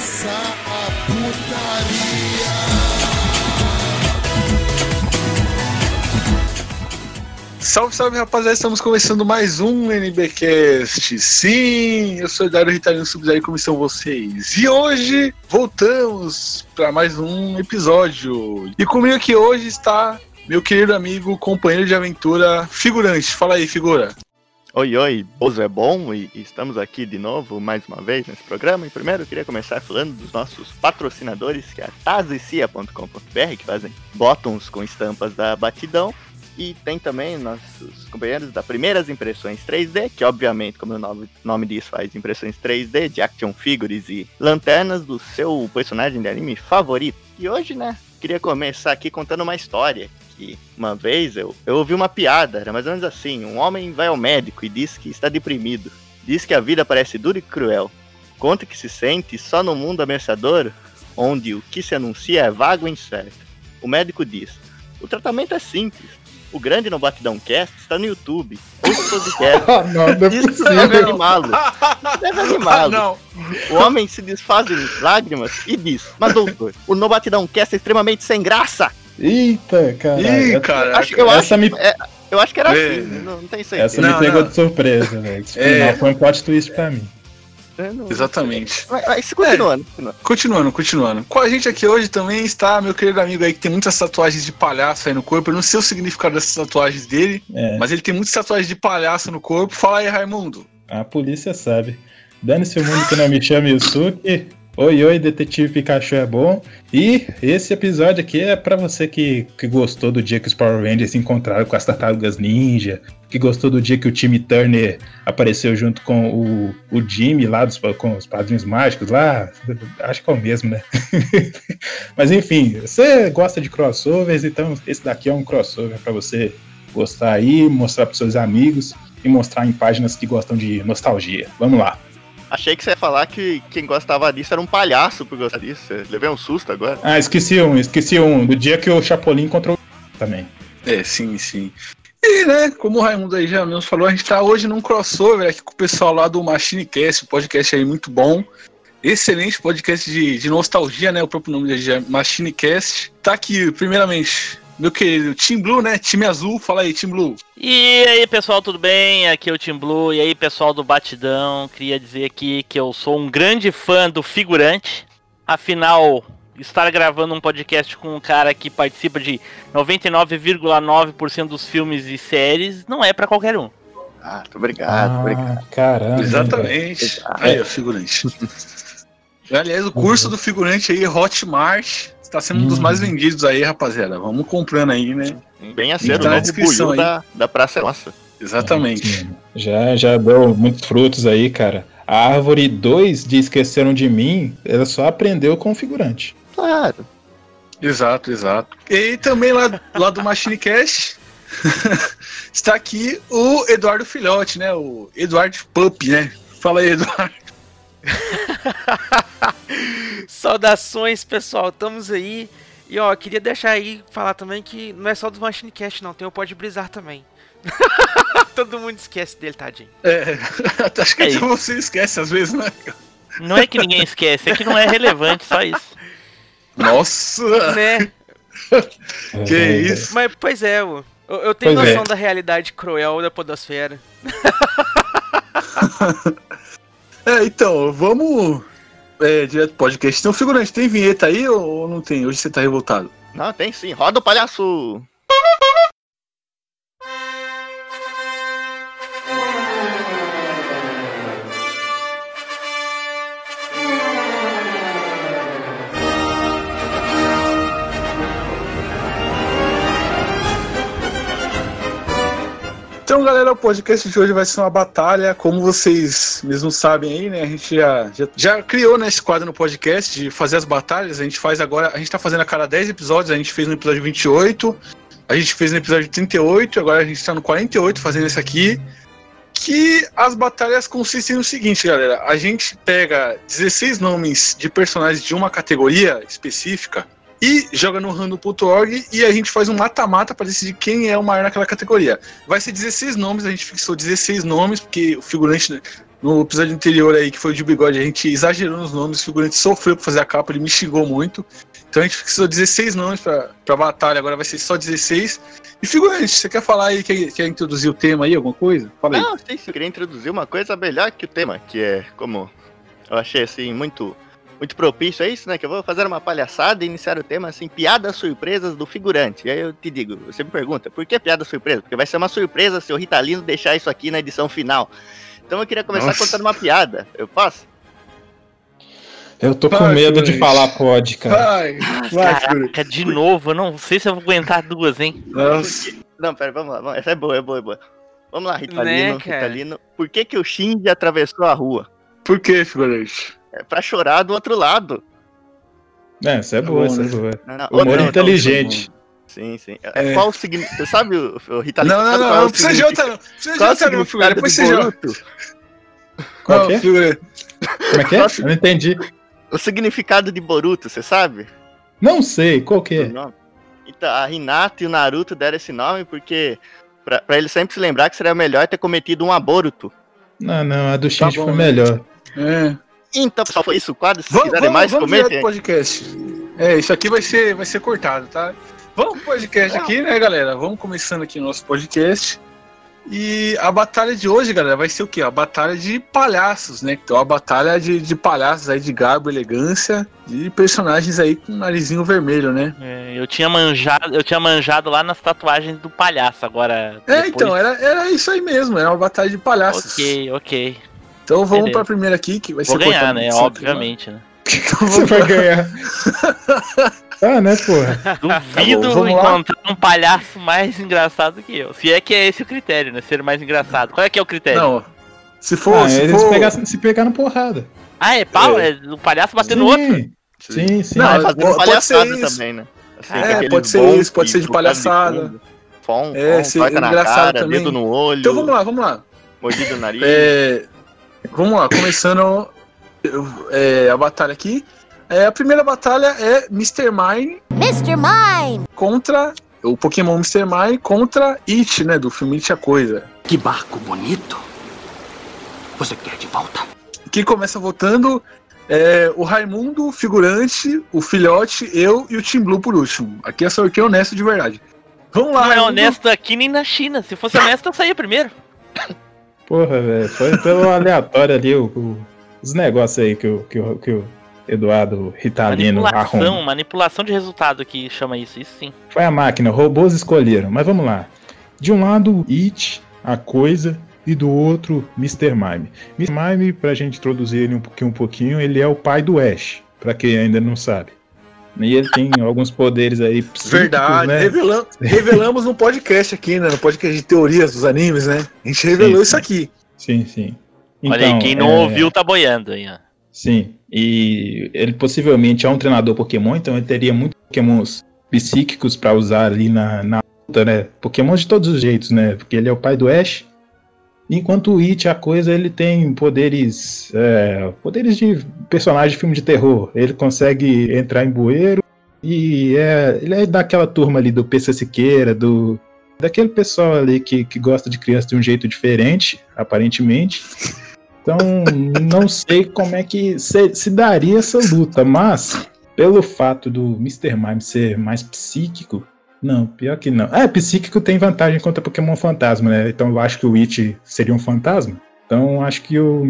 começar a putaria. Salve, salve rapaziada, estamos começando mais um NBcast. Sim, eu sou o Dário Ritalino Subzero, como estão vocês? E hoje voltamos para mais um episódio. E comigo aqui hoje está meu querido amigo, companheiro de aventura, figurante. Fala aí, figura. Oi, oi, Bozo é bom e estamos aqui de novo, mais uma vez, nesse programa. E primeiro eu queria começar falando dos nossos patrocinadores, que é a tazicia.com.br, que fazem bottoms com estampas da Batidão. E tem também nossos companheiros da Primeiras Impressões 3D, que obviamente, como o nome diz, faz impressões 3D de action figures e lanternas do seu personagem de anime favorito. E hoje, né, queria começar aqui contando uma história que uma vez eu, eu ouvi uma piada, era mais ou menos assim: um homem vai ao médico e diz que está deprimido. Diz que a vida parece dura e cruel. Conta que se sente só no mundo ameaçador, onde o que se anuncia é vago e incerto. O médico diz: o tratamento é simples. O grande no Batidão Cast está no YouTube. Ouça o podcast. Ah, não, não é Isso deve animá-lo. Deve animá-lo. não. O homem se desfaz em lágrimas e diz: Mas doutor, o No Batidão Cast é extremamente sem graça. Eita, cara. Ih, cara. Acho, eu, essa acho, me- é, eu acho que era É. assim, não, não tenho certeza. essa Não, me pegou não. de surpresa, velho. Esse É. foi um plot twist pra mim. Não- Exatamente. Mas, mas continuando, continuando. Continuando, continuando. Com a gente aqui hoje também está meu querido amigo aí que tem muitas tatuagens de palhaço aí no corpo. Eu não sei o significado dessas tatuagens dele, É, mas ele tem muitas tatuagens de palhaço no corpo. Fala aí, Raimundo. a polícia sabe. Dane-se o mundo que não me chame Yusuke. Oi, oi, detetive Pikachu é bom. E esse episódio aqui é pra você que, que gostou do dia que os Power Rangers se encontraram com as tartarugas ninja, que gostou do dia que o time Turner apareceu junto com o, o Jimmy lá dos, com os padrinhos mágicos lá. Acho que é o mesmo, né? Mas enfim, você gosta de crossovers, então esse daqui é um crossover pra você gostar aí, mostrar pros seus amigos e mostrar em páginas que gostam de nostalgia. Vamos lá. Achei que você ia falar que quem gostava disso era um palhaço por gostar disso. Levei um susto agora. Ah, esqueci um, esqueci um. Do dia que o Chapolin encontrou o também. É, sim, sim. E, né, como o Raimundo aí já mesmo falou, a gente tá hoje num crossover aqui com o pessoal lá do Machinecast, um podcast aí muito bom. Excelente podcast de, de nostalgia, né? O próprio nome dele já é Machinecast. Tá aqui, primeiramente, meu querido Team Blue, né? Time Azul. Fala aí, Team Blue. E aí pessoal, tudo bem? Aqui é o Tim Blue. E aí pessoal do Batidão, queria dizer aqui que eu sou um grande fã do figurante. Afinal, estar gravando um podcast com um cara que participa de 99,9% dos filmes e séries não é pra qualquer um. Ah, muito obrigado, obrigado. Ah, caramba. velho. Exatamente. Aí, ó, figurante. Aliás, o curso do figurante aí, Hotmart, está sendo um dos Uhum. mais vendidos aí, rapaziada. Vamos comprando aí, né? Bem a ser Tá na descrição aí. da, da Praça é Nossa. Exatamente. Sim. Já, já deu muitos frutos aí, cara. A árvore 2 de Esqueceram de Mim, ela só aprendeu com o figurante. Claro. Exato, exato. E também lá, lá do Machinecast está aqui o Eduardo Filhote, né? O Eduardo Pup, né? Fala aí, Eduardo. Saudações, pessoal. Estamos aí. E ó, queria deixar aí falar também que não é só do Machinecast, não. Tem o Pode Brisar também. Todo mundo esquece dele, tadinho. É, acho que É você esquece às vezes, né? Não é que ninguém esquece, é que não é relevante, só isso. Nossa! né? Que É, isso? Mas, pois é, eu, eu tenho Pois é. noção da realidade cruel da podosfera. É, então, vamos é, direto podcast. Então, figurante, tem vinheta aí ou não tem? Hoje você tá revoltado. Não, tem sim. Roda o palhaço. Então, galera, o podcast de hoje vai ser uma batalha. Como vocês mesmos sabem aí, né? A gente já, já, já criou né, esse quadro no podcast de fazer as batalhas. A gente faz agora, a gente tá fazendo a cada 10 episódios. A gente fez no episódio 28, a gente fez no episódio 38, agora a gente tá no 48 fazendo esse aqui. Que as batalhas consistem no seguinte, galera. A gente pega 16 nomes de personagens de uma categoria específica e joga no random.org e a gente faz um mata-mata para decidir quem é o maior naquela categoria. Vai ser 16 nomes, a gente fixou 16 nomes, porque o figurante no episódio anterior aí, que foi o de bigode, a gente exagerou nos nomes, o figurante sofreu pra fazer a capa, ele me xingou muito. Então a gente fixou 16 nomes pra, pra batalha, agora vai ser só 16. E figurante, você quer falar aí, quer, quer introduzir o tema aí, alguma coisa? Fala aí. Não, sei se eu queria introduzir uma coisa melhor que o tema, que é como eu achei assim muito muito propício a isso, né? Que eu vou fazer uma palhaçada e iniciar o tema assim, piadas surpresas do figurante. E aí eu te digo, você me pergunta, por que piada surpresa? Porque vai ser uma surpresa se o Ritalino deixar isso aqui na edição final. Então eu queria começar Nossa. contando uma piada. Eu posso? Eu tô com medo de falar pode, cara. Vai, vai, figurante. Caraca, de novo, eu não sei se eu vou aguentar duas, hein? Nossa. Não, pera, vamos lá. vamos- Essa é boa, é boa, é boa. Vamos lá, Ritalino, Né? Ritalino. Por que que o Shinji atravessou a rua? Por que, figurante? É pra chorar do outro lado. É, essa é Tá boa, bom, essa é boa. Não, não, Humor não, não, inteligente. Sim, sim. É. Qual o significado? Você sabe o, o Ritalino? Não, não, sabe não, é o não precisa de significado- outra, não. Precisa de Qual é o outra, não, significado Depois de você já. Qual que é? Como é que é? Eu não entendi. O significado de Boruto, você sabe? Não sei, qual que O é? Então, a Hinata e o Naruto deram esse nome porque. Pra, pra ele sempre se lembrar que seria melhor ter cometido um aborto. Não, não, a do Shinji bom, foi né? melhor. É. Então, pessoal, foi isso o quadro. Se Vamos, quiserem vamos, mais, vamos comentem. podcast. É, isso aqui vai ser, vai ser cortado, tá? Vamos pro podcast aqui, né, galera? Vamos começando aqui o nosso podcast. E a batalha de hoje, galera, vai ser o quê? A batalha de palhaços, né? Então, a batalha de, de palhaços aí de garbo, elegância, de personagens aí com narizinho vermelho, né? É, eu tinha manjado, eu tinha manjado lá nas tatuagens do palhaço, agora. É, depois- então, era, era isso aí mesmo, era uma batalha de palhaços. Ok, ok. Então vamos Beleza. pra primeira aqui, que vai Vou ser ganhar, né? Obviamente, né? Então, Você vai ganhar. Ah, né, porra? Duvido Tá bom, vamos lá? encontrar um palhaço mais engraçado que eu. Se é que é esse o critério, né? Ser mais engraçado. Qual é que é o critério? Não, se for, Ah, se eles for... pegassem- se pegaram porrada. Ah, é pau? É, o palhaço bater no outro? Sim, sim. Não, Vai é- fazer pode palhaçada também, né? Assim, É, pode ser isso, pode ser de palhaçada. Fom, É, fom, na engraçado cara, também. dedo no olho, Então vamos lá, vamos lá. mordido no nariz. É, vamos lá, começando é, a batalha aqui. É, a primeira batalha é Mr. Mime Mr. Mime! contra o Pokémon Mr. Mime contra It, né? Do filme It a Coisa. Que barco bonito. Você quer de volta? Quem começa votando é o Raimundo, o figurante, o filhote, eu e o Team Blue por último. Aqui é sorteio honesto de verdade. Vamos lá, Não é Raimundo. honesto aqui nem na China. Se fosse honesto, eu saía primeiro. Porra, velho. Foi pelo aleatório ali o, o- os negócios aí que o, que o, que o Eduardo Ritalino Manipulação, arruma. manipulação de resultado que chama isso, isso sim. Foi a máquina, robôs escolheram. Mas vamos lá. De um lado, It, a coisa, e do outro, Mr. Mime. Mr. Mime, pra gente introduzir ele um pouquinho, um pouquinho, ele é o pai do Ash, pra quem ainda não sabe. E ele tem alguns poderes aí psíquicos, Verdade, né? revelam- revelamos no podcast aqui, né? No podcast de teorias dos animes, né? A gente revelou Sim, isso sim. aqui. Sim, sim. Olha aí, Então, quem não é, ouviu tá boiando aí, ó. Sim, e ele possivelmente é um treinador Pokémon, então ele teria muitos Pokémons psíquicos pra usar ali na, na luta, né? Pokémons de todos os jeitos, né? Porque ele é o pai do Ash. Enquanto o It, a coisa, ele tem poderes. é, poderes de personagem de filme de terror. Ele consegue entrar em bueiro e é, ele é daquela turma ali do PC Siqueira, do. Daquele pessoal ali que, que gosta de criança de um jeito diferente, aparentemente. Então, não sei como é que se, se daria essa luta, mas pelo fato do Mr. Mime ser mais psíquico, não, pior que não. É, psíquico tem vantagem contra Pokémon fantasma, né? Então eu acho que o It seria um fantasma. Então acho que o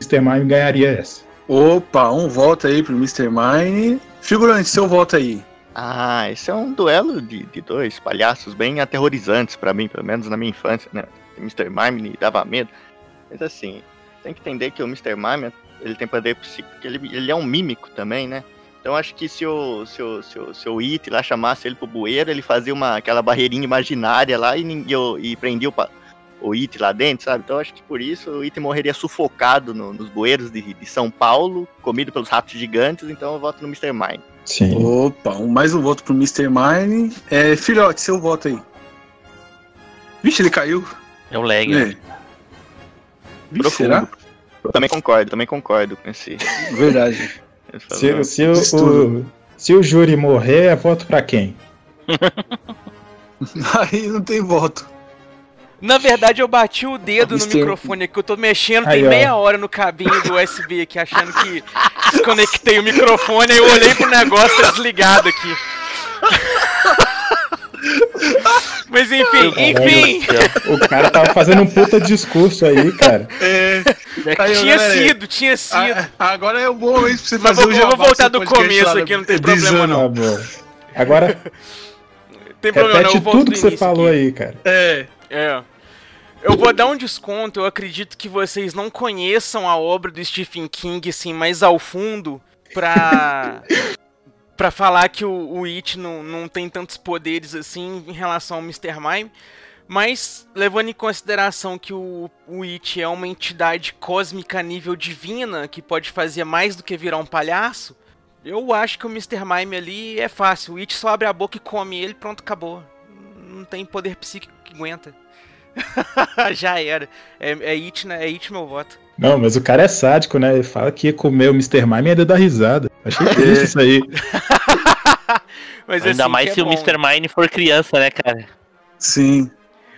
Mr. Mime ganharia essa. Opa, um voto aí pro Mr. Mine. Figurante, seu voto aí. Ah, esse é um duelo de, de dois palhaços bem aterrorizantes pra mim, pelo menos na minha infância, né? O Mr. Mime me dava medo. Mas assim, tem que entender que o Mr. Mime, ele tem poder psíquico, ele, ele é um mímico também, né? Então acho que se o, se o, se o, se o It lá chamasse ele pro bueiro, ele fazia uma, aquela barreirinha imaginária lá e, ninguém, e prendia o, o It lá dentro, sabe? Então acho que por isso o It morreria sufocado no- nos bueiros de, de São Paulo, comido pelos ratos gigantes, então eu voto no Mr. Mime. Sim. Opa, um, mais um voto pro Mr. Mine. É, filhote, seu voto aí. Vixe, ele caiu. É o lag. É. né? Vixe, Profundo. será? Eu também concordo, também concordo com esse. Verdade. Se, se, o, o- se o júri morrer, é voto pra quem? Aí não tem voto. Na verdade, eu bati o dedo no microfone aqui, eu tô mexendo Aí, tem ó. meia hora no cabinho do USB aqui, achando que desconectei o microfone, aí eu olhei pro negócio tá desligado aqui. Mas enfim, enfim, O cara tava fazendo um puta discurso aí, cara. É, aí, tinha galera, sido, tinha sido. ah, agora é o bom momento pra você Mas fazer vou- o eu vou voltar do começo aqui, não tem problema não. Tá bom. Agora, tem problema não, repete eu volto tudo do que você falou aqui. aí, cara. É, É. Eu vou dar um desconto, eu acredito que vocês não conheçam a obra do Stephen King assim mais ao fundo pra para falar que o, o It não, não tem tantos poderes assim em relação ao Mr. Mime, mas levando em consideração que o, o It é uma entidade cósmica a nível divina que pode fazer mais do que virar um palhaço, eu acho que o Mr. Mime ali é fácil. O It só abre a boca e come ele, pronto, acabou. Não tem poder psíquico que aguenta. Já era. É, é, it, né? é It meu voto. Não, mas o cara é sádico, né? Ele fala que ia comer o Mr. Mime e ia dar risada. Achei triste isso aí. Mas Ainda assim, mais que se é o. Mr. Mine for criança, né, cara? sim.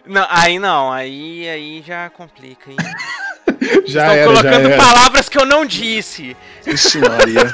Não, aí não, aí, aí já complica. Hein? Já Estão era, já colocando era. palavras que eu não disse. Vixe, Maria.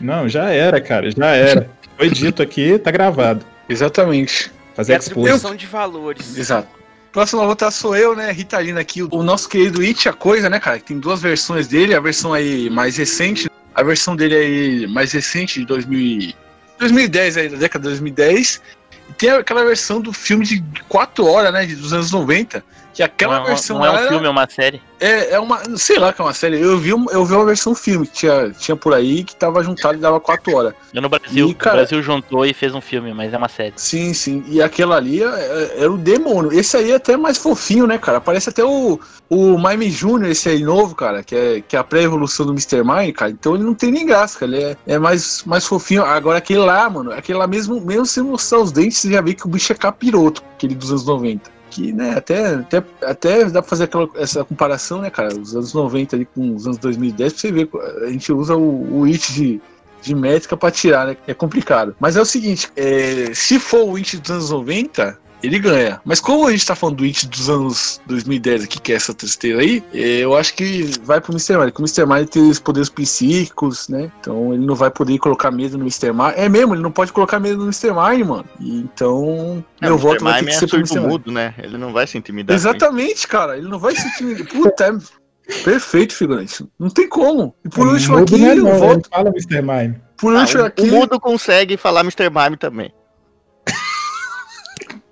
Não, já era, cara, já era. Foi dito aqui, tá gravado. Exatamente. É Fazer expulso. atribuição de valores. Exato. Próximo a votar sou eu, né? Ritalina aqui, o nosso querido It, a coisa, né, cara? Tem duas versões dele, a versão aí mais recente, a versão dele aí mais recente de 2000, e- 2010, aí, da década de 2010. E tem aquela versão do filme de 4 horas, né? Dos anos 90. Que aquela não, é- versão não é um era- filme, é uma série. é, é uma. Sei lá que é uma série. Eu vi, eu vi uma versão filme que tinha, tinha por aí que tava juntado e dava 4 horas. Eu no Brasil. E, cara- O Brasil juntou e fez um filme, mas é uma série. Sim, sim. E aquela ali é- é- era o demônio. Esse aí é até mais fofinho, né, cara? Parece até o, o Mime Jr., esse aí novo, cara, que é, que é a pré-evolução do Mr. Mime, cara. Então ele não tem nem graça, cara. Ele é, é mais, mais fofinho. Agora aquele lá, mano, aquele lá mesmo, mesmo sem mostrar os dentes, você já vê que o bicho é capiroto, aquele dos anos 90. Que, né, até, até, até dá pra fazer aquela, essa comparação, né, cara? Os anos 90 ali com os anos 2010, pra você ver, a gente usa o, o It de, de métrica pra tirar, né? É complicado. Mas é o seguinte, é, se for o It dos anos 90, ele ganha. Mas como a gente tá falando do It dos anos 2010 aqui, que é essa tristeza aí, é, eu acho que vai pro Mr. Mime. Porque o Mr. Mime tem os poderes psíquicos, né? Então ele não vai poder colocar medo no Mr. Mime. É mesmo, ele não pode colocar medo no Mr. Mime, mano. E então, É, meu voto vai ter que é ser pro Mr. Mudo, né? Ele não vai se intimidar. Exatamente, cara. Ele não vai se intimidar. Puta, é perfeito, figurante. Não tem como. E por último Mudo aqui, não é eu não, voto. ele Fala, Mr. Mime. Por isso. último Ah, aqui. o, o mudo consegue falar Mr. Mime também.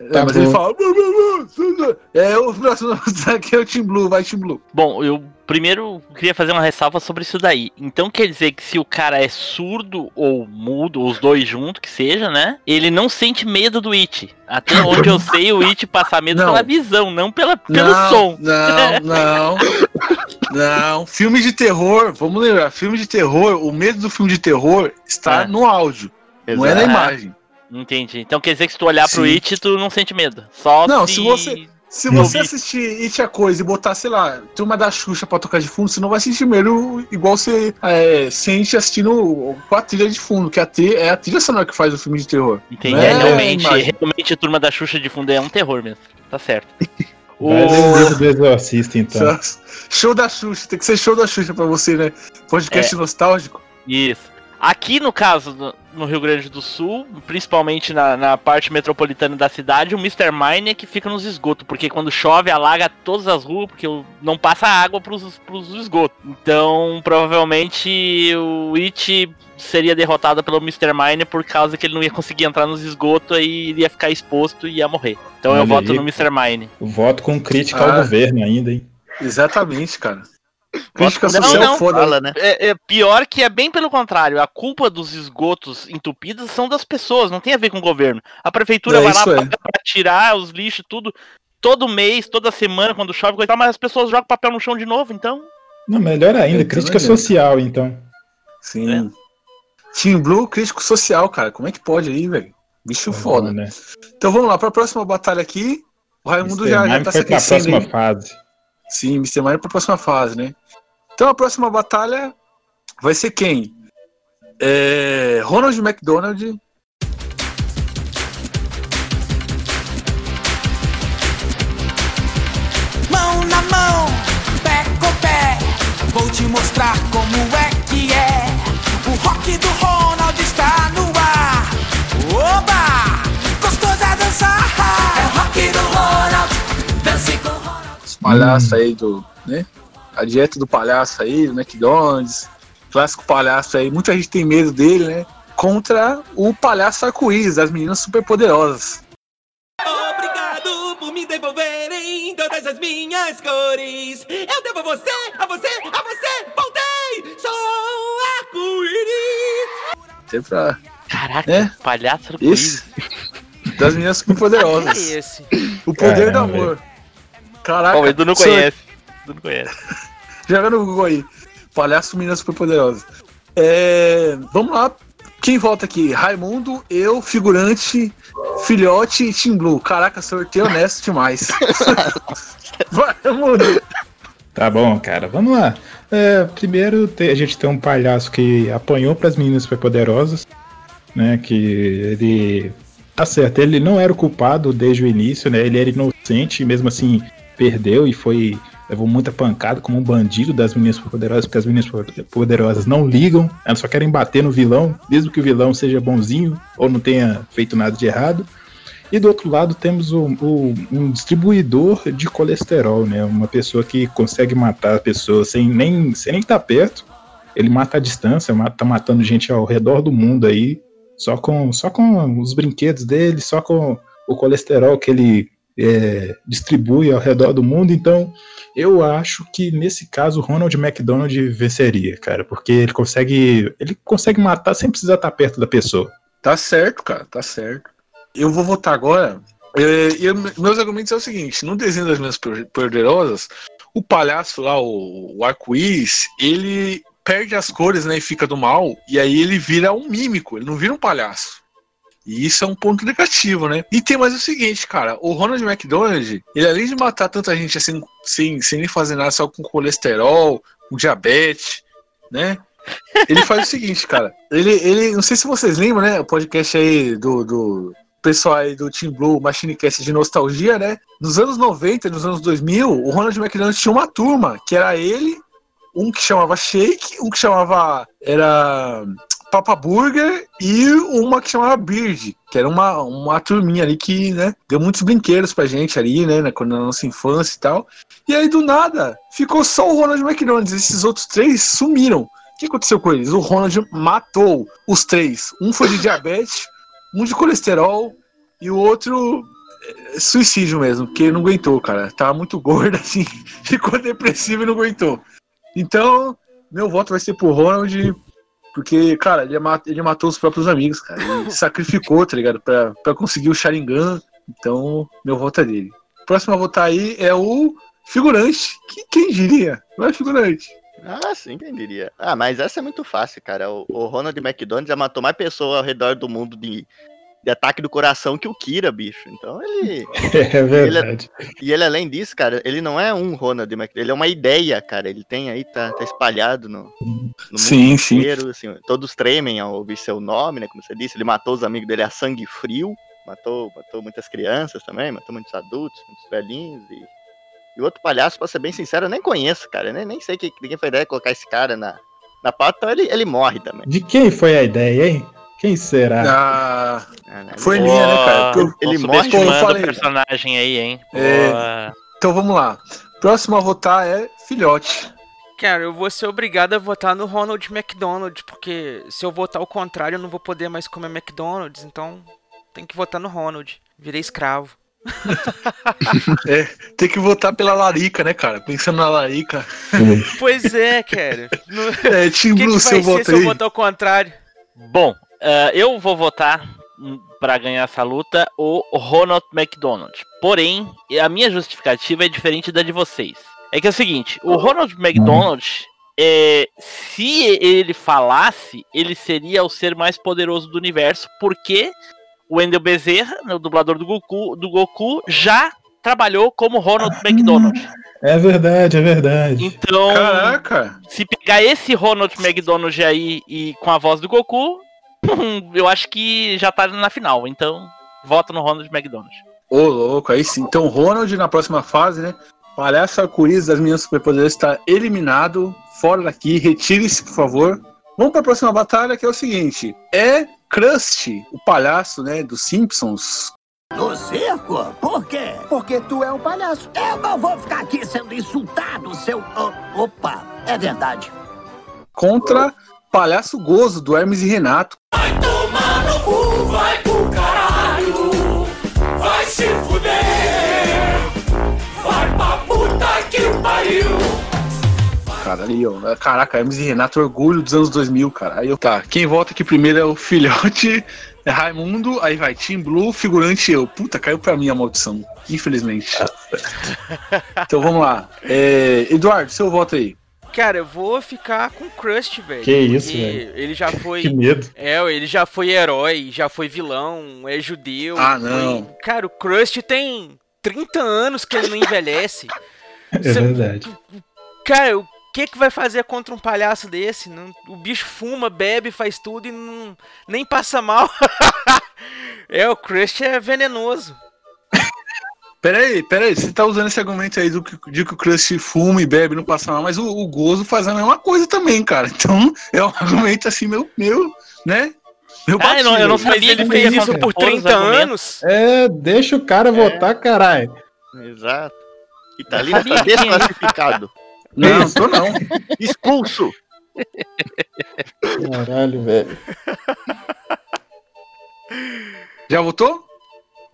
É, Tá mas bom. ele fala. "Bu, bu, bu, bu". É, o próximo aqui é o Team Blue, vai Team Blue. Bom, eu primeiro queria fazer uma ressalva sobre isso daí. Então quer dizer que se o cara é surdo ou mudo, os dois juntos, que seja, né? Ele não sente medo do It. Até onde eu sei, o It passa medo Não. pela visão, não pela, pelo não, som. Não, não. Não, filme de terror, vamos lembrar, filme de terror, o medo do filme de terror está É. no áudio, não é na Exato. imagem. Entendi. Então quer dizer que se tu olhar pro Sim. It, tu não sente medo. Só Não, se... se você- Se você assistir It a Coisa e botar, sei lá, turma da Xuxa pra tocar de fundo, você não vai sentir medo igual você é, sente assistindo com a trilha de fundo, que a trilha, é a trilha sonora que faz o filme de terror. Entendi. É, é realmente, realmente a turma da Xuxa de fundo é um terror mesmo. Tá certo. O... Vai ler o livro do Exorcista, então. Show da Xuxa, tem que ser show da Xuxa pra você, né? Podcast É. nostálgico. Isso. Aqui no caso, no- Rio Grande do Sul, principalmente na, na parte metropolitana da cidade, o Mr. Mine é que fica nos esgotos, porque quando chove alaga todas as ruas, porque não passa água pros, pros esgotos. Então, provavelmente o It seria derrotado pelo Mr. Mine por causa que ele não ia conseguir entrar nos esgotos e iria ficar exposto e ia morrer. Então eu Olha voto aí. no Mr. Mine. Eu voto com crítica Ah. ao governo ainda, hein? Exatamente, cara. Crítica Não, social não. foda. Fala, né? É, é pior que é bem pelo contrário. A culpa dos esgotos entupidos são das pessoas, não tem a ver com o governo. A prefeitura É, vai lá é. pra tirar os lixos, tudo, todo mês, toda semana, quando chove, coisa mas as pessoas jogam papel no chão de novo, então. Não, melhor ainda, crítica social, então. Sim. Team Blue, crítico social, cara. Como é que pode aí, velho? Bicho foda. né? Então vamos lá, pra próxima batalha aqui. O Raimundo Mr. já, já Mime tá foi se pra aquecendo próxima aí. fase. Sim, Mr. Mario pra próxima fase, né? Então a próxima batalha vai ser quem? É Ronald McDonald Mão na mão, pé com pé, Vou te mostrar como é que é. O rock do Ronald está no ar. Oba! Gostoso a dançar. É o rock do Ronald. Dance com o Ronald. Esse palhaço hum. aí do. né? A dieta do palhaço aí, do McDonald's. Clássico palhaço aí. Muita gente tem medo dele, né? Contra o palhaço arco-íris, das meninas superpoderosas. Obrigado por me devolverem todas as minhas cores. Eu devo a você, a você, a você. Voltei! Sou arco-íris. Sempre pra. Caraca, É? palhaço arco-íris. Das meninas Que é superpoderosas. esse? O poder do Caramba, amor. Caraca. O Edu não conhece. Edu não conhece. Joga no Google aí. Palhaço Meninas Superpoderosas. É, vamos lá. Quem volta aqui? Raimundo, eu, figurante, filhote e Team Blue. Caraca, sorteio honesto demais. Vai, Raimundo. Tá bom, cara, vamos lá. É, primeiro, te- a gente tem um palhaço que apanhou para as meninas superpoderosas, né? Que ele. Tá certo, ele não era o culpado desde o início, né? Ele era inocente e mesmo assim perdeu e foi. Levou muita pancada como um bandido das meninas superpoderosas, porque as meninas superpoderosas não ligam, elas só querem bater no vilão, mesmo que o vilão seja bonzinho ou não tenha feito nada de errado. E do outro lado temos o, o- um distribuidor de colesterol, né? Uma pessoa que consegue matar a pessoa sem nem sem nem estar perto. Ele mata à distância, mata, tá matando gente ao redor do mundo aí, só com só com os brinquedos dele, só com o colesterol que ele é, distribui ao redor do mundo. Então, eu acho que nesse caso o Ronald McDonald venceria, cara, porque ele consegue ele consegue matar sem precisar estar perto da pessoa. Tá certo, cara, tá certo. Eu vou votar agora. É, e eu- meus argumentos é o seguinte: no desenho das minhas poderosas, o palhaço lá, o, o arco-íris, ele perde as cores, né? E fica do mal, e aí ele vira um mímico, ele não vira um palhaço. E isso é um ponto negativo, né? E tem mais o seguinte, cara, o Ronald McDonald, ele além de matar tanta gente assim, sem, sem nem fazer nada, só com colesterol, com diabetes, né? Ele faz o seguinte, cara. Ele, ele, não sei se vocês lembram, né? O podcast aí do, do pessoal aí do Team Blue, Machinecast de nostalgia, né? Nos anos 90, nos anos 2000, o Ronald McDonald tinha uma turma, que era ele, um que chamava Shake, um que chamava. Era. Papa Burger e uma que chamava Beard, que era uma, uma turminha ali que, né, deu muitos brinquedos pra gente ali, né, na, na nossa infância e tal. E aí, do nada, ficou só o Ronald McDonald. Esses outros três sumiram. O que aconteceu com eles? O Ronald matou os três. Um foi de diabetes, um de colesterol e o outro é, suicídio mesmo, porque não aguentou, cara. Tava muito gordo assim, ficou depressivo e não aguentou. Então, meu voto vai ser pro Ronald, porque, cara, ele, mat- ele matou os próprios amigos, cara. Ele sacrificou, tá ligado? Pra, pra conseguir o Sharingan. Então, meu voto é dele. Próximo a votar aí é o figurante. Que, quem diria? Não é figurante. Ah, sim, quem diria. Ah, mas essa é muito fácil, cara. O, o Ronald McDonald já matou mais pessoas ao redor do mundo de, de ataque do coração que o Kira, bicho. Então ele. É verdade. E ele, além disso, cara, ele não é um Ronald McDonald, ele é uma ideia, cara. Ele tem aí, tá, tá espalhado no, no Sim, mundo sim. inteiro. Assim, todos tremem ao ouvir seu nome, né? Como você disse, ele matou os amigos dele a sangue frio. Matou, matou muitas crianças também, matou muitos adultos, muitos velhinhos e. E o outro palhaço, pra ser bem sincero, eu nem conheço, cara. Eu nem, nem sei que ninguém foi ideia de colocar esse cara na, na pauta, então ele, ele morre também. De quem foi a ideia, hein? Quem será? Ah, foi Ele- minha, né, cara? Pô, Eu- ele eu subestimando falei. o personagem aí, hein? É. Então vamos lá. Próximo a votar é filhote. Cara, eu vou ser obrigado a votar no Ronald McDonald, porque se eu votar o contrário, eu não vou poder mais comer McDonald's, então tem que votar no Ronald. Virei escravo. Tem que votar pela Larica, né, cara? Pensando na Larica. Pois é, cara. No... É, O seu vai ser voto se eu votar o contrário? Bom, eh, eu vou votar hum, pra ganhar essa luta o Ronald McDonald. Porém, a minha justificativa é diferente da de vocês. É que é o seguinte, o Ronald McDonald, é, se ele falasse, ele seria o ser mais poderoso do universo, porque o Wendell Bezerra, né, o dublador do Goku, do Goku, já trabalhou como Ronald McDonald. É verdade, é verdade. Então, Caraca! se pegar esse Ronald McDonald aí e com a voz do Goku, eu acho que já tá na final. Então, voto no Ronald McDonald. Ô, louco, aí sim. Então, Ronald na próxima fase, né? Palhaço Arco-Íris das Minhas Superpoderes está eliminado. Fora daqui, retire-se, por favor. Vamos para a próxima batalha, que é o seguinte: é Krusty, o palhaço, né, dos Simpsons, No circo? Por quê? Porque tu é um palhaço. Eu não vou ficar aqui sendo insultado, seu. o- opa, é verdade. contra Palhaço Gozo, do Hermes e Renato. Vai pro caralho, vai se fuder, vai pra puta que pariu. Cara, aí, ó. Caraca, Hermes e Renato, orgulho dos anos 2000, cara. Aí, ó, tá. Quem volta aqui primeiro é o filhote, é Raimundo, aí vai Team Blue, figurante eu. Puta, caiu pra mim a maldição, infelizmente. então vamos lá. É, Eduardo, seu voto aí. Cara, eu vou ficar com o Crust, velho. Que isso, velho. Ele já foi. Que medo. É, ele já foi herói, já foi vilão, é judeu. Ah, não. foi- Cara, o Crust tem 30 anos que ele não envelhece. É Cê- verdade. Cara, o que que vai fazer contra um palhaço desse? Não- o bicho fuma, bebe, faz tudo e não, nem passa mal. é, o Crust é venenoso. Peraí, peraí, você tá usando esse argumento aí do que, de que o Crush fuma e bebe e não passa mal, mas o, o Gozo faz a mesma coisa também, cara. Então é um argumento assim, meu, meu né? Meu Ah, eu não- eu não sabia ele fez isso por contrapor os 30 argumentos. anos. É, deixa o cara votar, caralho. Exato. Italina que- desclassificado. Não, tô não. Expulso. Caralho, velho. Já votou?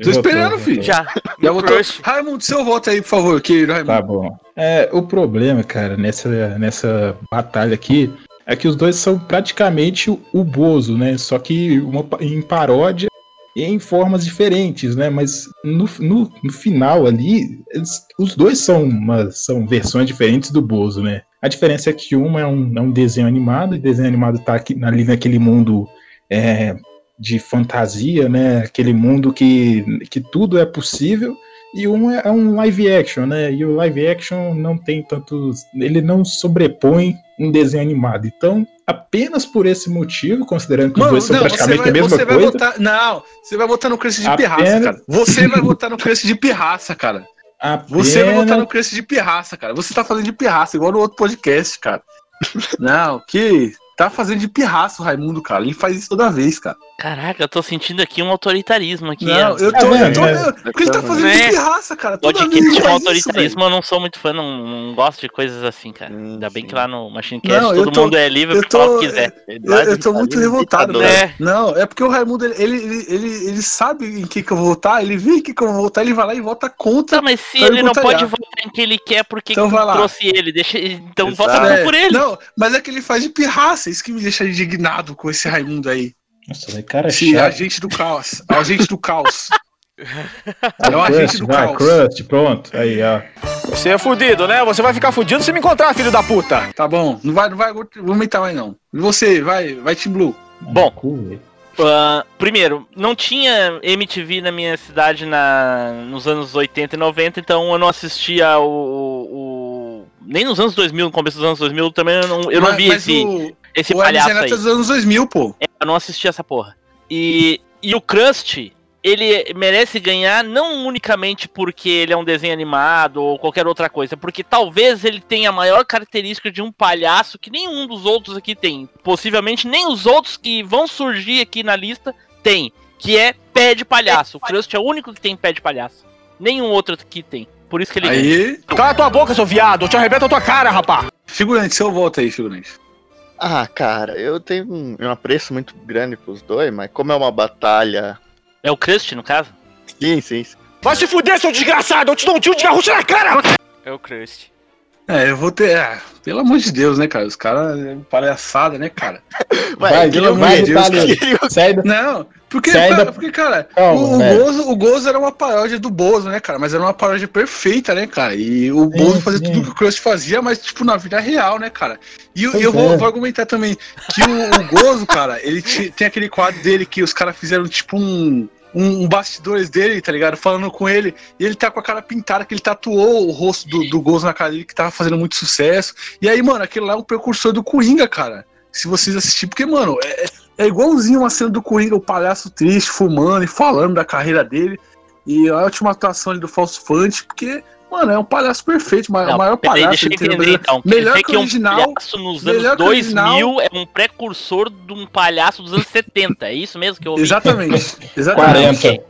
Tô esperando, filho. Já. Já votou? Raimundo, seu voto aí, por favor, querido Raimundo. Tá bom. É, o problema, cara, nessa, nessa batalha aqui é que os dois são praticamente o, Bozo, né? Só que uma, em paródia e em formas diferentes, né? Mas no, no, no final ali, eles- os dois são, uma, são versões diferentes do Bozo, né? A diferença é que uma é um, é um desenho animado, e o desenho animado tá aqui, ali naquele mundo é, de fantasia, né? Aquele mundo que, que tudo é possível. E um é é um live action, né? E o live action não tem tantos. Ele não sobrepõe um desenho animado. Então, apenas por esse motivo, considerando que os dois são você praticamente vai, a mesma você vai coisa. votar. Não, você vai votar no Crush de Apenas- pirraça, cara. Você vai votar no Crush de pirraça, cara. Você vai votar no Crush de pirraça, cara. Você tá fazendo de pirraça, igual no outro podcast, cara. Não, que. Tá fazendo de pirraça o Raimundo, cara. Ele faz isso toda vez, cara. Caraca, eu tô sentindo aqui um autoritarismo aqui. Não, eu tô. eu vendo, tô né? porque ele tá fazendo de Né? pirraça, cara. Toda Pode que tinha um faz isso, autoritarismo, eu não sou muito fã, não, não gosto de coisas assim, cara. Hum, Ainda bem sim. que lá no Machinecast Não, eu todo tô- mundo é livre eu pra falar o que quiser. Eu, eu tô muito revoltado, né? É. Não, é porque o Raimundo, ele, ele, ele, ele, ele sabe em que, que eu vou votar, ele vê em que, que eu vou votar, ele vai lá e vota contra. Tá, mas se ele não pode votar em que ele quer, por que Então que vai lá. trouxe ele? Deixa, então Exato. vota É, por ele. Não, mas é que ele faz de pirraça, isso que me deixa indignado com esse Raimundo aí. Nossa, velho, cara Esse chato. agente do caos. Agente do caos. É o agente Crust, do vai, caos. Crust, pronto. Aí, ó. Você é fudido, né? Você vai ficar fudido se me encontrar, filho da puta. Tá bom, não vai, não vai aumentar mais não. E você, vai, vai Team Blue. Bom. Ah, primeiro, não tinha MTV na minha cidade na, nos anos 80 e 90, então eu não assistia o. o- o- nem nos anos 2000, no começo dos anos 2000, também eu não, eu não Mas- vi mas esse, o, esse o palhaço aí. é dos anos 2000, pô. É, eu não assisti essa porra. E, e o Crust, ele merece ganhar não unicamente porque ele é um desenho animado ou qualquer outra coisa, porque talvez ele tenha a maior característica de um palhaço que nenhum dos outros aqui tem. Possivelmente nem os outros que vão surgir aqui na lista tem, que é pé de palhaço. O Crust é o único que tem pé de palhaço. Nenhum outro aqui tem. Por isso que ele ganha. Aí, Cala tua boca, seu viado. Eu te arrebento a tua cara, rapá. figurante, seu voto aí, figurante. Ah, cara, eu tenho um, um apreço muito grande pros dois, mas como é uma batalha. É o Crust, no caso? Sim, sim. sim. Vai se fuder, seu desgraçado. Eu te dou um tiro de garrucha na cara. É o Crust. É, eu vou ter. ah, pelo amor de Deus, né, cara? Os caras. é palhaçada, né, cara? Vai, pelo vai, amor vai, de Deus, Itália. Sai da... Não, porque, Você ainda- cara, porque cara, Calma, o, o. Bozo, o Gozo era uma paródia do Bozo, né, cara? Mas era uma paródia perfeita, né, cara? E o Sim, Bozo fazia sim. tudo que o Crust fazia, mas, tipo, na vida real, né, cara? E eu, Pois eu vou, é. vou argumentar também que o, o Gozo, cara, ele ti- tem aquele quadro dele que os caras fizeram, tipo, um. Um, bastidores dele, tá ligado? Falando com ele, e ele tá com a cara pintada, que ele tatuou o rosto do, do Gozo na cara dele, que tava fazendo muito sucesso. E aí, mano, aquele lá é um precursor do Coringa, cara. Se vocês assistirem, porque, mano, é, é igualzinho uma cena do Coringa, o palhaço triste, fumando e falando da carreira dele. E a última atuação ali do Falso Fante, porque, Mano, é um palhaço perfeito, ma- Não, o maior peraí, palhaço deixa eu entender então. Quer Melhor dizer que que o um original. palhaço nos melhor anos que o 2000 original. é um precursor de um palhaço dos anos 70. É isso mesmo que eu ouvi? Exatamente. exatamente. 40.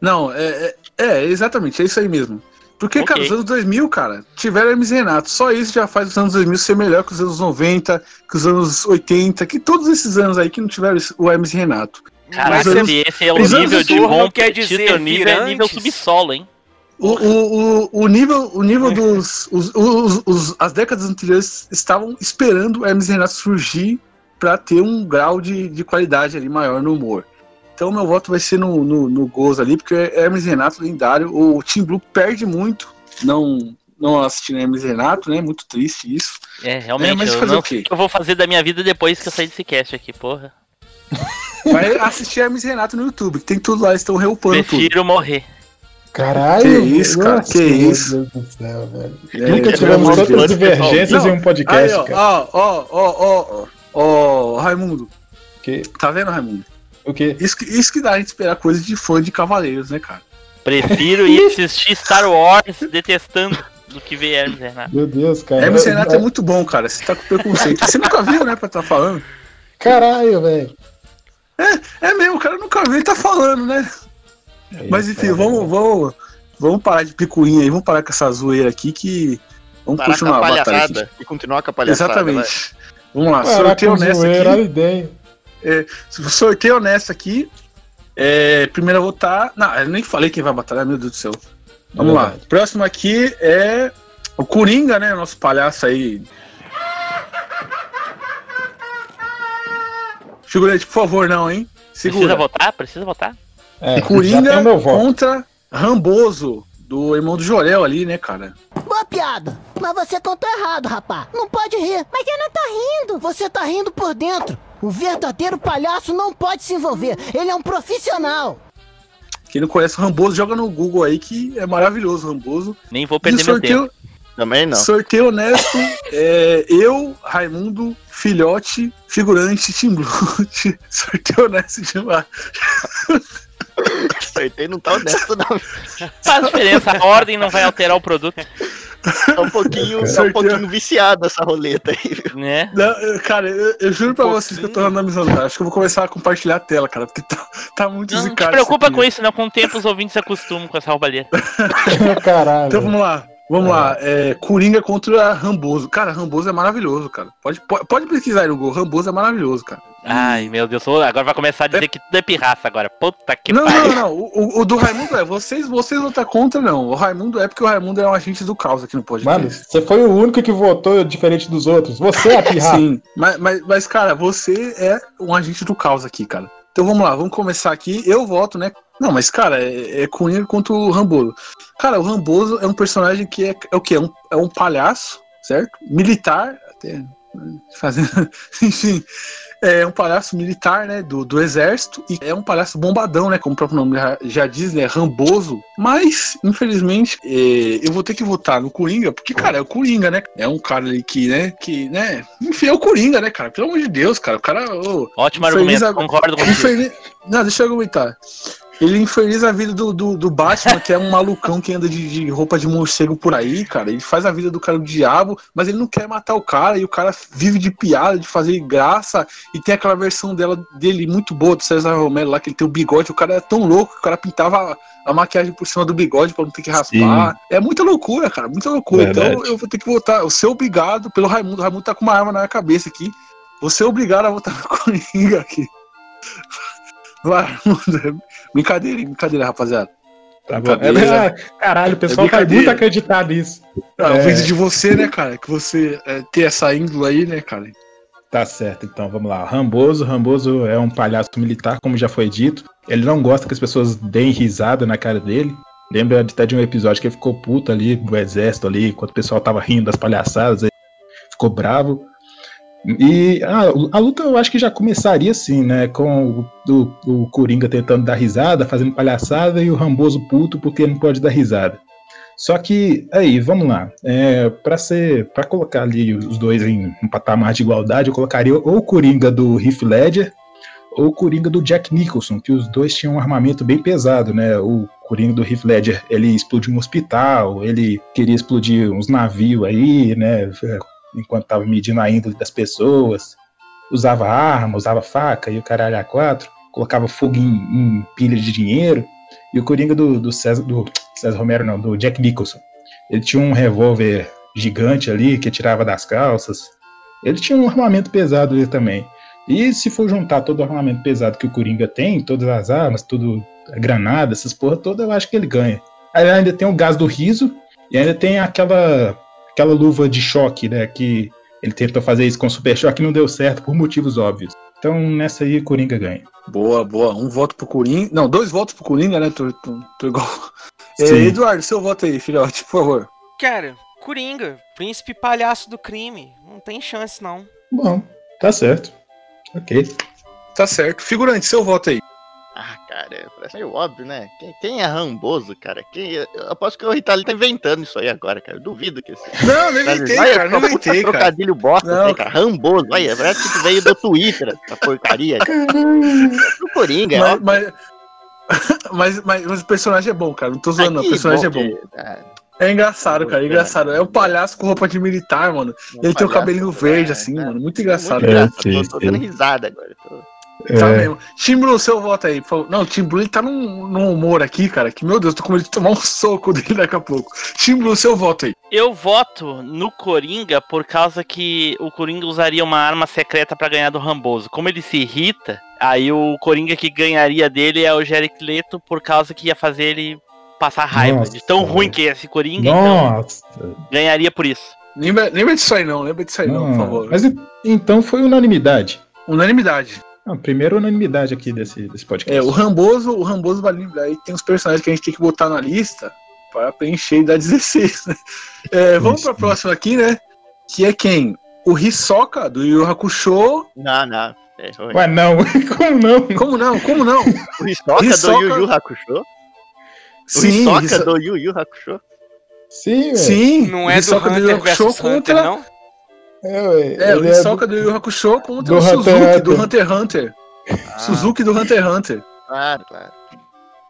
Não, é, é, é, exatamente, é isso aí mesmo. Porque, cara, Ok. os anos 2000, cara, tiveram Hermes e Renato. Só isso já faz os anos 2000 ser melhor que os anos 90, que os anos 80, que todos esses anos aí que não tiveram esse- o Hermes e Renato. Caraca, Os anos- esse, esse é o nível de bom quer que dizer o nível é nível subsolo, hein? O, o, o, o nível, o nível dos. Os, os, os- as décadas anteriores estavam esperando o Hermes e Renato surgir pra ter um grau de, de qualidade ali maior no humor. Então meu voto vai ser no, no, no Gozo ali, porque é Hermes Renato lendário. O Team Blue perde muito, não, não assistindo Hermes Renato, né? Muito triste isso. É, realmente, É, mas eu fazer não o quê? que eu vou fazer da minha vida depois que eu sair desse cast aqui, porra. Vai assistir Hermes Renato no YouTube, que tem tudo lá, eles estão reupando tudo. Prefiro morrer. Caralho! Que isso, cara, nossa, que meu isso. Deus do céu, velho. É, Nunca pelo tivemos tantas Deus. divergências Não, em um podcast, Aí, ó, cara. ó, ó, ó, ó, ó, ó, Raimundo. Que- Tá vendo, Raimundo? O quê? Isso que, isso que dá a gente esperar coisa de fã de Cavaleiros, né, cara? Prefiro ir assistir Star Wars detestando do que ver Hermes Renato. Meu Deus, cara. Hermes Renato é muito bom, cara. Você tá com preconceito. Você nunca viu, né, pra estar falando? Caralho, velho. É mesmo, o cara nunca viu e tá falando, né? Mas enfim, vamos, vamos, vamos parar de picuinha aí, vamos parar com essa zoeira aqui que. Vamos Parar continuar a a batalha. aqui. e continuar com a palhaçada. vai. Exatamente. Vamos lá, Caraca, sorteio honesto zoeira, aqui. ideia. Sorteio honesto aqui. É, primeiro eu vou votar. Não, eu nem falei quem vai batalhar, meu Deus do céu. Vamos lá. Próximo aqui é o Coringa, né? Nosso palhaço aí. Figurante, por favor, não, hein? Precisa Segura. votar? Precisa votar? É, Coringa contra Ramboso, do irmão do Jorel ali, né, cara? Boa piada. Mas você contou errado, rapá. Não pode rir. Mas eu não tô rindo. Você tá rindo por dentro. O verdadeiro palhaço não pode se envolver. Ele é um profissional. Quem não conhece o Ramboso, joga no Google aí que é maravilhoso o Ramboso. Nem vou perder meu tempo. sorteio, Também não. sorteio honesto é eu, Raimundo, filhote, figurante, Tim Blue. sorteio honesto demais. Sorteio não tá honesto, não. Faz diferença, a ordem não vai alterar o produto, Tá um pouquinho, tá um pouquinho viciado essa roleta aí, viu? né? Não, cara, eu, eu juro pra vocês que eu tô randomizando, cara. Acho que eu vou começar a compartilhar a tela, cara, porque tá, tá muito Não, não te zicado preocupa isso com isso, não. Com o tempo os ouvintes se acostumam com essa roubalheira. Caralho. Então vamos lá. Vamos lá. É, Coringa contra Ramboso. Cara, Ramboso é maravilhoso, cara. Pode, pode, pode pesquisar aí no Google. Ramboso é maravilhoso, cara. Ai, meu Deus, agora vai começar a dizer que tudo é pirraça agora. Puta que não, pariu. não, não. O, o- o do Raimundo é. Vocês, vocês não tá contra, não. O Raimundo é porque o Raimundo é um agente do caos aqui no podcast. Mano, você foi o único que votou diferente dos outros. Você é a pirraça. Sim, mas, mas, mas, cara, você é um agente do caos aqui, cara. Então vamos lá, vamos começar aqui. Eu voto, né? Não, mas, cara, é, é Coringa contra o Ramboso. Cara, o Ramboso é um personagem que é, é o quê? É um, é um palhaço, certo? Militar, até fazendo. Enfim, é um palhaço militar, né? Do, do exército. E é um palhaço bombadão, né? Como o próprio nome já, diz, né? Ramboso. Mas, infelizmente, é, eu vou ter que votar no Coringa, porque, cara, é o Coringa, né? É um cara ali que, né? Que, né? Enfim, é o Coringa, né, cara? Pelo amor de Deus, cara. O cara. ô, Ótimo argumento, a- concordo contigo. infeliz- Não, deixa eu argumentar. Ele inferniza a vida do, do, do Batman, que é um malucão que anda de, de roupa de morcego por aí, cara. Ele faz a vida do cara do diabo, mas ele não quer matar o cara, e o cara vive de piada, de fazer graça, e tem aquela versão dela, dele muito boa, do César Romero lá, que ele tem o bigode, o cara é tão louco que o cara pintava a, a maquiagem por cima do bigode pra não ter que raspar. É muita loucura, cara, muita loucura. Então Verdade. eu vou ter que votar, eu ser obrigado pelo Raimundo. O Raimundo tá com uma arma na minha cabeça aqui. Vou ser obrigado a votar no Coringa aqui. Vai, Raimundo. Brincadeira, brincadeira, rapaziada. Tá. Brincadeira. É, caralho, o pessoal É vai brincadeira. muito acreditar nisso. Ah, É. Eu fiz de você, né, cara? Que você é, ter essa índole aí, né, cara? Tá certo, então vamos lá. Ramboso, Ramboso é um palhaço militar, como já foi dito. Ele não gosta que as pessoas deem risada na cara dele. Lembra até de um episódio que ele ficou puto ali do exército ali, enquanto o pessoal tava rindo das palhaçadas, ele ficou bravo. E ah, a luta eu acho que já começaria assim, né? Com o, o, o Coringa tentando dar risada, fazendo palhaçada, e o Ramboso puto porque não pode dar risada. Só que, aí, vamos lá. É, para ser, para colocar ali os dois em um patamar de igualdade, eu colocaria ou o Coringa do Heath Ledger ou o Coringa do Jack Nicholson, que os dois tinham um armamento bem pesado, né? O Coringa do Heath Ledger, ele explodiu um hospital, ele queria explodir uns navios aí, né? Enquanto tava medindo a índole das pessoas. Usava arma, usava faca e o caralho a quatro. Colocava fogo em, em pilha de dinheiro. E o Coringa do, do, César, do César Romero, não, do Jack Nicholson. Ele tinha um revólver gigante ali que tirava das calças. Ele tinha um armamento pesado ali também. E se for juntar todo o armamento pesado que o Coringa tem, todas as armas, tudo, a granada, essas porra toda, eu acho que ele ganha. Aí ainda tem o gás do riso e ainda tem aquela aquela luva de choque, né, que ele tentou fazer isso com o Super Choque e não deu certo por motivos óbvios. Então nessa aí Coringa ganha. Boa, boa. Um voto pro Coringa. Não, dois votos pro Coringa, né? Tô, tô, tô igual. É. Eduardo, seu voto aí, filhote, por favor. Cara, Coringa, príncipe palhaço do crime. Não tem chance, não. Bom, tá certo. Ok. Tá certo. Figurante, seu voto aí. Cara, parece meio óbvio, né? Quem, quem é Ramboso, cara? Quem, eu aposto que o Ritali tá inventando isso aí agora, cara. Eu duvido que esse. Não, não inventei, cara. Não inventei, cara. trocadilho bosta, Não, assim, cara. Ramboso, olha, parece que veio do Twitter, essa porcaria. Do Coringa, é Mas, mas, mas, mas, mas o personagem é bom, cara. Não tô zoando, não. O personagem é bom. que- ah, É engraçado, cara. É engraçado. É um palhaço com roupa de militar, mano. Ele tem o palhaço, cabelinho verde, é, assim, é. mano. Muito engraçado. Muito É, engraçado. sim, tô, tô dando risada agora. tô- Tá É, mesmo. Tim Blue, seu voto aí, por favor. Não, o Tim Blue ele tá num, num humor aqui, cara, que, meu Deus, tô com medo de tomar um soco dele daqui a pouco. Tim Blue, seu voto aí. Eu voto no Coringa por causa que o Coringa usaria uma arma secreta pra ganhar do Ramboso. Como ele se irrita, aí o Coringa que ganharia dele é o Jared Leto por causa que ia fazer ele passar raiva. Nossa, de tão ruim que é esse Coringa, então Nossa. ganharia por isso. Lembra, lembra disso aí, não. Lembra disso aí, não, por Não, favor. mas então foi unanimidade. Unanimidade. Não, primeira unanimidade aqui desse, desse podcast. É, o Ramboso, o Ramboso vai lembrar. Aí tem os personagens que a gente tem que botar na lista para preencher e dar 16, né? É, vamos Isso. pra próxima aqui, né? Que é quem? O Hisoka, do Yu Hakusho. Não, não. É. Ué, não, como não? Como não? Como não? o Hisoka do Hisoka- Yu Yu Hakusho? O Sim, Hisoka Hiso- do Yu Yu Hakusho? Sim, velho. Sim, Não é do Hisoka Yu Yu Hunter Hakusho versus Hunter, contra. não? É, ué, É, o Hisoka do Yu Yu Hakusho contra do o Hunter Suzuki x do Hunter. Hunter x Hunter. Ah, Suzuki do Hunter x Hunter. Claro, claro.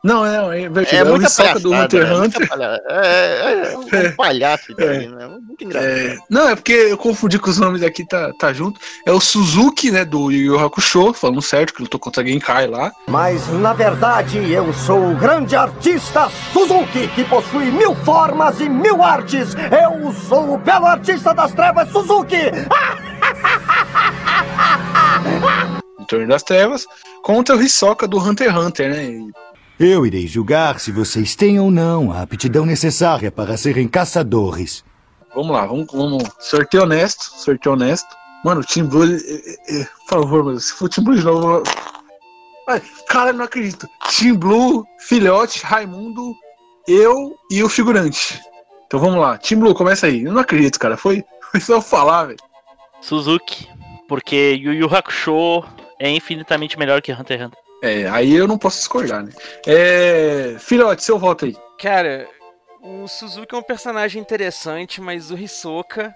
Não, é, é, É é, o muita Hisoka do palhaçada, Hunter né? Hunter. palha- É, é, é um É. palhaço É. aí, né? Muito engraçado. É, não, é porque eu confundi com os nomes aqui, tá, tá junto. É o Suzuki, né, do Yu Yu Hakusho, falando certo, que lutou contra Genkai lá. Mas na verdade eu sou o grande artista Suzuki, que possui mil formas e mil artes. Eu sou o belo artista das trevas Suzuki. no Torneio das Trevas, contra o Hisoka do Hunter x Hunter, né? E- Eu irei julgar se vocês têm ou não a aptidão necessária para serem caçadores. vamos lá, vamos, vamos. Sorteio honesto, sorteio honesto. Mano, o Team Blue, ele- ele- ele- por favor, mano, se for o Team Blue de novo. Ai, cara, eu não acredito. Team Blue, Filhote, Raimundo, eu e o figurante. Então vamos lá, Team Blue, começa aí. Eu não acredito, cara. Foi, foi só eu falar, velho. Suzuki, porque Yu Yu Hakusho é infinitamente melhor que Hunter x Hunter. É, aí eu não posso discordar, né? É. Filhote, seu voto aí. Cara, o Suzuki é um personagem interessante, mas o Hisoka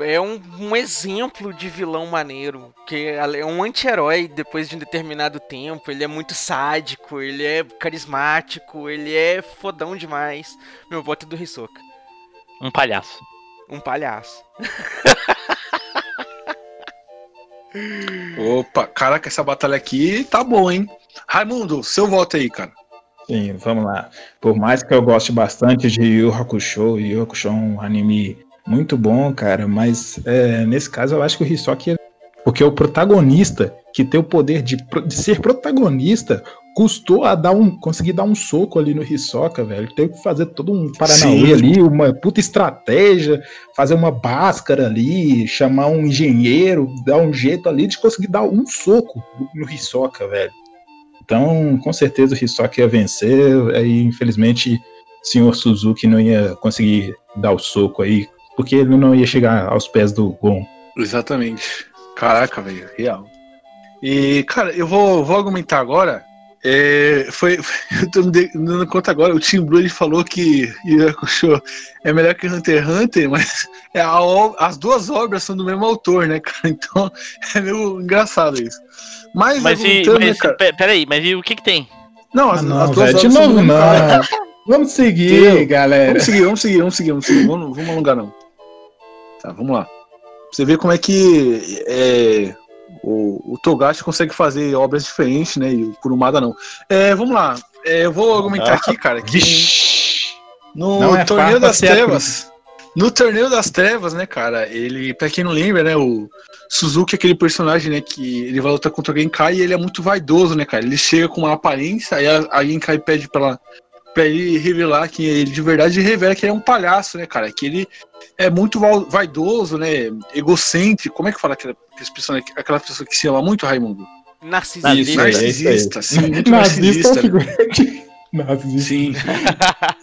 é um, um exemplo de vilão maneiro. Que é um anti-herói depois de um determinado tempo. Ele é muito sádico, ele é carismático, ele é fodão demais. Meu voto é do Hisoka. Um palhaço. Um palhaço. Opa, caraca, essa batalha aqui tá boa, hein? Raimundo, seu voto aí, cara. Sim, vamos lá. Por mais que eu goste bastante de Yu Hakusho, Yu Hakusho é um anime muito bom, cara, mas é, nesse caso eu acho que o Hisoki é... Porque o protagonista, que tem o poder de, de ser protagonista, custou a dar um, conseguir dar um soco ali no Hisoka, velho. Teve que fazer todo um paranauê Sim. ali, uma puta estratégia, fazer uma báscara ali, chamar um engenheiro, dar um jeito ali de conseguir dar um soco no Hisoka, velho. Então, com certeza o Hisoka ia vencer, aí infelizmente o senhor Suzuki não ia conseguir dar o soco aí, porque ele não ia chegar aos pés do Gon. Exatamente. Caraca, velho, real. E, cara, eu vou, vou argumentar agora. É, foi, eu tô me de- dando conta agora, o Team Blue ele falou que Hakusho é melhor que Hunter x Hunter, mas é a as duas obras são do mesmo autor, né, cara? Então é meio engraçado isso. Mas, Mas, e, né, mas cara? pe- peraí, mas e o que que tem? Não, as, Ah, não, as duas de obras são do novo mesmo cara. não. Vamos seguir, Entendeu? galera. Vamos seguir, vamos seguir, vamos seguir, vamos seguir. Vamos, vamos alongar, não. Tá, vamos lá. Pra você ver como é que é, o, o Togashi consegue fazer obras diferentes, né? E o Kurumada não. É, vamos lá. É, eu vou argumentar aqui, cara, que no Não é Torneio das Trevas. No Torneio das Trevas, né, cara, ele, pra quem não lembra, né, o Suzuki é aquele personagem, né, que ele vai lutar contra o Genkai e ele é muito vaidoso, né, cara. Ele chega com uma aparência, aí a, a Genkai pede pra, ela, pra ele revelar quem é ele de verdade revela que ele é um palhaço, né, cara. Que ele é muito vaidoso, né, egocêntrico. Como é que fala aquela, aquela pessoa, aquela pessoa que se ama muito, Raimundo? Narcisista. Isso, narcisista, sim, muito Nazista é narcisista. né? Sim.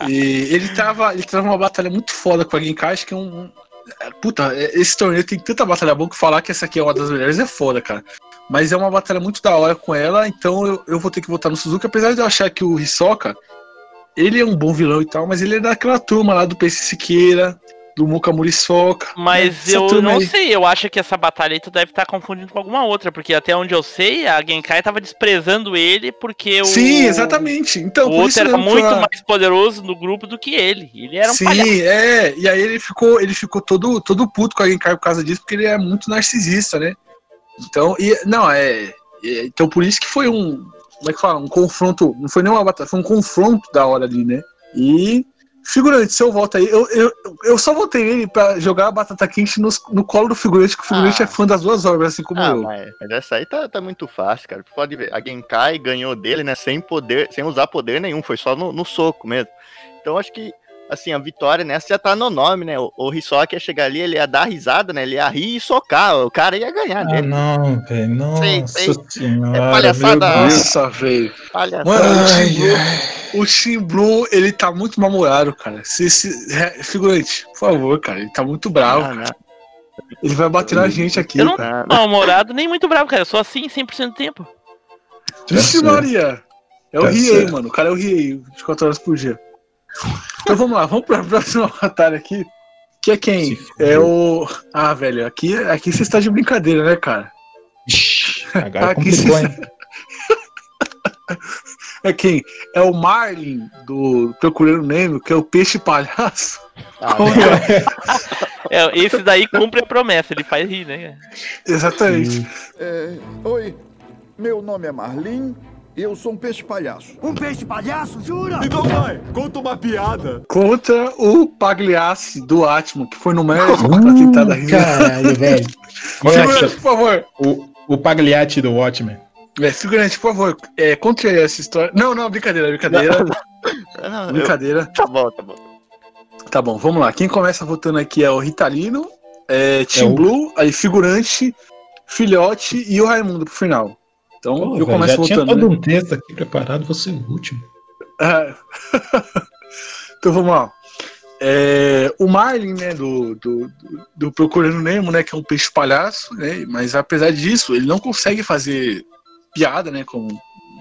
E ele tava, ele tava uma batalha muito foda com a Genkai, acho que é um. um- é, Puta, é- esse torneio tem tanta batalha boa que falar que essa aqui é uma das melhores é foda, cara. Mas é uma batalha muito da hora com ela, então eu, eu vou ter que votar no Suzuki, apesar de eu achar que o Hisoka, ele é um bom vilão e tal, mas ele é daquela turma lá do PC Siqueira, do Muka Muriçoka. Mas Essa eu não aí. sei, eu acho que essa batalha aí tu deve estar confundindo com alguma outra, porque até onde eu sei, a Genkai tava desprezando ele porque o. Sim, exatamente. Então, o por outro isso era muito eu- mais poderoso no grupo do que ele. Ele era um Sim, palhaço. é. E aí ele ficou, ele ficou todo, todo puto com a Genkai por causa disso, porque ele é muito narcisista, né? Então, e, não, é, é, Então por isso que foi um. Como é que fala? Um confronto. Não foi nem uma batalha, foi um confronto da hora ali, né? E. Figurante, se eu voto aí, eu, eu, eu só votei ele pra jogar a batata quente no, no colo do figurante, que o figurante Ah. é fã das duas obras, assim como Ah, eu. mas, mas essa aí tá, tá muito fácil, cara. Pode ver, a Genkai ganhou dele, né, sem poder, sem usar poder nenhum, foi só no, no soco mesmo. Então acho que, assim, a vitória nessa já tá no nome, né? O, o Hisoka ia chegar ali, ele ia dar risada, né? Ele ia rir e socar, o cara ia ganhar Ah, dele. não, velho. Nossa Sei, sei. senhora. É palhaçada. Nossa, velho. Palhaçada. Mano, o Blue, ele tá muito mal-humorado, cara. Se, se, é, figurante, por favor, cara, ele tá muito bravo. Ah, não. Ele vai bater na gente aqui, Eu não cara. tô mal-humorado nem muito bravo, cara. Sou assim 100% do tempo. Vixe. Maria. É o Tá Riei, mano. O cara é o Riei, 24 horas por dia. Então vamos lá, vamos pra próxima batalha aqui. Que é quem? É o. Ah, velho, aqui, aqui você está de brincadeira, né, cara? Ixi, Agora Aqui complicou, hein? É quem? É o Marlin do Procurando Nemo, que é o peixe palhaço. Ah, Contra- É, esse daí cumpre a promessa, ele faz rir, né? Exatamente. É, oi, meu nome é Marlin eu sou um peixe palhaço. Um peixe palhaço, jura? Então vai, conta uma piada. Contra o Pagliassi do Atmo, que foi no médico pra tentar dar risada. Caralho, velho. Figurante, Nossa, por favor. o, o Pagliatti do Watchmen. É, figurante, por favor, é, conte aí essa história. Não, não, brincadeira, brincadeira. não, eu- Brincadeira. tá bom, tá bom. Tá bom, vamos lá. Quem começa votando aqui é o Ritalino, é, Team É o- Blue, aí figurante, filhote e o Raimundo pro final. Então Pô, eu velho, começo já tinha votando. todo Né? um texto aqui preparado, você é o último. É. então vamos lá. É, o Marlin, né, do, do, do- do Procurando Nemo, né, que é um peixe palhaço, né, mas apesar disso, ele não consegue fazer piada, né, como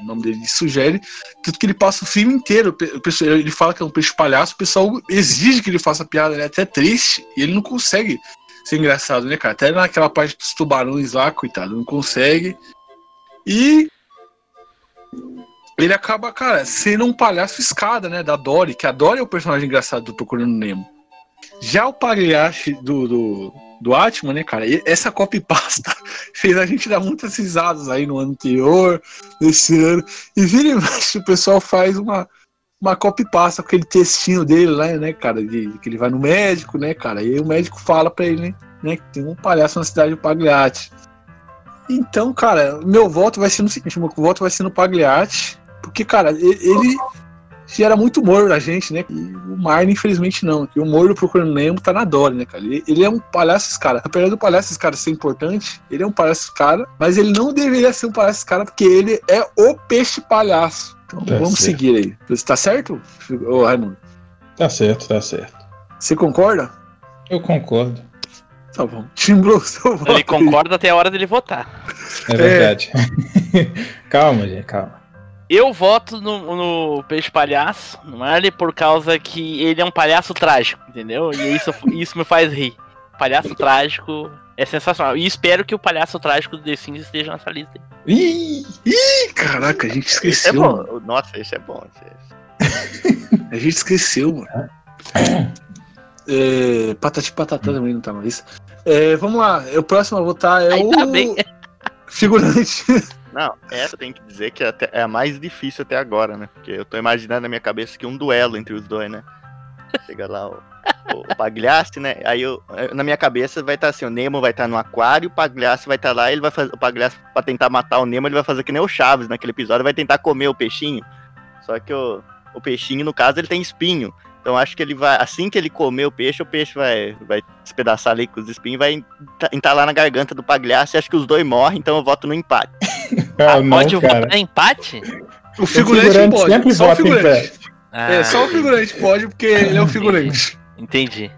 o nome dele sugere, tanto que ele passa o filme inteiro, ele fala que é um peixe palhaço, o pessoal exige que ele faça piada, né, até triste, e ele não consegue ser engraçado, né, cara, até naquela parte dos tubarões lá, coitado, não consegue, e ele acaba, cara, sendo um palhaço escada, né, da Dory, que a Dory é o personagem engraçado do Procurando Nemo. Já o Pagliacci do, do, do Atman, né, cara, essa copy pasta fez a gente dar muitas risadas aí no ano anterior, nesse ano, e vira e mexe o pessoal faz uma, uma copy pasta com aquele textinho dele lá, né, cara, de, que ele vai no médico, né, cara, e o médico fala pra ele, né, né, que tem um palhaço na cidade do Pagliatti. Então, cara, meu voto vai ser no seguinte, meu voto vai ser no Pagliatti, porque, cara, e- ele gera muito humor na gente, né? E o Marlin, infelizmente, não. Que o humor do Procurando Nemo tá na Dory, né, cara? Ele, ele é um palhaço cara. Apesar do palhaço cara ser importante, ele é um palhaço cara, mas ele não deveria ser um palhaço cara, porque ele é o peixe palhaço. Então Tá vamos certo. seguir aí. Você tá certo, ô Raimundo? Tá certo, tá certo. Você concorda? Eu concordo. Tá bom. Timbrou seu voto. Ele concorda até a hora dele votar. É verdade. calma, gente, calma. Eu voto no, no Peixe Palhaço, no Marley, por causa que ele é um palhaço trágico, entendeu? E isso, isso me faz rir. Palhaço trágico é sensacional. E espero que o palhaço trágico do The Sims esteja nessa lista. aí. Ih, ih, caraca, a gente Esse é esqueceu. bom. Nossa, esse é bom. esse- A gente esqueceu, mano. É, patati patatá também não tá na lista. É, vamos lá, o próximo a votar é Ainda o bem. figurante. Não, essa tem que dizer que até- é a mais difícil até agora, né? Porque eu tô imaginando na minha cabeça que um duelo entre os dois, né? Chega lá o, o, o Pagliassi, né? Aí eu, na minha cabeça vai estar assim, o Nemo vai estar no aquário, o Pagliassi vai estar lá, ele vai fazer o Pagliassi pra tentar matar o Nemo, ele vai fazer que nem o Chaves naquele episódio, vai tentar comer o peixinho. Só que o, o peixinho, no caso, ele tem espinho. Então acho que ele vai, assim que ele comer o peixe, o peixe vai, vai despedaçar ali com os espinhos e vai enta- entalar na garganta do Pagliassi. Acho que os dois morrem, então eu voto no empate. Ah, não, Pode cara. votar em empate? O figurante, figurante pode, sempre só o vota em figurante. Ah, É, só o figurante pode, porque ele é o figurante. Entendi.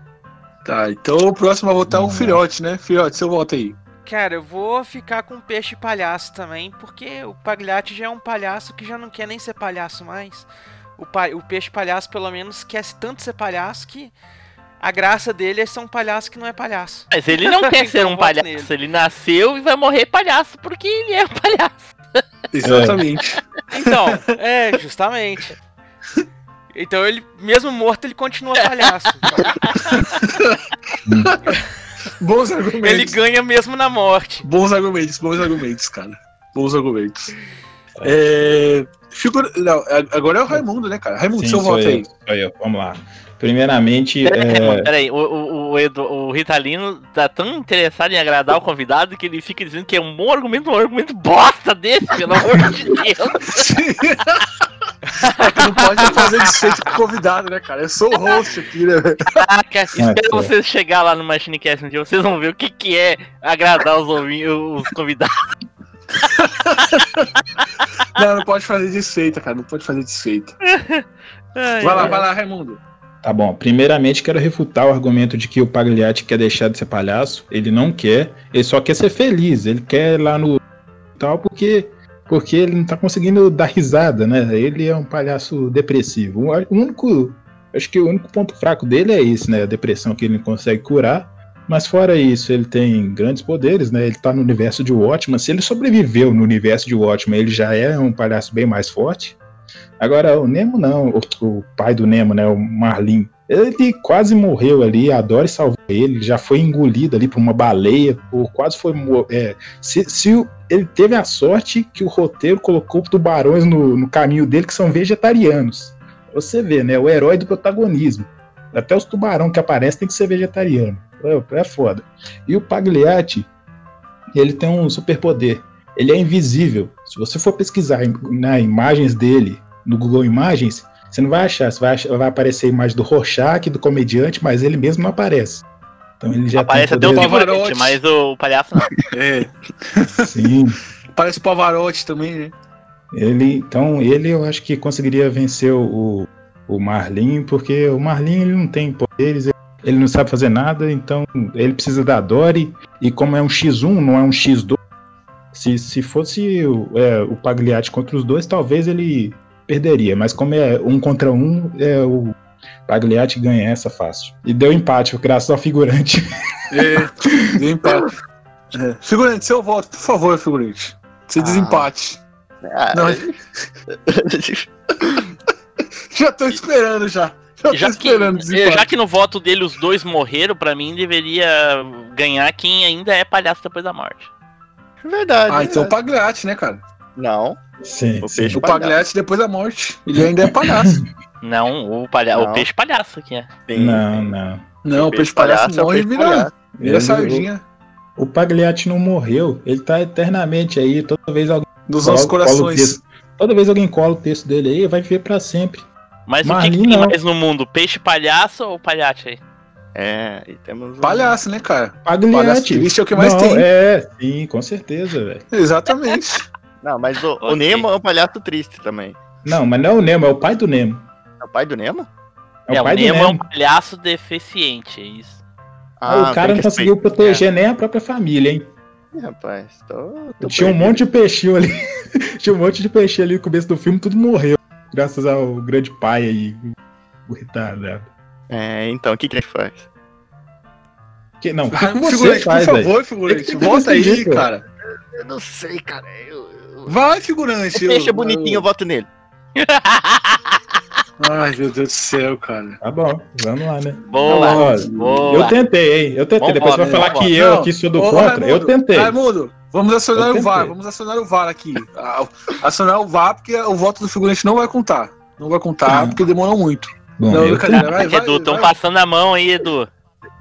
Tá, então o próximo a votar é o filhote, né? Filhote, seu voto aí. Cara, eu vou ficar com o peixe palhaço também, porque o Pagliatti já é um palhaço que já não quer nem ser palhaço mais. O, o peixe palhaço, pelo menos, quer tanto ser palhaço que a graça dele é ser um palhaço que não é palhaço. Mas ele não quer ser Então um palhaço. nele. Ele nasceu e vai morrer palhaço, porque ele é um palhaço. Exatamente. Então, é, justamente. Então ele, mesmo morto, ele continua palhaço. Bons Ele argumentos. ganha mesmo na morte. Bons argumentos, bons argumentos, cara. Bons argumentos. É. Figura... Não, agora é o Raimundo, né, cara? Raimundo, Sim, seu voto eu, aí. eu. Vamos lá. Primeiramente, Peraí, é, peraí, o, o, o, Edu- o Ritalino tá tão interessado em agradar o convidado que ele fica dizendo que é um bom argumento, um argumento bosta desse, pelo amor de Deus. É não pode fazer desfeito com o convidado, né, cara? Eu sou o host aqui, né, velho? Caraca, espera é. vocês chegar lá no Machinecast um dia, vocês vão ver o que, que é agradar os, os convidados. Não, não pode fazer desfeita, cara. Não pode fazer desfeita. Ai, Vai lá, ai. vai lá, Raimundo. Tá bom, primeiramente quero refutar o argumento de que o Pagliatti quer deixar de ser palhaço. Ele não quer, ele só quer ser feliz. Ele quer ir lá no tal porque porque ele não tá conseguindo dar risada, né? Ele é um palhaço depressivo. O único, acho que o único ponto fraco dele é esse, né? A depressão que ele não consegue curar. Mas fora isso, ele tem grandes poderes, né? Ele tá no universo de Watchman. Se ele sobreviveu no universo de Watchman, ele já é um palhaço bem mais forte. Agora, o Nemo não, o, o pai do Nemo, né, o Marlin, ele quase morreu ali, a Dory salvou ele, já foi engolido ali por uma baleia, por, quase foi... É, se, se ele teve a sorte que o roteiro colocou tubarões no, no caminho dele que são vegetarianos. Você vê, né, o herói do protagonismo. Até os tubarão que aparecem tem que ser vegetariano. É, é foda. E o Pagliatti, ele tem um superpoder. Ele é invisível. Se você for pesquisar na imagens dele no Google Imagens, você não vai achar. Você vai, achar- vai aparecer a imagem do Rorschach, do comediante, mas ele mesmo não aparece. Então ele já Aparece tem até o Pavarotti. mas o palhaço não. É. Sim. Parece o Pavarotti também, né? Ele, então, ele eu acho que conseguiria vencer o, o Marlin, porque o Marlin ele não tem poderes, ele- não sabe fazer nada, então ele precisa da Dory, e como é um X1, não é um X2, se, se fosse o, é, o Pagliatti contra os dois, talvez ele perderia, mas como é um contra um, é, o Pagliatti ganha essa fácil. E deu empate, graças ao figurante. É. Deu empate. É. Figurante, seu voto, por favor, figurante. Você desempate. Ah, Não, já tô esperando já. Já tô Já que, já que no voto dele os dois morreram, pra mim deveria ganhar quem ainda é palhaço depois da morte. verdade. Ah, então o verdade. Pagliatti, né, cara? Não, Sim, o sim. peixe O Pagliatti depois da morte. Ele ainda é palhaço. Não, o, palha Não. o peixe palhaço que é. Tem- Não, não. Não, o peixe palhaço é o morre e peixe vira, palhaço. vira Ele- sardinha O Pagliatti não morreu, ele tá eternamente aí, toda vez alguém dos nossos o corações. texto- Toda vez alguém cola o texto dele aí, vai viver pra sempre. Mas o que, que tem não. mais no mundo? Peixe palhaço ou palhate aí? É, e temos um- Palhaço, né, cara? Pagliatti. Palhaço triste é o que mais Não, tem. É, sim, com certeza, velho. Exatamente. Não, mas o, o Ok. Nemo é um palhaço triste também. Não, mas não é o Nemo, é o pai do Nemo. É o pai do Nemo? É, É, o pai do Nemo Nemo. é um palhaço deficiente, é isso. Ah, o cara tem não que conseguiu respeitar. proteger nem a própria família, hein? É, rapaz, tô, tô Tinha um perdido. monte de peixinho ali. Tinha um monte de peixe ali no começo do filme, tudo morreu. Graças ao grande pai aí, o retardado. É, então, o que que a gente faz? Que, não, que, Ah, que você figurante, faz, por favor, figurante, que volta aí, pô. cara. Eu não sei, cara. Eu, Vai, figurante. é eu- bonitinho, eu voto nele. Ai, meu Deus do céu, cara. Tá bom, vamos lá, né? Boa, boa. Eu tentei, hein? Eu tentei. Vambora, Depois você vai falar vambora. que eu Não, aqui sou do ô, contra. Raimundo, eu tentei. Raimundo, vamos acionar o VAR, vamos acionar o VAR aqui. Acionar o VAR porque o voto do figurante não vai contar. Não vai contar porque demorou muito. Bom, não, eu brincadeira, vai, vai, Edu, estão passando a mão aí, Edu.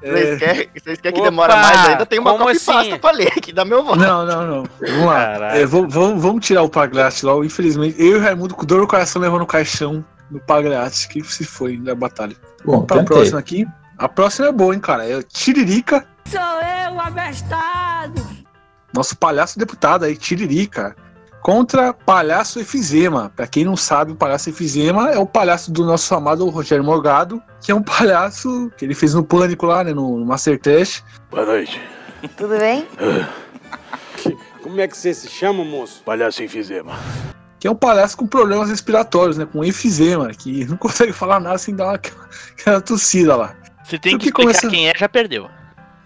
É, Vocês querem, vocês querem que Opa, demora mais ainda? Tem uma copy assim? pasta pra ler aqui, dá meu voto. Não, não, não. Vamos lá. É, vamos, vamos, tirar o Pagliatti logo. Infelizmente, eu e o Raimundo com dor no coração levando o caixão do Pagliatti, que se foi da batalha. Bom, Vamos pra tentei. próxima aqui. A próxima é boa, hein, cara. É Tiririca, Sou eu, abestado! Nosso palhaço deputado aí, Tiririca. Contra Palhaço Efizema. Pra quem não sabe, o Palhaço Efizema é o palhaço do nosso amado Rogério Morgado, que é um palhaço que ele fez no Pânico lá, né, no Master Trash. Boa noite. Tudo bem? Como é que você se chama, moço? Palhaço enfisema. que é um palhaço com problemas respiratórios, né? Com efizema, que não consegue falar nada sem dar uma, aquela tossida lá. Você tem que que explicar começa- quem é, já perdeu.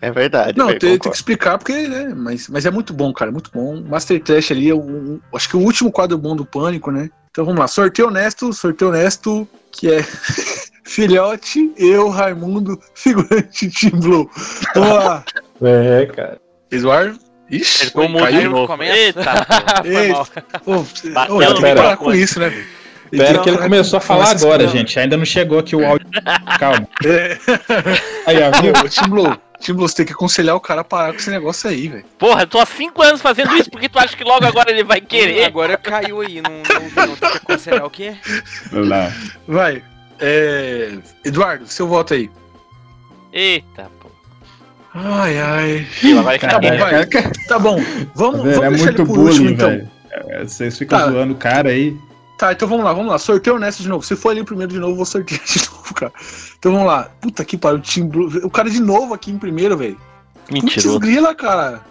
É verdade. Não, tem, tem que explicar porque, né? Mas, mas é muito bom, cara, muito bom. Master Trash ali, é o- acho que o último quadro bom do Pânico, né? Então vamos lá, sorteio honesto, sorteio honesto, que é filhote, eu, Raimundo, figurante Team Blue. Vamos lá, É, cara. Eduardo. Ixi, Acertou o mudo de caiu. novo. começa. Eita, pô. Bateu ô, eu tenho que no parar com isso, né? velho? Espera que ele começou a falar agora, gente. Ainda não chegou aqui o áudio. Calma. É. Aí, ó, viu? Team Blue, Blue, você tem que aconselhar o cara a parar com esse negócio aí, velho. Porra, eu tô há cinco anos fazendo isso, porque tu acha que logo agora ele vai querer? Agora caiu aí, não, não, não tem que aconselhar o quê? Vamos lá. Vai. É... Eduardo, seu voto aí. Eita, pô. Ai, ai. Agora Tá bom, vai. Tá bom. Vamos, Tá vamos É deixar muito ele por último, bullying, então. velho. É, Vocês ficam Tá. zoando o cara aí. Tá, então vamos lá, vamos lá. Sorteio honesto de novo. Se for ali primeiro de novo, eu vou sortear de novo, cara. Então vamos lá. Puta que pariu, o Team Blue. O cara de novo aqui em primeiro, velho. Mentiroso. grila, cara.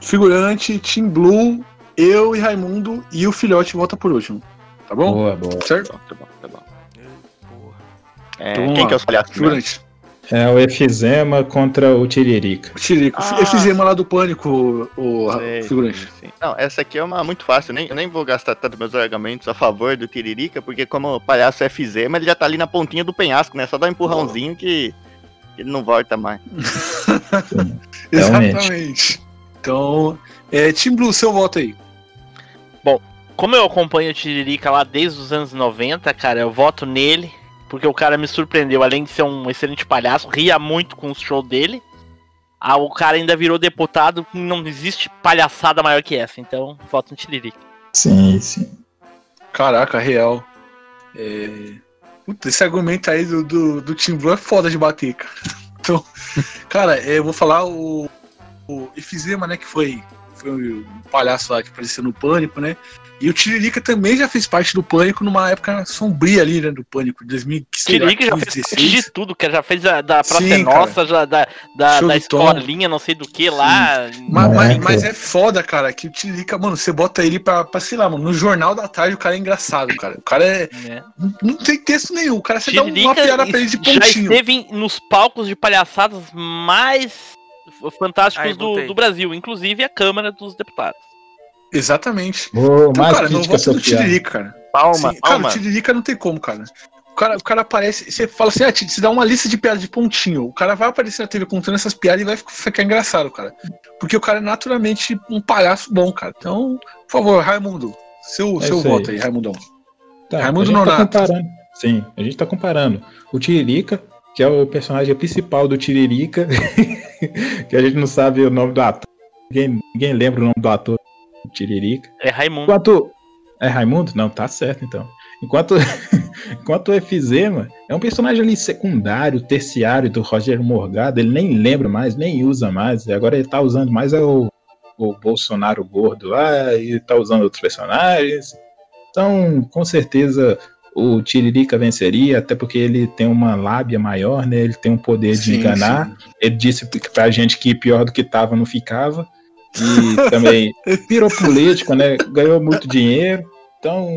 Figurante, Team Blue, eu e Raimundo e o filhote volta por último. Tá bom? Boa, boa. Certo? Tá bom, tá bom. Porra. É, Então quem lá. que é os palhaços? mesmo? Figurante. É o efizema contra o Tiririca. O Tirico. Ah. Eu fiz uma lá do pânico, o, o Sei, figurante. sim. Não, essa aqui é uma muito fácil. Eu nem, eu nem vou gastar tanto meus argumentos a favor do Tiririca, porque como o palhaço é FZema, ele já tá ali na pontinha do penhasco, né? Só dá um empurrãozinho que que ele não volta mais. Exatamente. Então, é, Team Blue, seu voto aí. Como eu acompanho o Tiririca lá desde os anos 90, cara, eu voto nele, porque o cara me surpreendeu, além de ser um excelente palhaço, ria muito com o show dele. Ah, o cara ainda virou deputado, não existe palhaçada maior que essa, então voto no Tiririca. Sim, sim. Caraca, real. É... Puta, esse argumento aí do, do, do Team Blue é foda de bater, cara. Então, cara, é, eu vou falar o, o Efizema, né, que foi, foi um palhaço lá que apareceu no Pânico, né? E o Tiririca também já fez parte do Pânico numa época sombria ali, né, do Pânico, 2015, Tiririca já fez parte de tudo, cara, já fez a, da Praça Sim, é Nossa, já, da, da, Show da do Tom. escolinha, não sei do que lá. Mas, É, mas, mas é foda, cara, que o Tiririca, mano, você bota ele pra, pra, sei lá, mano, no Jornal da Tarde o cara é engraçado, cara. O cara é. né? Não, não tem texto nenhum. O cara você dá uma piada pra ele de já pontinho. esteve em- nos palcos de palhaçadas mais fantásticos Aí, do, do Brasil, inclusive a Câmara dos Deputados. Exatamente. Ô, Então, mais cara, é do social. Tiririca, cara. Palma, Sim, cara, palma. o Tiririca não tem como, cara. O cara, o cara aparece, você fala assim, ah, dá uma lista de piadas de pontinho. O cara vai aparecer na TV contando essas piadas e vai ficar- engraçado, cara. Porque o cara é naturalmente um palhaço bom, cara. Então, por favor, Raimundo, seu, É seu voto aí. aí, Raimundão. Tá, Raimundo a gente tá Nonato. comparando. Sim, a gente tá comparando o Tiririca, que é o personagem principal do Tiririca, que a gente não sabe o nome do ator. Ninguém, ninguém lembra o nome do ator Tiririca. É Raimundo. Enquanto. É Raimundo? Não, tá certo então. Enquanto, enquanto o Efizema é um personagem ali secundário, terciário do Roger Morgado, ele nem lembra mais, nem usa mais. e Agora ele tá usando mais é o, o Bolsonaro gordo lá, e tá usando outros personagens. Então, com certeza, o Tiririca venceria, até porque ele tem uma lábia maior, né? Ele tem um poder de Sim, enganar. Ele disse pra gente que pior do que tava não ficava. E também virou político, né? Ganhou muito dinheiro. Então.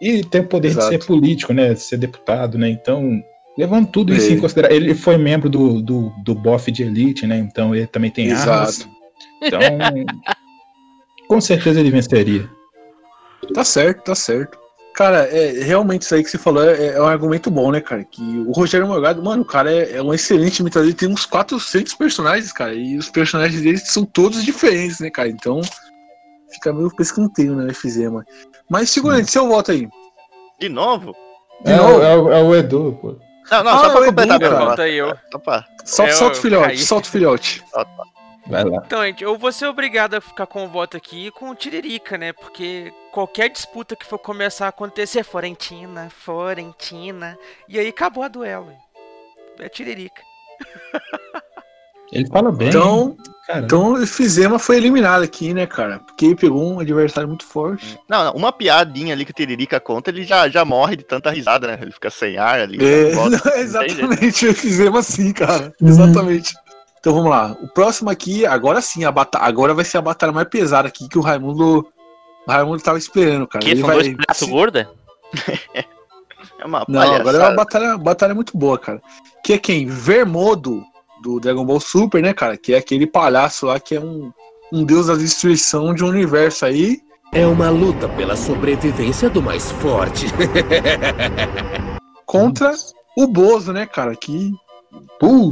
E tem o poder Exato. de ser político, né? De ser deputado, né? Então, levando tudo isso em consideração. Ele foi membro do, do, do BOF de elite, né? Então ele também tem armas. Exato. Então, com certeza ele venceria. Tá certo, tá certo. Cara, é, realmente isso aí que você falou é, é um argumento bom, né, cara? Que o Rogério Morgado, mano, o cara é, é um excelente imitador. Ele tem uns 400 personagens, cara. E os personagens dele são todos diferentes, né, cara? Então, fica meio pescanteio, né, Efizema. Mas, seguramente, seu voto aí. De novo? De É, novo? o- é o- é o Edu, pô. Não, não, Ah, só pra o completar meu voto. Conta aí, eu. Pra- Solta, É, solta o filhote, solta o filhote. Vai lá. Então, gente, eu vou ser obrigado a ficar com o voto aqui com o Tiririca, né? Porque qualquer disputa que for começar a acontecer, Florentina, Florentina, e aí acabou a duelo. É Tiririca. Ele fala bem. Então, Caramba. então o Efizema foi eliminado aqui, né, cara? Porque ele pegou um adversário muito forte. Não, não, uma piadinha ali que o Tiririca conta, ele já, já morre de tanta risada, né? Ele fica sem ar ali. É, não, exatamente, o Efizema sim, cara. Exatamente. Então vamos lá. O próximo aqui, agora sim, a bata agora vai ser a batalha mais pesada aqui que o Raimundo. O Raimundo tava esperando, cara. Que Ele vai- dois palhaços gorda? É uma Não, agora é uma batalha, batalha muito boa, cara. Que é quem? Vermodo, do Dragon Ball Super, né, cara? Que é aquele palhaço lá que é um, um deus da destruição de um universo aí. É uma luta pela sobrevivência do mais forte. Contra o Bozo, né, cara? Que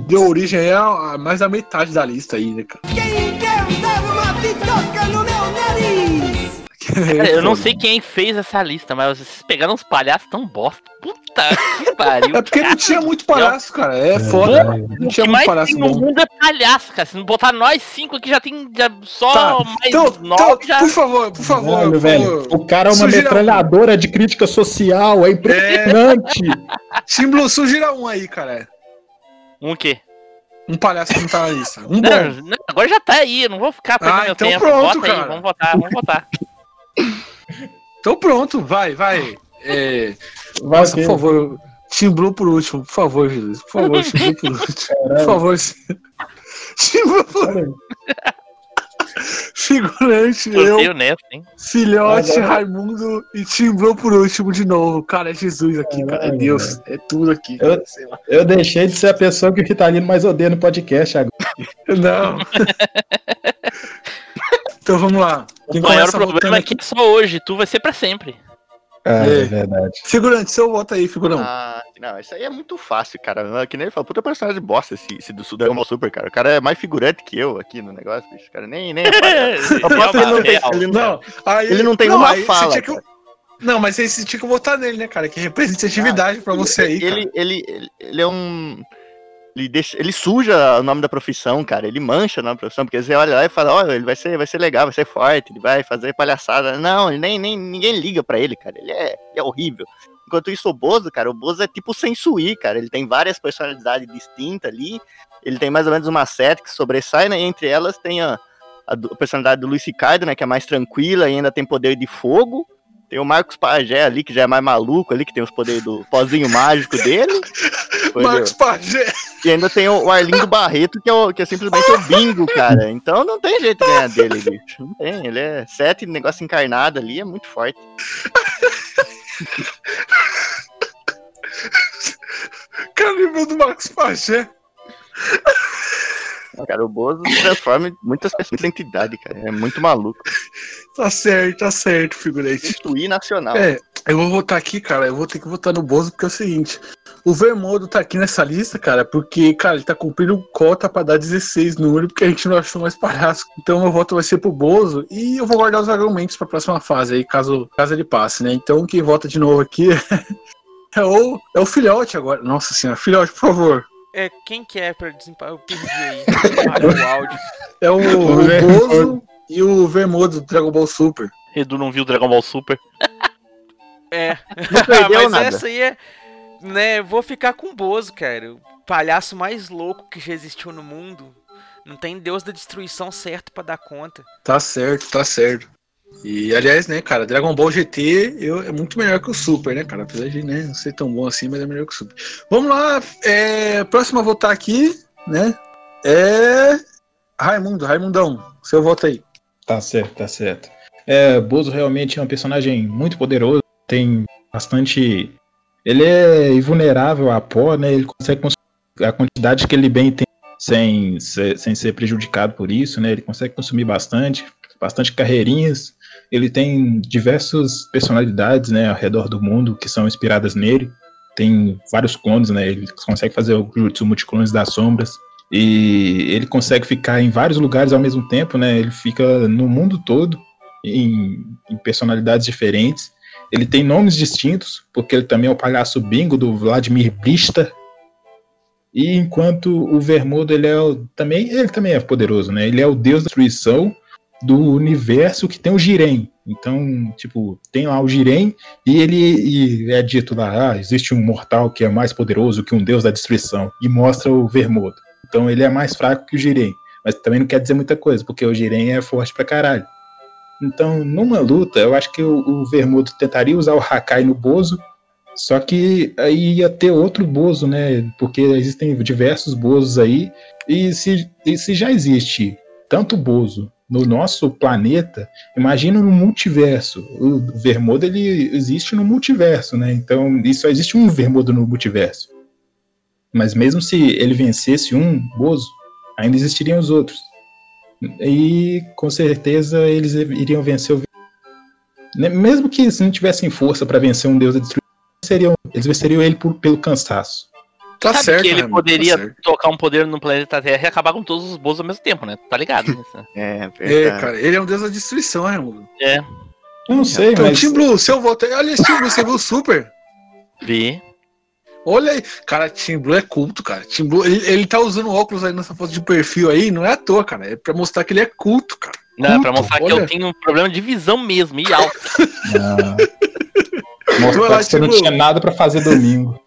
deu origem aí a, a mais da metade da lista aí, né, cara? Quem quer dar uma bitoca no meu nariz? Cara, eu não sei quem fez essa lista, mas vocês pegaram uns palhaços tão bosta. Puta que pariu. É porque não tinha muito palhaço, cara. É É, foda. vai. Não O tinha que muito mais palhaço tem no bom. mundo é palhaço, cara. Se não botar nós cinco aqui, já tem já só Tá, mais então, nove então, já. por favor, por favor. Por velho, o cara é uma Sugira metralhadora de crítica social, é impressionante. Tim Blue, sugira um aí, cara. Um quê? Um palhaço que não tá na lista. Um Não, bom. não, agora já tá aí, eu não vou ficar perdendo Ah, meu então tempo. pronto, Bota aí, cara. vamos votar, vamos votar. Então pronto, vai, vai. É, Vai nossa, por favor. Tim Blue por último, por favor, Jesus. Por favor, Tim Blue por último. Por favor. Tim Blue por Figurante, eu, nessa, hein? filhote, Raimundo e Tim Blue por último de novo. Cara, é Jesus aqui, cara. É Deus. É tudo aqui. Eu- cara, sei lá. Eu deixei de ser a pessoa que o Ritalino mais odeia no podcast agora. Não. então vamos lá. Quem O maior problema é que é só hoje, tu vai ser pra sempre. Ah, É. é verdade. Figurante, seu voto aí, figurão. Ah, não, isso aí é muito fácil, cara. Que nem ele falou, puta personagem bosta esse, esse do Dragon Ball Super, cara. O cara é mais figurante que eu aqui no negócio, bicho. O cara nem. nem que ele não tem, ele não, Não, aí, ele não tem uma aí você fala. tinha que-. Não, mas aí você tinha que votar nele, né, cara? Que representatividade pra você aí, cara. ele, ele, ele, ele é um. Ele, deixa, ele suja o nome da profissão, cara. Ele mancha o nome da profissão, porque você olha lá e fala, olha, ele vai ser, vai ser legal, vai ser forte, ele vai fazer palhaçada. Não, nem, nem ninguém liga pra ele, cara. Ele é, ele é horrível. Enquanto isso, o Bozo, cara, o Bozo é tipo Sensui, cara. Ele tem várias personalidades distintas ali. Ele tem mais ou menos uma sete que sobressai, né? E entre elas tem a, a personalidade do Luiz Ricardo, né? Que é mais tranquila e ainda tem poder de fogo. Tem o Marcos Pajé ali, que já é mais maluco ali, que tem os poderes do pozinho mágico dele. Marcos Pajé. e ainda tem o, o Arlindo Barreto, que é, o, que é simplesmente o bingo, cara. Então não tem jeito de ganhar dele, bicho. Não tem. Ele é sete negócio encarnado ali, é muito forte. Cara, lembrou do Marcos Pajé. Cara, o Bozo se transforma em muitas pessoas de entidade, cara. É muito maluco. Tá certo, tá certo, figurante. Instituir nacional. É, eu vou votar aqui, cara. Eu vou ter que votar no Bozo, porque é o seguinte: o Vermodo tá aqui nessa lista, cara, porque, cara, ele tá cumprindo cota pra dar 16 número, porque a gente não achou mais palhaço. Então meu voto vai ser pro Bozo e eu vou guardar os argumentos pra próxima fase aí, caso, caso ele passe, né? Então quem vota de novo aqui é o, é o filhote agora. Nossa senhora, filhote, por favor. É, quem que é pra desempatar? Eu perdi aí. O áudio. É o, o Bozo e o Vermodo do Dragon Ball Super. Edu não viu Dragon Ball Super. É. Não perdeu Mas nada. essa aí é. Né, vou ficar com o Bozo, cara. O palhaço mais louco que já existiu no mundo. Não tem Deus da destruição certo pra dar conta. Tá certo, tá certo. E aliás, né, cara, Dragon Ball GT eu, é muito melhor que o Super, né, cara? Apesar de né, não ser tão bom assim, mas é melhor que o Super. Vamos lá, é, próximo a votar aqui, né? É. Raimundo, Raimundão, seu voto aí. Tá certo, tá certo. É, Bozo realmente é um personagem muito poderoso, tem bastante. Ele é invulnerável a pó, né? Ele consegue consumir a quantidade que ele bem tem sem sem ser prejudicado por isso, né? Ele consegue consumir bastante, bastante carreirinhas. Ele tem diversas personalidades, né, ao redor do mundo que são inspiradas nele. Tem vários clones, né? Ele consegue fazer o Jutsu Multiclones das Sombras. E ele consegue ficar em vários lugares ao mesmo tempo, né? Ele fica no mundo todo, em, em personalidades diferentes. Ele tem nomes distintos, porque ele também é o palhaço bingo do Vladimir Brista. E enquanto o Vermudo, ele é o, também, ele também é poderoso, né? Ele é o deus da destruição do universo que tem o Jiren. Então, tipo, tem lá o Jiren e ele e é dito lá, ah, existe um mortal que é mais poderoso que um deus da destruição e mostra o Vermudo. Então ele é mais fraco que o Jiren, mas também não quer dizer muita coisa, porque o Jiren é forte pra caralho. Então, numa luta, eu acho que o, o Vermudo tentaria usar o Hakai no Bozo, só que aí ia ter outro Bozo, né? Porque existem diversos Bozos aí, e se, e se já existe tanto Bozo no nosso planeta, imagina no multiverso. O Vermodo ele existe no multiverso, né? Então, e só existe um Vermodo no multiverso. Mas mesmo se ele vencesse um Bozo, ainda existiriam os outros. E com certeza eles iriam vencer o mesmo que se não tivessem força para vencer um deus da destruição, eles venceriam ele por, pelo cansaço. Tá Sabe certo, que ele Raimundo, poderia tá tocar um poder no planeta Terra e acabar com todos os boas ao mesmo tempo, né? Tá ligado nisso? É, É, cara, ele é um deus da destruição, Raimundo. É. Eu não sei, Então, mas Tim Blue, seu voto. Olha esse Tim Blue, você viu o Super? Vi. Olha aí. Cara, Tim Blue é culto, cara. Tim Blue, ele, ele tá usando óculos aí nessa foto de perfil aí, não é à toa, cara. É pra mostrar que ele é culto, cara. Não, é pra mostrar que olha. eu tenho um problema de visão mesmo, e alto. ah, mostrar que você não tinha nada pra fazer domingo.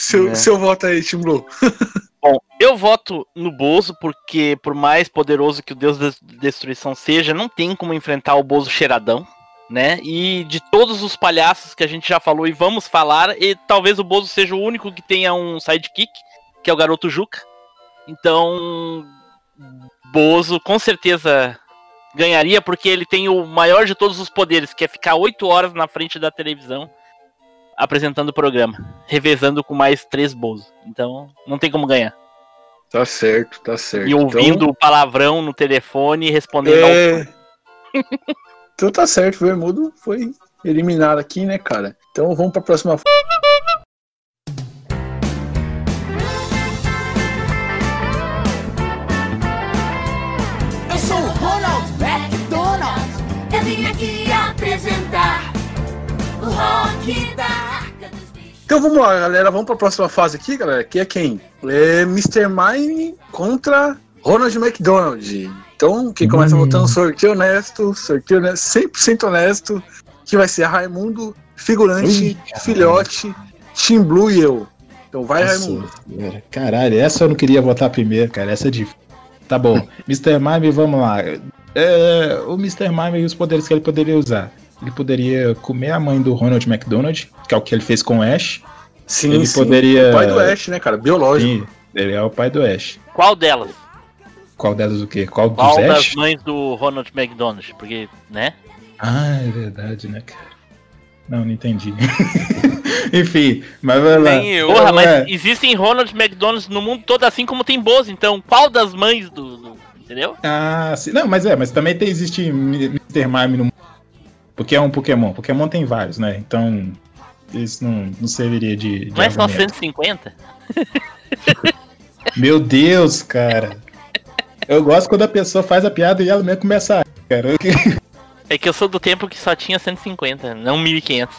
Seu, É. seu voto aí, Tim Blue. Bom, eu voto no Bozo porque, por mais poderoso que o Deus da Destruição seja, não tem como enfrentar o Bozo cheiradão, né? E de todos os palhaços que a gente já falou e vamos falar, e talvez o Bozo seja o único que tenha um sidekick, que é o garoto Juca. Então, Bozo com certeza ganharia porque ele tem o maior de todos os poderes, que é ficar oito horas na frente da televisão apresentando o programa, revezando com mais três Bozo. Então, não tem como ganhar. Tá certo, tá certo. E ouvindo o palavrão no telefone e respondendo ao É... então tá certo, o Vermudo foi eliminado aqui, né, cara? Então vamos pra próxima Eu sou o Ronald McDonald. Eu vim aqui apresentar o rock da. Então vamos lá, galera. Vamos pra próxima fase aqui, galera. Que é quem? É Mr. Mime contra Ronald McDonald. Então, quem começa Hum. votando sorteio honesto, sorteio honesto, 100% honesto, que vai ser Raimundo, figurante, Ui, filhote, Team Blue e eu. Então vai, Nossa, Raimundo. cara, Caralho, essa eu não queria votar primeiro, cara. Essa é difícil. Tá bom. Mr. Mime, vamos lá. É, o Mr. Mime e os poderes que ele poderia usar. Ele poderia comer a mãe do Ronald McDonald, que é o que ele fez com o Ash. Sim, ele sim. poderia. O pai do Ash, né, cara? Biológico. Sim, ele é o pai do Ash. Qual delas? Qual delas o quê? Qual dos Qual das Ash? mães do Ronald McDonald? Porque, né? Ah, é verdade, né, cara? Não, não entendi. Enfim, mas vai lá. Nem eu. Porra, mas É. existem Ronald McDonald's no mundo todo assim como tem Bozo, então qual das mães do. do- entendeu? Ah, sim. Não, mas é, mas também tem, existe Mr. Mime no mundo. Porque é um Pokémon. Pokémon tem vários, né? Então, isso não, não serviria de. de Não é só argumento. 150? Meu Deus, cara. Eu gosto quando a pessoa faz a piada e ela mesmo começa a. Cara. É que eu sou do tempo que só tinha 150, não 1500.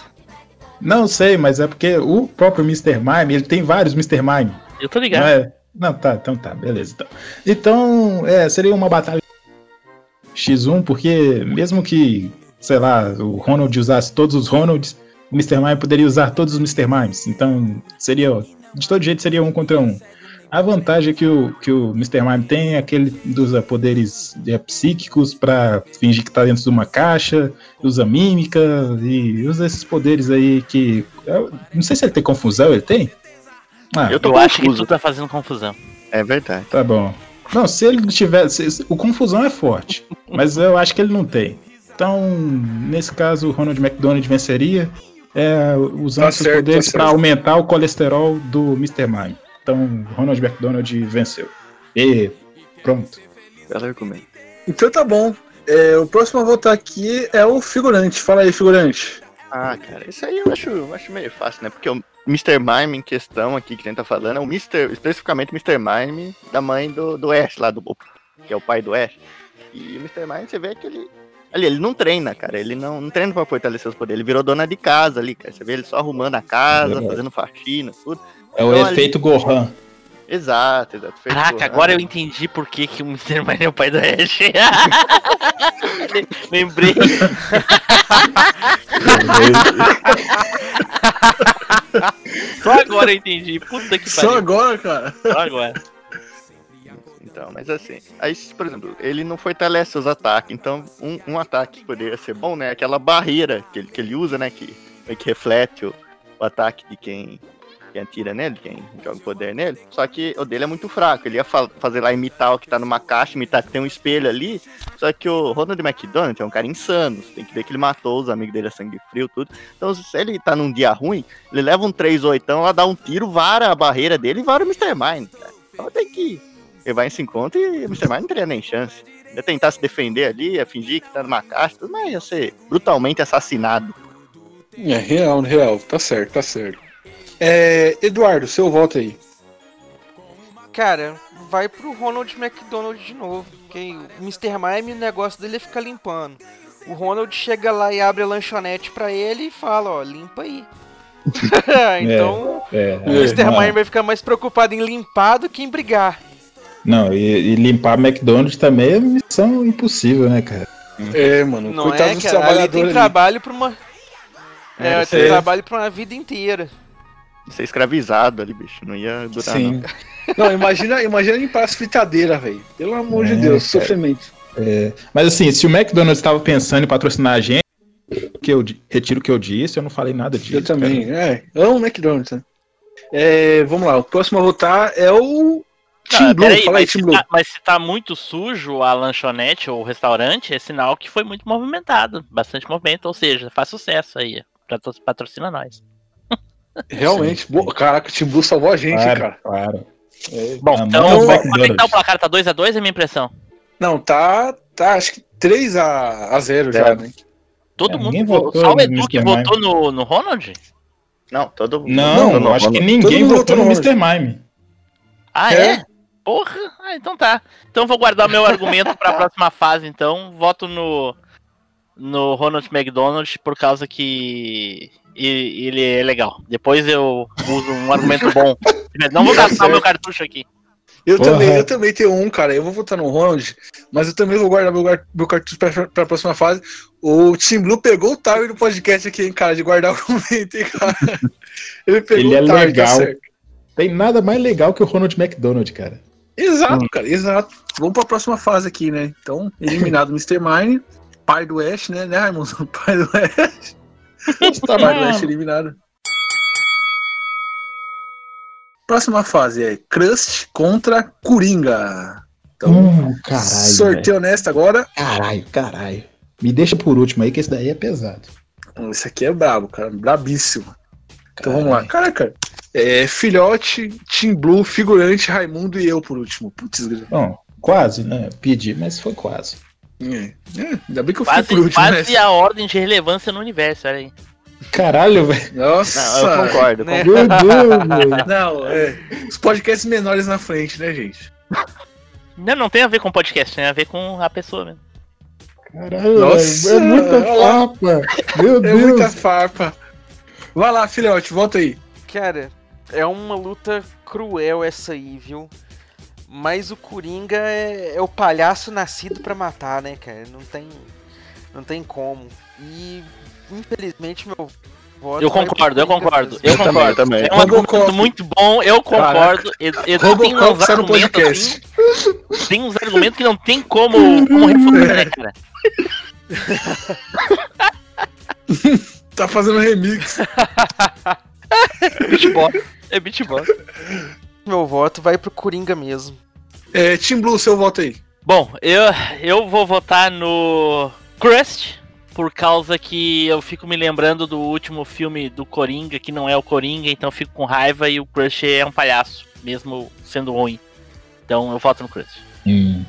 Não sei, mas é porque o próprio Mr. Mime, ele tem vários Mr. Mime. Eu tô Não, ligado. é? não, tá, então tá, beleza. Então, então é, seria uma batalha X1, porque mesmo que, sei lá, o Ronald usasse todos os Ronalds, o Mr. Mime poderia usar todos os Mr. Mimes. Então, seria, de todo jeito, seria um contra um. A vantagem que o, que o Mr. Mime tem é que ele usa poderes é, psíquicos pra fingir que tá dentro de uma caixa, usa mímica e usa esses poderes aí que. eu não sei se ele tem confusão, ele tem? Ah, Eu tô Eu acho que tu tá fazendo confusão. É verdade. Tá bom. Não, se ele tivesse. se- O confusão é forte, mas eu acho que ele não tem. Então, nesse caso, o Ronald McDonald venceria é, usando Tá seus certo, poderes tá para aumentar o colesterol do Mr. Mime. Então, Ronald McDonald venceu. E pronto. Belo argumento. Então tá bom. É, o próximo a votar aqui é o figurante. Fala aí, figurante. Ah, cara, isso aí eu acho, eu acho meio fácil, né? Porque o Mr. Mime em questão aqui que a gente tá falando é o Mr. especificamente Mr. Mime da mãe do, do Ash lá, do que é o pai do Ash. E o Mr. Mime, você vê que ele. Ali, ele não treina, cara. Ele não, não treina pra fortalecer os poderes. Ele virou dona de casa ali, cara. Você vê ele só arrumando a casa, Verdade. fazendo faxina, tudo. É o Então, ali- efeito Gohan. Exato, exato. feito Caraca, Gohan. agora eu entendi por que, que o Mr. Mine é o pai do Ash. Lembrei. Só agora eu entendi. Puta que Só pariu. agora, cara. Só agora. Então, mas assim, aí, por exemplo, ele não fortalece os ataques, então um, um ataque que poderia ser bom, né? Aquela barreira que ele, que ele usa, né? Que, que reflete o, o ataque de quem, quem atira nele, quem joga poder nele. Só que o dele é muito fraco. Ele ia fa- fazer lá imitar o que tá numa caixa, imitar que tem um espelho ali. Só que o Ronald McDonald é um cara insano. Você tem que ver que ele matou os amigos dele a sangue frio, tudo. Então, se ele tá num dia ruim, ele leva um 3 oitão, lá dá um tiro, vara a barreira dele e vara o Mr. Mine, cara. Então tem que levar esse encontro e o Mr. Mine não teria nem chance. Ia tentar se defender ali, ia fingir que tá numa caixa, tudo, mas ia ser brutalmente assassinado. É real, real. Tá certo, tá certo. É, Eduardo, seu voto aí. Cara, vai pro Ronald McDonald de novo. Porque o Mr. Mime, o negócio dele é ficar limpando. O Ronald chega lá e abre a lanchonete pra ele e fala, ó, limpa aí. então, É, o Mr. Mime vai ficar mais preocupado em limpar do que em brigar. Não, e, e limpar McDonald's também é missão impossível, né, cara? É, mano. Não coitado é, dos cara? Ali tem ali. trabalho pra uma... É, É, tem é. trabalho pra uma vida inteira. Ser escravizado ali, bicho. Não ia durar, Sim. não. Não, imagina, imagina limpar as fritadeiras, velho. Pelo amor de É, Deus, cara. sofrimento. É, mas assim, se o McDonald's estava pensando em patrocinar a gente, que eu retiro o que eu disse, eu não falei nada disso. Eu também, é. Amo McDonald's, né? É, vamos lá, o próximo a votar é o Team Ah, Blue. peraí, Fala aí, se Blue. tá, mas se tá muito sujo a lanchonete ou o restaurante, é sinal que foi muito movimentado. Bastante movimento, ou seja, faz sucesso aí. patro- Patrocina nós. Realmente, boa, caraca, o Team Blue salvou a gente, Claro, cara. claro. É, Bom, então, não, quanto é que tá o placar? Tá 2x2, é a minha impressão. Não, tá, tá, acho que 3 a, a 0 já, né? Todo É, mundo votou. Só o no Edu que votou no, no Ronald? Não, todo Não, todo eu acho que ninguém mundo votou votou no no Mr. Mime. Ah, É? Porra! Ah, então tá. Então vou guardar meu argumento pra próxima fase, então. Voto no. No Ronald McDonald por causa que. e- Ele é legal. Depois eu uso um argumento bom. Não vou gastar o meu cartucho aqui. Eu Porra. também, eu também tenho um, cara. Eu vou votar no Ronald, mas eu também vou guardar meu, meu cartucho pra, pra próxima fase. O Team Blue pegou o time do podcast aqui, hein, cara, de guardar o argumento, hein, cara. Ele pegou Ele é o time, tá legal. Tem nada mais legal que o Ronald McDonald, cara. Exato, cara, exato. Vamos pra próxima fase aqui, né? Então, eliminado o Mr. Mine, pai do Ash, né, né, Raimundo? Pai do Ash. Pai do Ash eliminado. Próxima fase é Crust contra Coringa. Então, Hum, caralho. sorteio honesto agora. Caralho, caralho. Me deixa por último aí, que esse daí é pesado. Esse aqui é brabo, cara, brabíssimo. Então vamos lá. Caraca, é, filhote, Team Blue, figurante, Raimundo e eu por último. Putz. Bom, quase, né? Pedi, mas foi quase. é, é, ainda bem que eu Quase, por último, quase né? a ordem de relevância no universo, olha aí. Caralho, velho. Nossa, Não, eu concordo. Né? concordo. Meu Deus, velho. Não, é. Os podcasts menores na frente, né, gente? Não, não tem a ver com podcast, tem a ver com a pessoa mesmo. Caralho, Nossa. É muita papa. Meu É Deus. muita farpa. Vai lá, filhote, volta aí. Cara, é uma luta cruel essa aí, viu? Mas o Coringa é, é o palhaço nascido pra matar, né, cara? Não tem, não tem como. E infelizmente meu voto Eu concordo, eu concordo, eu Eu concordo. eu também. É um argumento muito bom, eu concordo. Edu, Edu tem uns argumentos podcast. assim, tem uns argumentos que não tem como, como refutar, né, cara? Tá fazendo remix. É beatbox. É beatbox. Meu voto vai pro Coringa mesmo. É, Team Blue, seu voto aí. Bom, eu, eu vou votar no Crust, por causa que eu fico me lembrando do último filme do Coringa, que não é o Coringa, então eu fico com raiva e o Crush é um palhaço, mesmo sendo ruim. Então eu voto no Crush. Hum.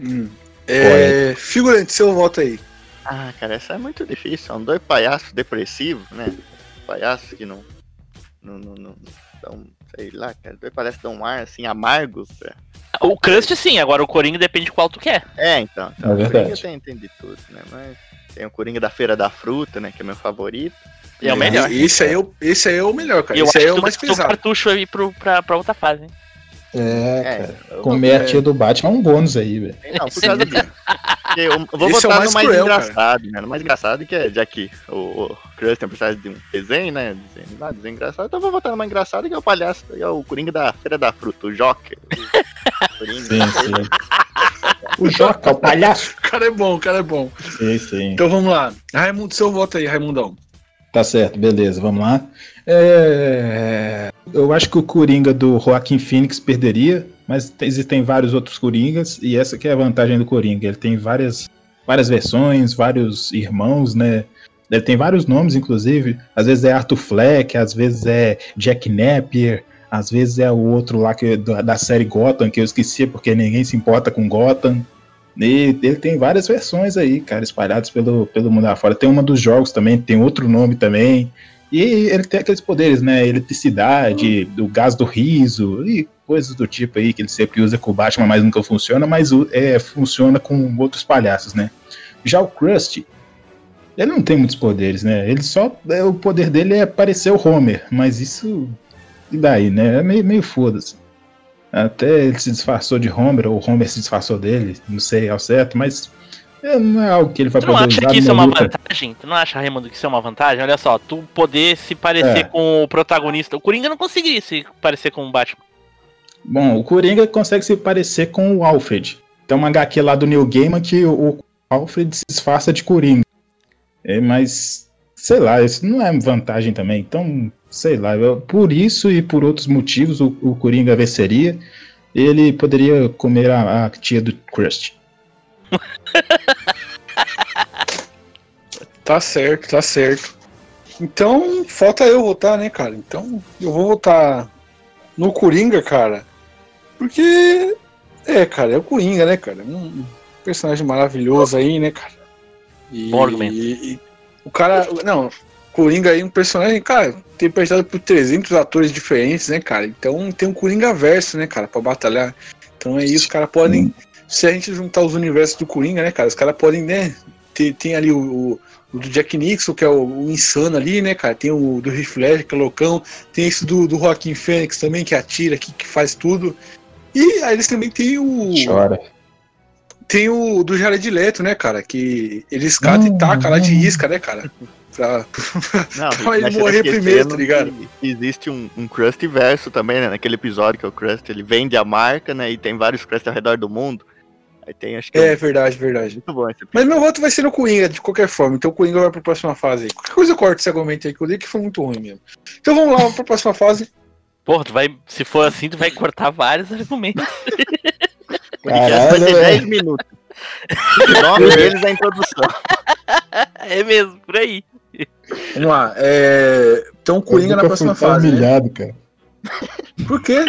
Hum. É, figurante, seu voto aí. Ah, cara, essa é muito difícil. São dois palhaços depressivos, né? Palhaços que não. Não, não, não sei lá, cara. Palhaços dão um ar assim, amargo. Pra... O Crust sim, agora o Coringa depende de qual tu quer. É, então. então É o verdade. Coringa tem, tem de tudo, né? Mas tem o Coringa da Feira da Fruta, né? Que é meu favorito. É o melhor. Esse aí é o, esse aí é o melhor, cara. Eu esse aí é o tu mais gastou pesado. cartucho aí pro, pra, pra outra fase. hein? É, É, cara. Comer a tia do Batman é um bônus aí, velho. Não, por causa disso. Eu, vou Esse é o botar mais no mais cruel, cara. engraçado, né? No mais engraçado que é, já que o, o Krusty precisa de um desenho, né? Desenho, lá, desenho engraçado, então eu vou botar no mais engraçado que é o palhaço, que é o Coringa da Feira da Fruta, o Joker. O Coringa. Sim, sim. O Joca, o palhaço. O cara é bom, o cara é bom. Sim, sim. Então vamos lá. Raimundo, seu voto aí, Raimundão. Tá certo, beleza, vamos lá. É, Eu acho que o Coringa do Joaquim Phoenix perderia, mas tem- existem vários outros Coringas, e essa que é a vantagem do Coringa. Ele tem várias, várias versões, vários irmãos, né? Ele tem vários nomes, inclusive. Às vezes é Arthur Fleck, às vezes é Jack Napier, às vezes é o outro lá que, da, da série Gotham, que eu esqueci porque ninguém se importa com Gotham. E ele tem várias versões aí, cara, espalhadas pelo, pelo mundo afora. Tem uma dos jogos também, tem outro nome também. E ele tem aqueles poderes, né? Eletricidade, do gás do riso e coisas do tipo aí que ele sempre usa com o Batman, mas nunca funciona, mas o- é, funciona com outros palhaços, né? Já o Krusty, ele não tem muitos poderes, né? Ele só. é, o poder dele é parecer o Homer, mas isso. E daí, né? É meio, meio foda-se. Até ele se disfarçou de Homer, ou o Homer se disfarçou dele, não sei ao certo, mas não é algo que ele vai Tu não poder acha que isso é uma luta. vantagem? Tu não acha, Raimundo, que isso é uma vantagem? Olha só, tu poder se parecer É. com o protagonista. O Coringa não conseguiria se parecer com o Batman. Bom, o Coringa consegue se parecer com o Alfred. Tem uma HQ lá do Neil Gaiman que o Alfred se disfarça de Coringa. É, mas, sei lá, isso não é vantagem também. Então, sei lá, eu- por isso e por outros motivos o, o Coringa venceria. Ele poderia comer a, a tia do Krusty. Tá certo, tá certo. Então, falta eu votar, né, cara? Então, eu vou votar no Coringa, cara. Porque, é, cara, é o Coringa, né, cara? Um personagem maravilhoso aí, né, cara? E, Bom argumento. e- e o cara, não, Coringa aí, um personagem, cara, interpretado por 300 atores diferentes, né, cara? Então, tem um Coringa verso, né, cara, pra batalhar. Então é isso, os caras podem, se a gente juntar os universos do Coringa, né, cara, os caras podem, né, ter, tem ali o, o- o do Jack Nixon, que é o, o insano ali, né, cara? Tem o do Heath Ledger, que é loucão. Tem esse do, do Joaquim Fênix também, que atira, que, que faz tudo. E aí eles também tem o. Chora. Tem o do Jared Leto, né, cara? Que ele escata e taca lá de isca, né, cara? Pra, Não, pra ele morrer primeiro, tá ligado? Existe um, um Krusty verso também, né? Naquele episódio que é o Krusty, ele vende a marca, né? E tem vários Krusty ao redor do mundo. Aí tem, acho que É um- verdade, verdade. muito bom esse Mas meu voto vai ser no Coringa, de qualquer forma. Então o Coringa vai pra próxima fase aí. Qualquer coisa eu corto esse argumento aí que eu dei que foi muito ruim mesmo. Então vamos lá, vamos pra próxima fase. Porra, tu vai, se for assim, tu vai cortar vários argumentos. podcast vai ter Caralho, 10 minutos. O nome deles é a introdução. é mesmo, por aí. Vamos lá. É... Então Coringa Eu na próxima fase. Né? humilhado, cara. Por quê?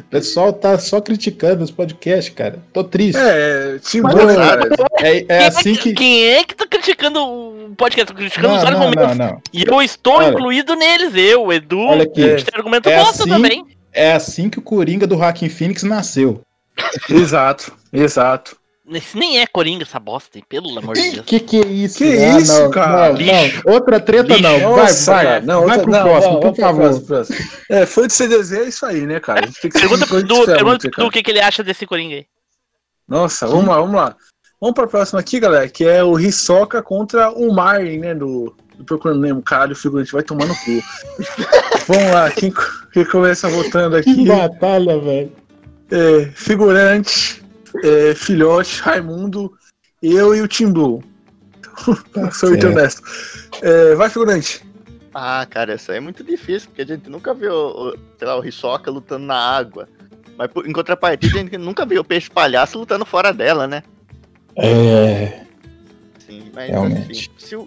O pessoal tá só criticando os podcasts, cara. Tô triste. É, embora, cara. É, é Quem assim que. Quem é que tá criticando o podcast? Tô criticando Não, os argumentos. não, não. E eu estou Olha. incluído neles, eu, o Edu. Olha aqui. a gente tem argumento É bosta assim, também. é assim que o Coringa do Joaquim Phoenix nasceu. Exato, exato. Esse nem é Coringa, essa bosta, hein? pelo amor de Deus. Que que é isso? Que Ah, isso, não, cara? Não, Lixo. não. Outra treta Lixo. não. Vai, Nossa, vai. cara. Não, vai outra- pro não, próximo, vamos por favor. próximo. É, foi de CDZ, é isso aí, né, cara? Que Pergunta ferro, pergunta né, pro cara? Edu o que, que ele acha desse Coringa aí. Nossa, vamos lá, vamos lá. Vamos pra próxima aqui, galera, que é o Hisoka contra o Marlin, né, do, do Procurando Nemo. Caralho, o figurante vai tomar no cu. vamos lá, quem, quem começa votando Que aqui? batalha, velho. É, figurante, é, filhote, Raimundo, eu e o Tim Blue. Sou muito honesto. É, vai, figurante. Ah, cara, isso aí é muito difícil, porque a gente nunca viu, o- sei lá, o Hisoka lutando na água. Mas por- em contrapartida, a gente nunca viu o peixe palhaço lutando fora dela, né? É. Sim, mas Realmente. assim, se o,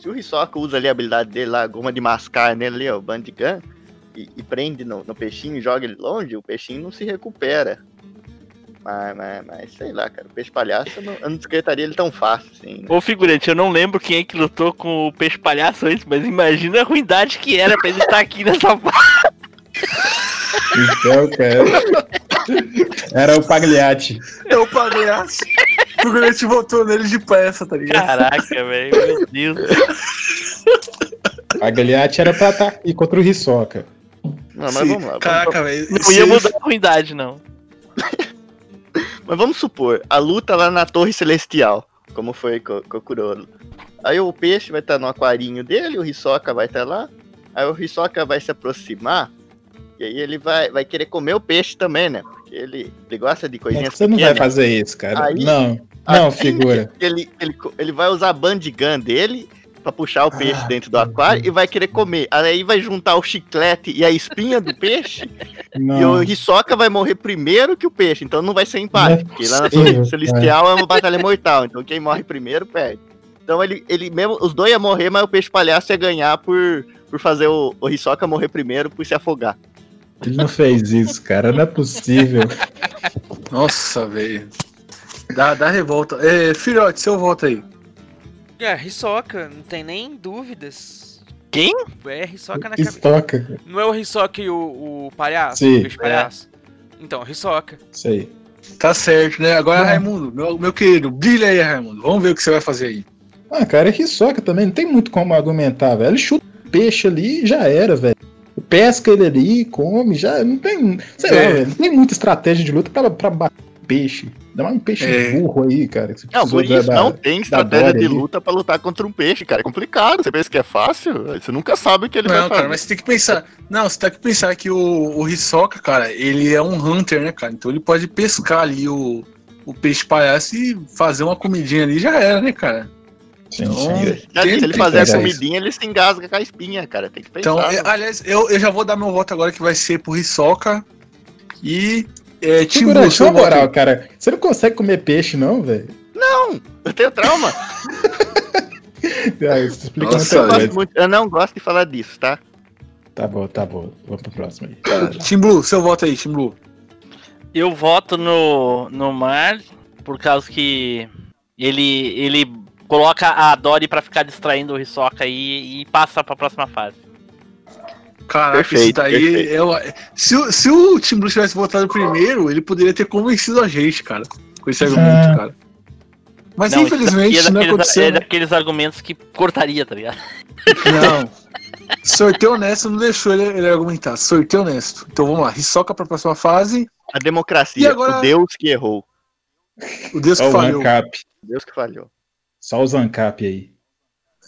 se o Hisoka usa ali a habilidade dele lá, a goma de mascar nele ali, ó, o Bandigan, e, e prende no, no peixinho e joga ele longe, o peixinho não se recupera. Mas, mas, mas sei lá, cara, o peixe palhaço eu não, eu não descartaria ele tão fácil, assim. né? Ô figurante, eu não lembro quem é que lutou com o peixe palhaço antes, mas imagina a ruindade que era pra ele estar aqui nessa parte. Então, cara. Era o Pagliatti. É o palhaço. O figurante voltou nele de peça, tá ligado? Caraca, velho, meu Deus. Pagliatti era pra estar aqui contra o Hisoka. Não, mas Sim. vamos lá. Caraca, vamos, velho. Não ia mudar a ruindade, não. Mas vamos supor, a luta lá na Torre Celestial, como foi com, o Kuroro. Aí o peixe vai estar no aquarinho dele, o Hisoka vai estar lá. Aí o Hisoka vai se aproximar. E aí ele vai, vai querer comer o peixe também, né? Porque ele, ele gosta de coisinhas Você não vai pequenas. fazer isso, cara. Aí- não, não, figura. Ele, ele, ele vai usar a bandigan dele pra puxar o peixe Ah, dentro do aquário e vai querer comer. Aí vai juntar o chiclete e a espinha do peixe e o Não. Hisoka vai morrer primeiro que o peixe. Então não vai ser Não empate, é porque lá na Celestial é uma batalha mortal. Então quem morre primeiro perde. Então ele, ele mesmo, os dois iam morrer, mas o peixe palhaço ia ganhar por, por fazer o, o Hisoka morrer primeiro por se afogar. Ele não fez isso, cara. Não é possível. Nossa, velho. Dá, dá revolta. É, filhote, seu voto aí. É, Hisoka, não tem nem dúvidas. Quem? É, Hisoka na cabeça. Hisoka. Não é o Hisoka e o, o palhaço? Sim. O peixe palhaço? Então, Hisoka. Isso aí. Tá certo, né? Agora, Não. Raimundo, meu, meu querido, brilha aí, Raimundo. Vamos ver o que você vai fazer aí. Ah, cara, é Hisoka também. Não tem muito como argumentar, velho. Ele chuta o peixe ali e já era, velho. Pesca ele ali, come, já. Não tem. Sei É. lá, velho. Não tem muita estratégia de luta pra, pra bater peixe. Dá mais um peixe É. burro aí, cara. Não, por isso da- não tem estratégia de luta pra lutar contra um peixe, cara. É complicado. Você pensa que é fácil? Você nunca sabe o que ele vai Não, fazer. cara, mas você tem que pensar. Não, você tem que pensar que o, o Hisoka, cara, ele é um hunter, né, cara? Então ele pode pescar ali o, o peixe palhaço e fazer uma comidinha ali já era, né, cara? Sim, Então, sim. Tem- se ele fazer a comidinha, ele se engasga com a espinha, cara. Tem que pensar. Então, né? é, aliás, eu, eu já vou dar meu voto agora que vai ser pro Hisoka e é, Timbu, Figurante, seu na moral, cara. Você não consegue comer peixe, não, velho? Não, eu tenho trauma. Ah, Isso explica Nossa, muita coisa. muito- eu não gosto de falar disso, tá? Tá bom, tá bom. Vamos pro próximo aí. Timbu, seu voto aí, Timbu. Eu voto no, no Mar, por causa que ele, ele coloca a Dory pra ficar distraindo o Hisoka aí e passa pra próxima fase. Caraca, isso Perfeito, daí. perfeito. é o- se, o- se o Timbu tivesse votado primeiro, ele poderia ter convencido a gente, cara. Com esse argumento, Ah. cara. Mas Não, infelizmente isso não é daqueles, aconteceu. é né? daqueles argumentos que cortaria, tá ligado? Não. Sorteio honesto não deixou ele, ele argumentar. Sorteio honesto. Então vamos lá. Hisoka pra próxima fase. A democracia, E agora- o Deus que errou. O Deus que Só o falhou. O Deus que falhou. Só os Ancap aí.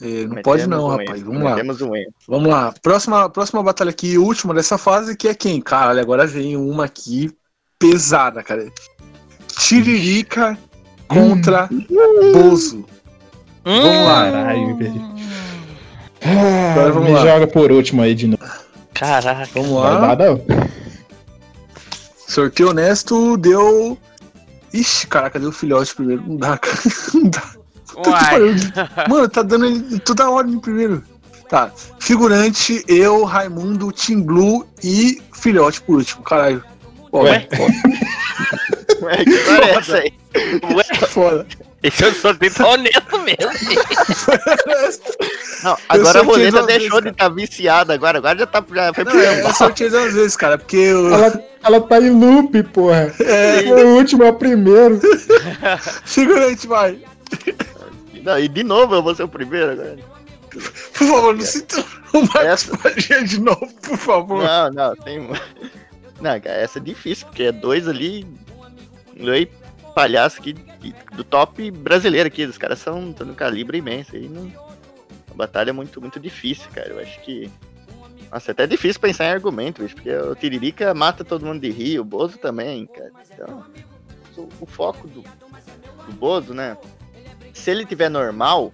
É, não pode não, um rapaz. Vamos lá. um. Vamos lá. Próxima, próxima batalha aqui, última dessa fase, que é quem? Caralho, agora vem uma aqui pesada, cara. Tiririca contra Bozo. Vamos lá. Caralho, velho. Ah, Agora vamos me lá. joga por último aí de novo. Caraca. Vamos lá. não. Sorteio honesto deu. Ixi, caraca, deu filhote primeiro. Não dá, cara. Não dá. Uai. Mano, tá dando ele toda hora de primeiro. Tá. Figurante, eu, Raimundo, Team Blue e filhote por último. Caralho. Ué. Ué, que história é essa aí? Ué, Foda. esse é o sorteio tá honesto mesmo. Não, agora a roleta deixou vezes, de estar viciada agora. Agora já tá. Já foi Não, pro é, é sorteio duas vezes, cara, porque eu, Ela, ela tá em loop, porra. É. Foi o último, é o primeiro. figurante vai. Não, e de novo eu vou ser o primeiro agora. Por favor, não sinta o Marcos Essa- de novo, por favor. Não, não, tem. Não, cara, essa é difícil, porque é dois ali. Dois palhaços aqui de- do top brasileiro aqui. Os caras são no calibre imenso. Aí não... A batalha é muito, muito difícil, cara. Eu acho que. Nossa, é até difícil pensar em argumento, bicho, porque o Tiririca mata todo mundo de rir, o Bozo também, cara. Então, o, o foco do, do Bozo, né? Se ele tiver normal,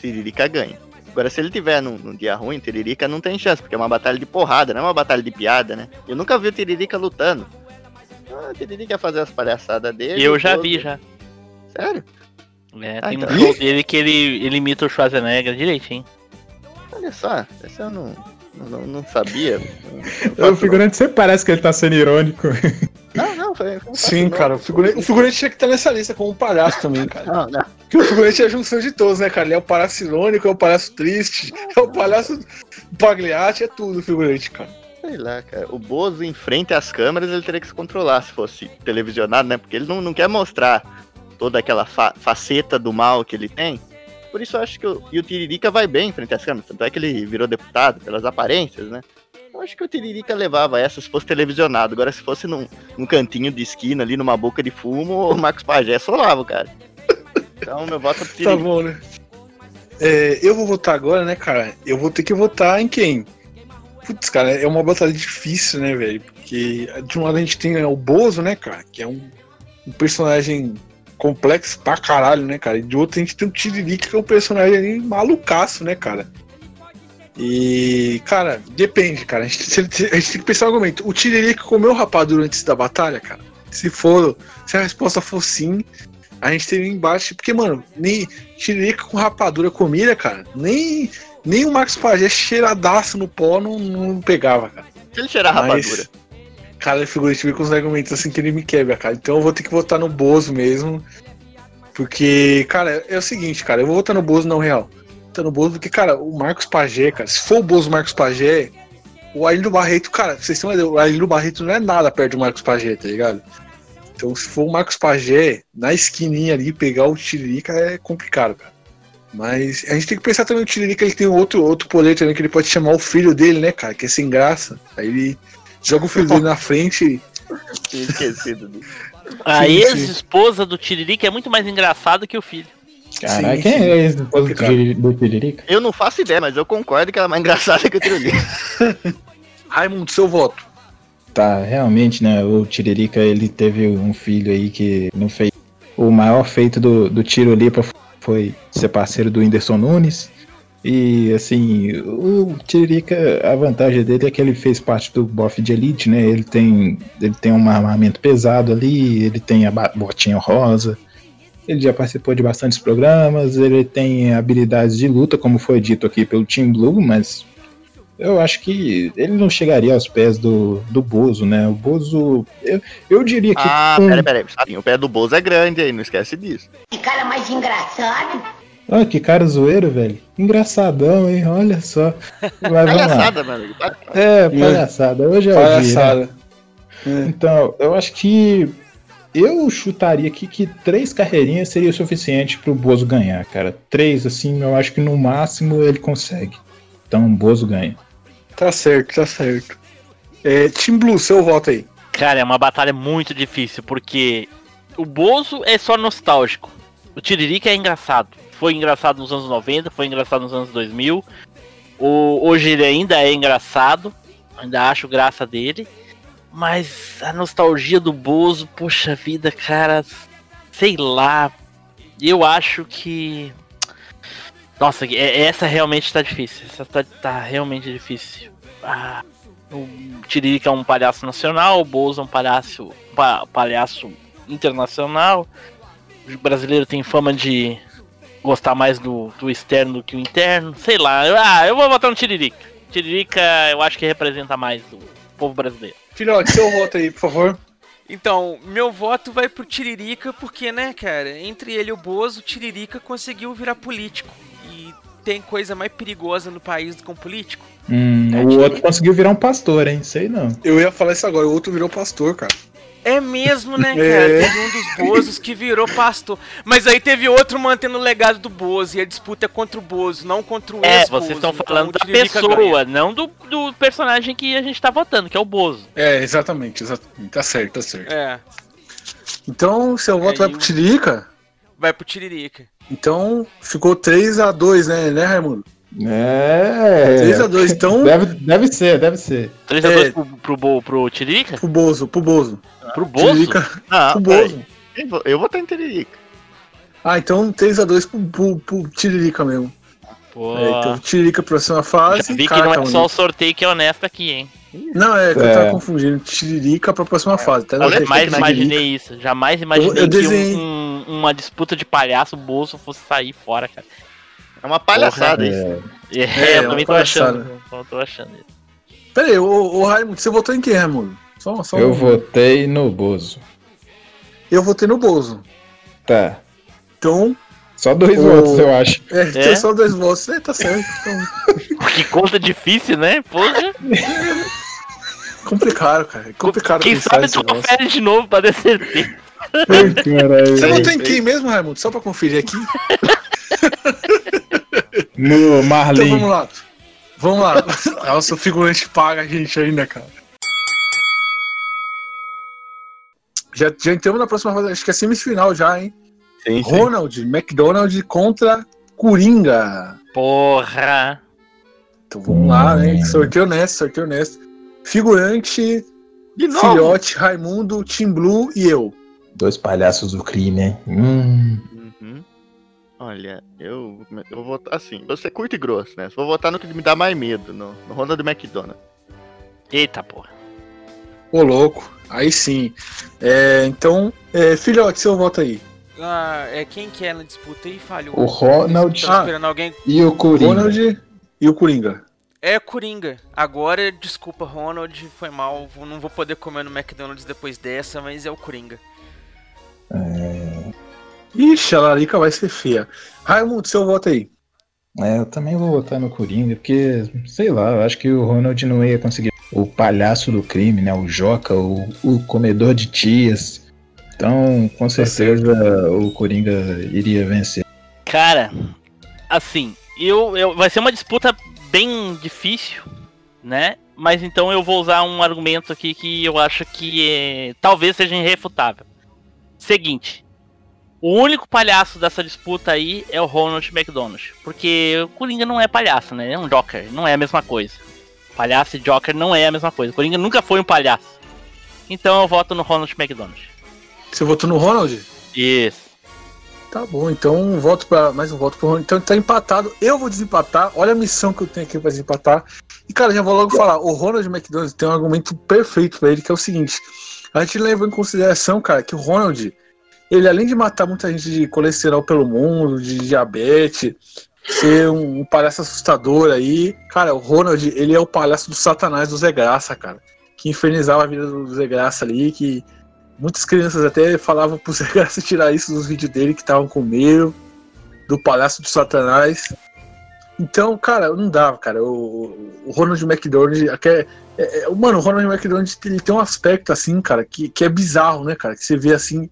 Tiririca ganha. Agora, se ele tiver num, num dia ruim, Tiririca não tem chance, porque é uma batalha de porrada, não é uma batalha de piada, né? Eu nunca vi o Tiririca lutando. o Tiririca ia fazer as palhaçadas dele. Eu já Bozo- vi já. Sério? É, Ah, tem então. um show dele que ele, ele imita o Schwarzenegger direitinho. Olha só, essa eu não, não, não sabia. O figurante sempre parece que ele tá sendo irônico. Não, não, foi. foi Sim, fato cara, o figurante, o figurante tinha que estar nessa lista como um palhaço também, cara. Não, não. Porque o figurante é a junção de todos, né, cara? Ele é o palhaço irônico, é o palhaço triste, é o palhaço pagliate, é tudo o figurante, cara. Sei lá, cara. O Bozo em frente às câmeras ele teria que se controlar se fosse televisionado, né? Porque ele não, não quer mostrar toda aquela fa- faceta do mal que ele tem. Por isso eu acho que o, e o Tiririca vai bem em frente às câmeras. Tanto é que ele virou deputado pelas aparências, né? Eu acho que o Tiririca levava essa se fosse televisionado. Agora, se fosse num, num cantinho de esquina ali, numa boca de fumo, o Marcos Pagé solava cara. Então, meu voto é pro Tá Tiririca. bom, né? É, eu vou votar agora, né, cara? Eu vou ter que votar em quem? Putz, cara, é uma batalha difícil, né, velho? Porque de um lado a gente tem o Bozo, né, cara? Que é um, um personagem complexo pra caralho, né, cara? E de outro a gente tem o Tiririca, que é um personagem ali malucaço, né, cara? E, cara, depende, cara. A gente, a gente tem que pensar no argumento. O Tiririca comeu rapadura antes da batalha, cara? Se for, se a resposta for sim, a gente teria um embate. Porque, mano, nem Tiririca com rapadura comida, cara, nem, nem o Marcos Pagé cheiradaço no pó não, não pegava, cara. Se ele cheirar Mas, rapadura. Cara, figurante vem com os argumentos assim que ele me quebra, cara. Então eu vou ter que votar no Bozo mesmo. Porque, cara, é o seguinte, cara, eu vou votar no Bozo não real. Votar no Bozo porque, cara, o Marcos Pagé, cara, se for o Bozo Marcos Pagé, o Arlindo Barreto, cara, vocês têm uma ideia, o Arlindo Barreto não é nada perto do Marcos Pagé, tá ligado? Então, se for o Marcos Pagé, na esquininha ali, pegar o Tiririca é complicado, cara. Mas a gente tem que pensar também no Tiririca, ele tem outro, outro poder também, que ele pode chamar o filho dele, né, cara, que é sem graça. Aí ele joga o filho dele na frente e Tinha esquecido disso. A ex-esposa do Tiririca é muito mais engraçada que o filho. Caralho, Sim, quem sim. é do Tiri- do Tiririca? Eu não faço ideia, mas eu concordo que ela é mais engraçada que o Tiririca. Raimundo, seu voto. Tá, realmente, né? O Tiririca, ele teve um filho aí que não fez. O maior feito do, do Tirolipa foi ser parceiro do Whindersson Nunes. E, assim, o Tiririca, a vantagem dele é que ele fez parte do bofe de elite, né? Ele tem, ele tem um armamento pesado ali, ele tem a botinha rosa. Ele já participou de bastantes programas, ele tem habilidades de luta, como foi dito aqui pelo Team Blue, mas eu acho que ele não chegaria aos pés do, do Bozo, né? O Bozo, eu, eu diria que. Ah, com- peraí, peraí. O pé do Bozo é grande aí, não esquece disso. Que cara mais engraçado. Olha que cara zoeiro, velho. Engraçadão, hein? Olha só. Lá. Palhaçada, mano. É, palhaçada. Hoje é o dia. né? Palhaçada. Então, eu acho que eu chutaria aqui que três carreirinhas seria o suficiente pro Bozo ganhar, cara. Três, assim, eu acho que no máximo ele consegue. Então, o Bozo ganha. Tá certo, tá certo. É, Team Blue, seu voto aí. Cara, é uma batalha muito difícil, porque o Bozo é só nostálgico. O Tiririca é engraçado. Foi engraçado nos anos 90, foi engraçado nos anos 2000. O, hoje ele ainda é engraçado. Ainda acho graça dele. Mas a nostalgia do Bozo, poxa vida, cara. Sei lá. Eu acho que. Nossa, é- essa realmente tá difícil. Essa tá, tá realmente difícil. Ah, o Tiririca é um palhaço nacional, o Bozo é um palhaço, pa- palhaço internacional. O brasileiro tem fama de gostar mais do, do externo do que o interno. Sei lá. eu- Ah, eu vou votar no Tiririca. Tiririca eu acho que representa mais o povo brasileiro. Filhote, seu voto aí, por favor. Então, meu voto vai pro Tiririca porque, né, cara, entre ele e o Bozo, o Tiririca conseguiu virar político. E tem coisa mais perigosa no país do que um político? Hum, o outro conseguiu virar um pastor, hein? Sei não. Eu ia falar isso agora, o outro virou pastor, cara. É mesmo, né, cara? É. Teve um dos Bozos que virou pastor. Mas aí teve outro mantendo o legado do Bozo. E a disputa é contra o Bozo, não contra o É, vocês estão Então, falando o da pessoa, ganha. não do, do personagem que a gente tá votando, que é o Bozo. É, exatamente, exatamente. Tá certo, tá certo. É, Então, seu voto vai pro Tiririca? vai pro Tiririca. Então, ficou 3x2, né, né, Raimundo? É. 3x2, então. Deve, deve ser, deve ser. 3x2 É. pro, pro, pro Tiririca? Pro Bozo, pro Bozo. Pro Bozo? Tiririca, Não, pro. Bozo. Eu vou- Eu vou estar em Tiririca. Ah, então 3x2 pro, pro, pro Tiririca mesmo. Pô, É, então, Tiririca próxima fase. já vi que Cara, não é só o sorteio que é honesto aqui, hein? Não, é que eu É. tava confundindo. Tiririca pra próxima fase. Tá? Eu Não, jamais imaginei isso. Jamais imaginei eu que desenhei- um- um- uma disputa de palhaço, o bolso fosse sair fora, cara. É uma palhaçada Porra, isso. É, É, eu uma também tô palhaçada. achando. Eu tô achando isso. Pera aí, ô, ô Raimundo, você votou em quem, Raimundo? Só, só Eu um- votei no Bozo. Eu votei no Bozo. Tá. Então, Só dois O- votos, eu acho. é, É? tem só dois votos. É, tá certo. Então, Que conta difícil, né? Poxa. complicado, cara. É complicado Quem sabe tu confere de novo pra ter certeza. Você Caralho. votou em quem mesmo, Raimundo? Só pra conferir aqui. No Então Marlin. vamos lá. Vamos lá. Nossa, o figurante paga a gente ainda, cara. Já, já entramos na próxima fase, acho que é semifinal já, hein? Sim, sim. Ronald McDonald contra Coringa. Porra. Então vamos lá, né? Sorteio honesto, sorteio honesto. Figurante, De novo. filhote, Raimundo, Team Blue e eu. Dois palhaços do crime, hein? Hum. Olha, eu, eu vou votar assim. Você curto e grosso, né? Vou votar no que me dá mais medo, no, no Ronald McDonald. Eita porra. Ô, louco. Aí sim. É, então, é, filhote, seu voto aí. Ah, é quem que é na disputa aí? Falhou. O Ronald Ah. esperando alguém. e o Coringa. Ronald e o Coringa. É Coringa. Agora, desculpa, Ronald, foi mal. Não vou poder comer no McDonald's depois dessa, mas é o Coringa. Ixi, a larica vai ser feia. Raimundo, seu voto aí. É, eu também vou votar no Coringa, porque, sei lá, eu acho que o Ronald não ia conseguir. O palhaço do crime, né? O Joca, o, o comedor de tias. Então, com certeza, o Coringa iria vencer. Cara, assim, eu, eu vai ser uma disputa bem difícil, né? Mas então eu vou usar um argumento aqui que eu acho que é, talvez seja irrefutável. Seguinte, o único palhaço dessa disputa aí é o Ronald McDonald, porque o Coringa não é palhaço, né? É um Joker, não é a mesma coisa. Palhaço e Joker não é a mesma coisa. O Coringa nunca foi um palhaço. Então eu voto no Ronald McDonald. Você votou no Ronald? Isso. Tá bom, então um voto para mais um voto pro Ronald. Então tá empatado. Eu vou desempatar. Olha a missão que eu tenho aqui pra desempatar. E cara, já vou logo falar. O Ronald McDonald tem um argumento perfeito pra ele, que é o seguinte: a gente leva em consideração, cara, que o Ronald, ele além de matar muita gente de colesterol pelo mundo, de diabetes, ser um, um palhaço assustador aí, cara, o Ronald, ele é o palhaço do satanás do Zé Graça, cara. Que infernizava a vida do Zé Graça ali, que muitas crianças até falavam pro Zé Graça tirar isso dos vídeos dele que estavam com medo do palhaço do satanás. Então, cara, não dava, cara. O, o Ronald McDonald, é, é, mano, o Ronald McDonald ele tem um aspecto assim, cara, que, que é bizarro, né, cara? Que você vê assim,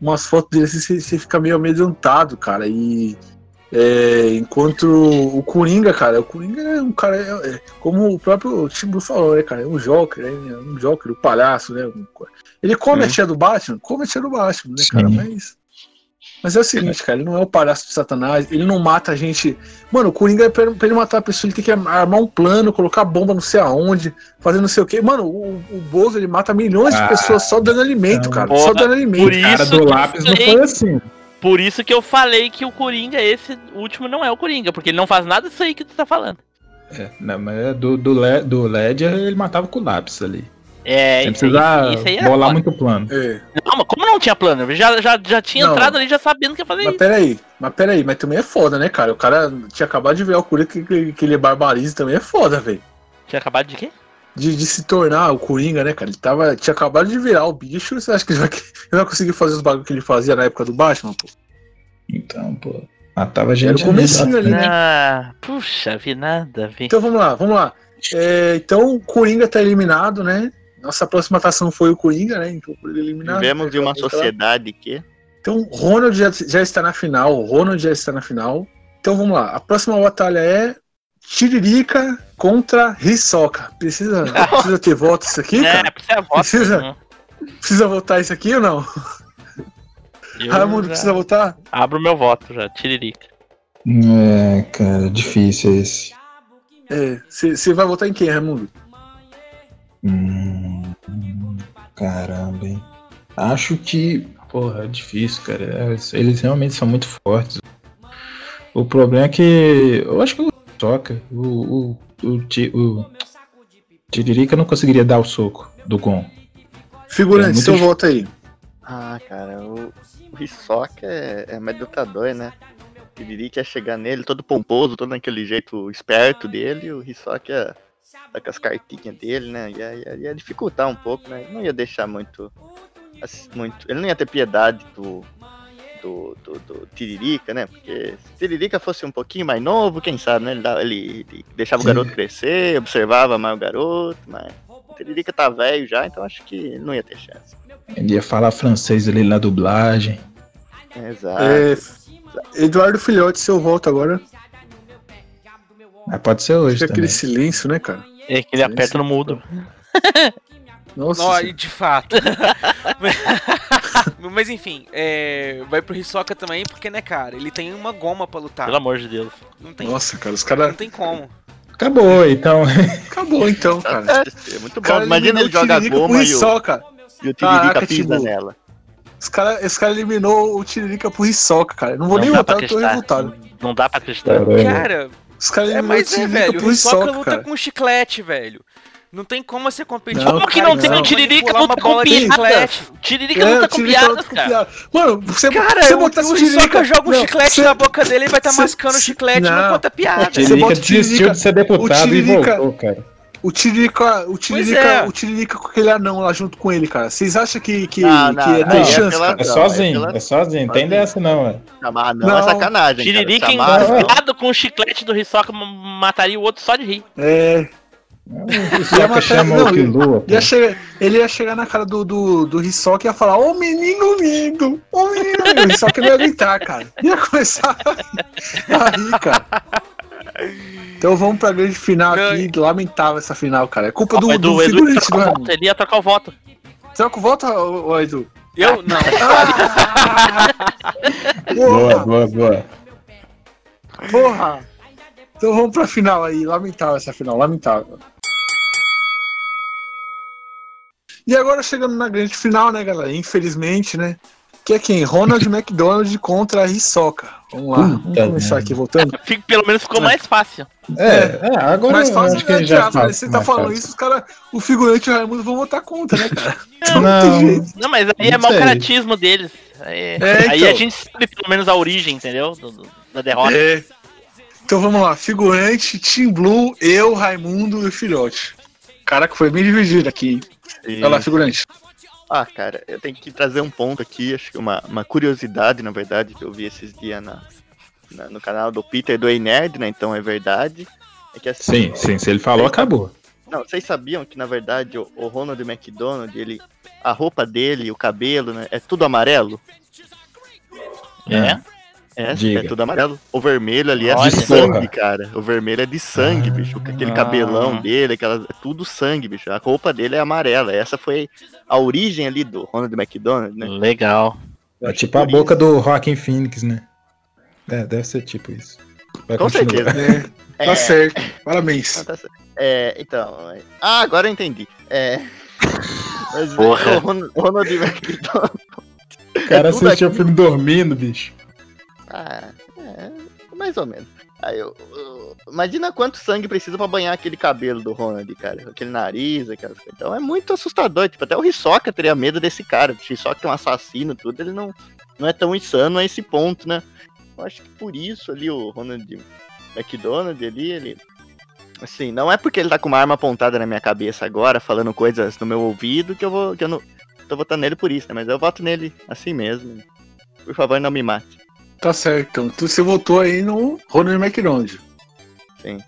umas fotos dele assim, você, você fica meio amedrontado, cara. E é, enquanto o Coringa, cara, o Coringa é um cara, é, é, como o próprio Tim Blue falou, né, cara? É um Joker, né? Um Joker, o palhaço, né? um- ele come a tia do Batman? Come a tia do Batman, né, cara? Sim. Mas. Mas é o seguinte, cara, ele não é o palhaço de Satanás, ele não mata a gente. Mano, o Coringa, pra, pra ele matar a pessoa, ele tem que armar um plano, colocar bomba não sei aonde, fazer não sei o quê. Mano, o, o Bozo, ele mata milhões de Ah, pessoas só dando alimento, não. cara. Porra, só dando alimento. por O cara Isso do que lápis não foi assim. Por isso que eu falei que o Coringa, esse último, não é o Coringa, porque ele não faz nada disso aí que tu tá falando. É, não, mas é do, do, Le- do Ledger ele matava com lápis ali. É, Sem isso aí, precisar isso aí é bolar muito plano. É. Não, mas como não tinha plano? Já, já, já tinha Não. entrado ali já sabendo que ia fazer Mas isso. peraí, mas peraí, mas também é foda, né, cara? O cara tinha acabado de ver o Coringa que, que, que ele barbariza também é foda, velho. Tinha acabado de quê? De, de se tornar o Coringa, né, cara? Ele tava, tinha acabado de virar o bicho. Você acha que ele vai, ele vai conseguir fazer os bagulhos que ele fazia na época do Batman, pô? Então, pô. Matava Era gente. o comecinho ali, né? Ah, puxa, vi nada, vi. Então vamos lá, vamos lá. É, então o Coringa tá eliminado, né? Nossa próxima atração foi o Coringa, né? Então o Coringa eliminado. Vivemos em uma sociedade que. Então Ronald já, já está na final. O Ronald já está na final. Então vamos lá. A próxima batalha é Tiririca contra Hisoka. Precisa, precisa ter voto isso aqui, É, cara? precisa voto. Precisa? né? Precisa votar isso aqui ou não? Eu Raimundo, já precisa votar? Abro meu voto já, tiririca. É, cara, difícil esse. É. Você vai votar em quem, Raimundo? Hum, caramba, hein? Acho que. Porra, é difícil, cara. É, Eles realmente são muito fortes. O problema é que. Eu acho que o Soca, o. O, o, o Tiririca não conseguiria dar o soco do Gon. É Figurante, muito seu difícil. voto aí. Ah, cara, o, o Hisoka é, é mais lutador, né? O Tiririca ia chegar nele todo pomposo, todo naquele jeito esperto dele, e o Hisoka ia tá com as cartinhas dele, né? Ia, ia, ia dificultar um pouco, né? Não ia deixar muito, assim, muito. Ele não ia ter piedade do. Do, do, do Tiririca, né? Porque se o Tiririca fosse um pouquinho mais novo, quem sabe, né? Ele, dava- ele- ele deixava o garoto crescer, observava mais o garoto, mas o Tiririca tá velho já, então acho que não ia ter chance. Ele ia falar francês ali na dublagem. Exato. É, Eduardo Filhote, seu voto agora. Mas pode ser hoje Fica também. aquele silêncio, né, cara? É que ele aperta no mudo. Nossa. Senhora. e de fato. Mas enfim, é, vai pro Hisoka também, porque, né, cara, ele tem uma goma pra lutar. Pelo amor de Deus. Não tem, Nossa, cara, os caras. não tem como. Acabou, então. Acabou então, cara. É muito bom. Cara, Imagina ele joga a goma e o, e o Tiririca pisa Timbu. nela. Os caras esse cara eliminou o Tiririca pro Hisoka, cara. Não vou Não nem votar, eu tô revoltado. Não dá pra acreditar. Caramba. Cara, Os caras é, o mas é, velho, o Hisoka luta cara. com chiclete, velho. Não tem como você competir Não, com um Como que cara não tem não. o Tiririca luta uma com bola de piada? chiclete. Tiririca É, luta o com com cara. piada. Mano, você, Cara, você o, botasse o Tiririca- joga um Não, chiclete você- na boca dele e vai estar você- mascando o chiclete, não, não. conta piada. Você Tiririca bota o desistiu de ser deputado o e voltou, cara. O Tiririca, o Tiririca, é. o Tiririca com aquele anão lá junto com ele, cara. Vocês acham que, que, Não, não, que não, tem é chance, pela- cara? É Não, sozinho, é é sozinho. Não tem dessa não, é. Chamar não, Não. é sacanagem. Tiririca cara. Engasgado com o chiclete do Hisoka mataria o outro só de rir. É. O Soca matar- chama não, o Killua, pô. Ia chegar, ele ia chegar na cara do, do, do Hisoka e ia falar, ô menino lindo, ô menino lindo. O Hisoka não ia aguentar, cara. Ia começar a rir, a rir, cara. Então vamos pra grande final Não, aqui. Lamentável essa final, cara. É culpa do, Edu, do Edu ia trocar o voto. Ele ia trocar o voto. Troca o voto, ô, ô, Edu? Eu não. Boa, boa, boa. porra. Então vamos pra final aí. Lamentável essa final, lamentável. E agora chegando na grande final, né, galera? Infelizmente, né? Que é quem? Ronald McDonald contra a Hisoka. Vamos lá, vamos Puta começar merda. aqui voltando. Fico- Pelo menos ficou mais fácil. É, é, agora Mais fácil acho que é já já, faz Você tá mais falando fácil. isso, os caras, o figurante e o Raimundo vão votar contra, né, cara? Então Não. tem jeito. Não, mas aí é Não mau caratismo deles. Aí, É, aí então. a gente sabe pelo menos a origem, entendeu? Do- do- da derrota. É. Então vamos lá, figurante, Team Blue, eu, Raimundo e o filhote. Caraca, foi bem dividido aqui. hein? E- Olha lá, figurante. Ah, cara, eu tenho que trazer um ponto aqui, acho que uma, uma curiosidade, na verdade, que eu vi esses dias na, na- no canal do Peter do Ei Nerd, né? Então é verdade. É que assim, Sim, sim, se ele falou, acabou. Não, vocês sabiam que na verdade o, o Ronald McDonald, ele, a roupa dele, o cabelo, né, é tudo amarelo? É? É, Diga. é tudo amarelo. O vermelho ali é Olha. de sangue, cara. O vermelho é de sangue, bicho. Com aquele Ah. cabelão dele, aquela, é tudo sangue, bicho. A roupa dele é amarela. Essa foi a origem ali do Ronald McDonald, né? Legal. É tipo a boca do Rockin' Phoenix, né? É, deve ser tipo isso. Vai Com continuar. certeza. É, tá É. certo. Parabéns. Não, tá certo. É, então. é- Ah, agora eu entendi. É. Mas Porra. o Ron- o Ronald McDonald. O cara é assistiu o filme dormindo, bicho. Ah, é, mais ou menos. Aí eu, eu- imagina quanto sangue precisa pra banhar aquele cabelo do Ronald, cara. Aquele nariz, aquelas. Então é muito assustador. Tipo, até o Hisoka teria medo desse cara. O Hisoka é um assassino, tudo. Ele não, não é tão insano a esse ponto, né? Eu acho que por isso ali o Ronald McDonald ali, ele. Assim, não é porque ele tá com uma arma apontada na minha cabeça agora, falando coisas no meu ouvido, que eu vou. que eu não. tô votando nele por isso, né? Mas eu voto nele assim mesmo. Por favor, não me mate. Tá certo. Então você votou aí no Ronald McDonald. Sim.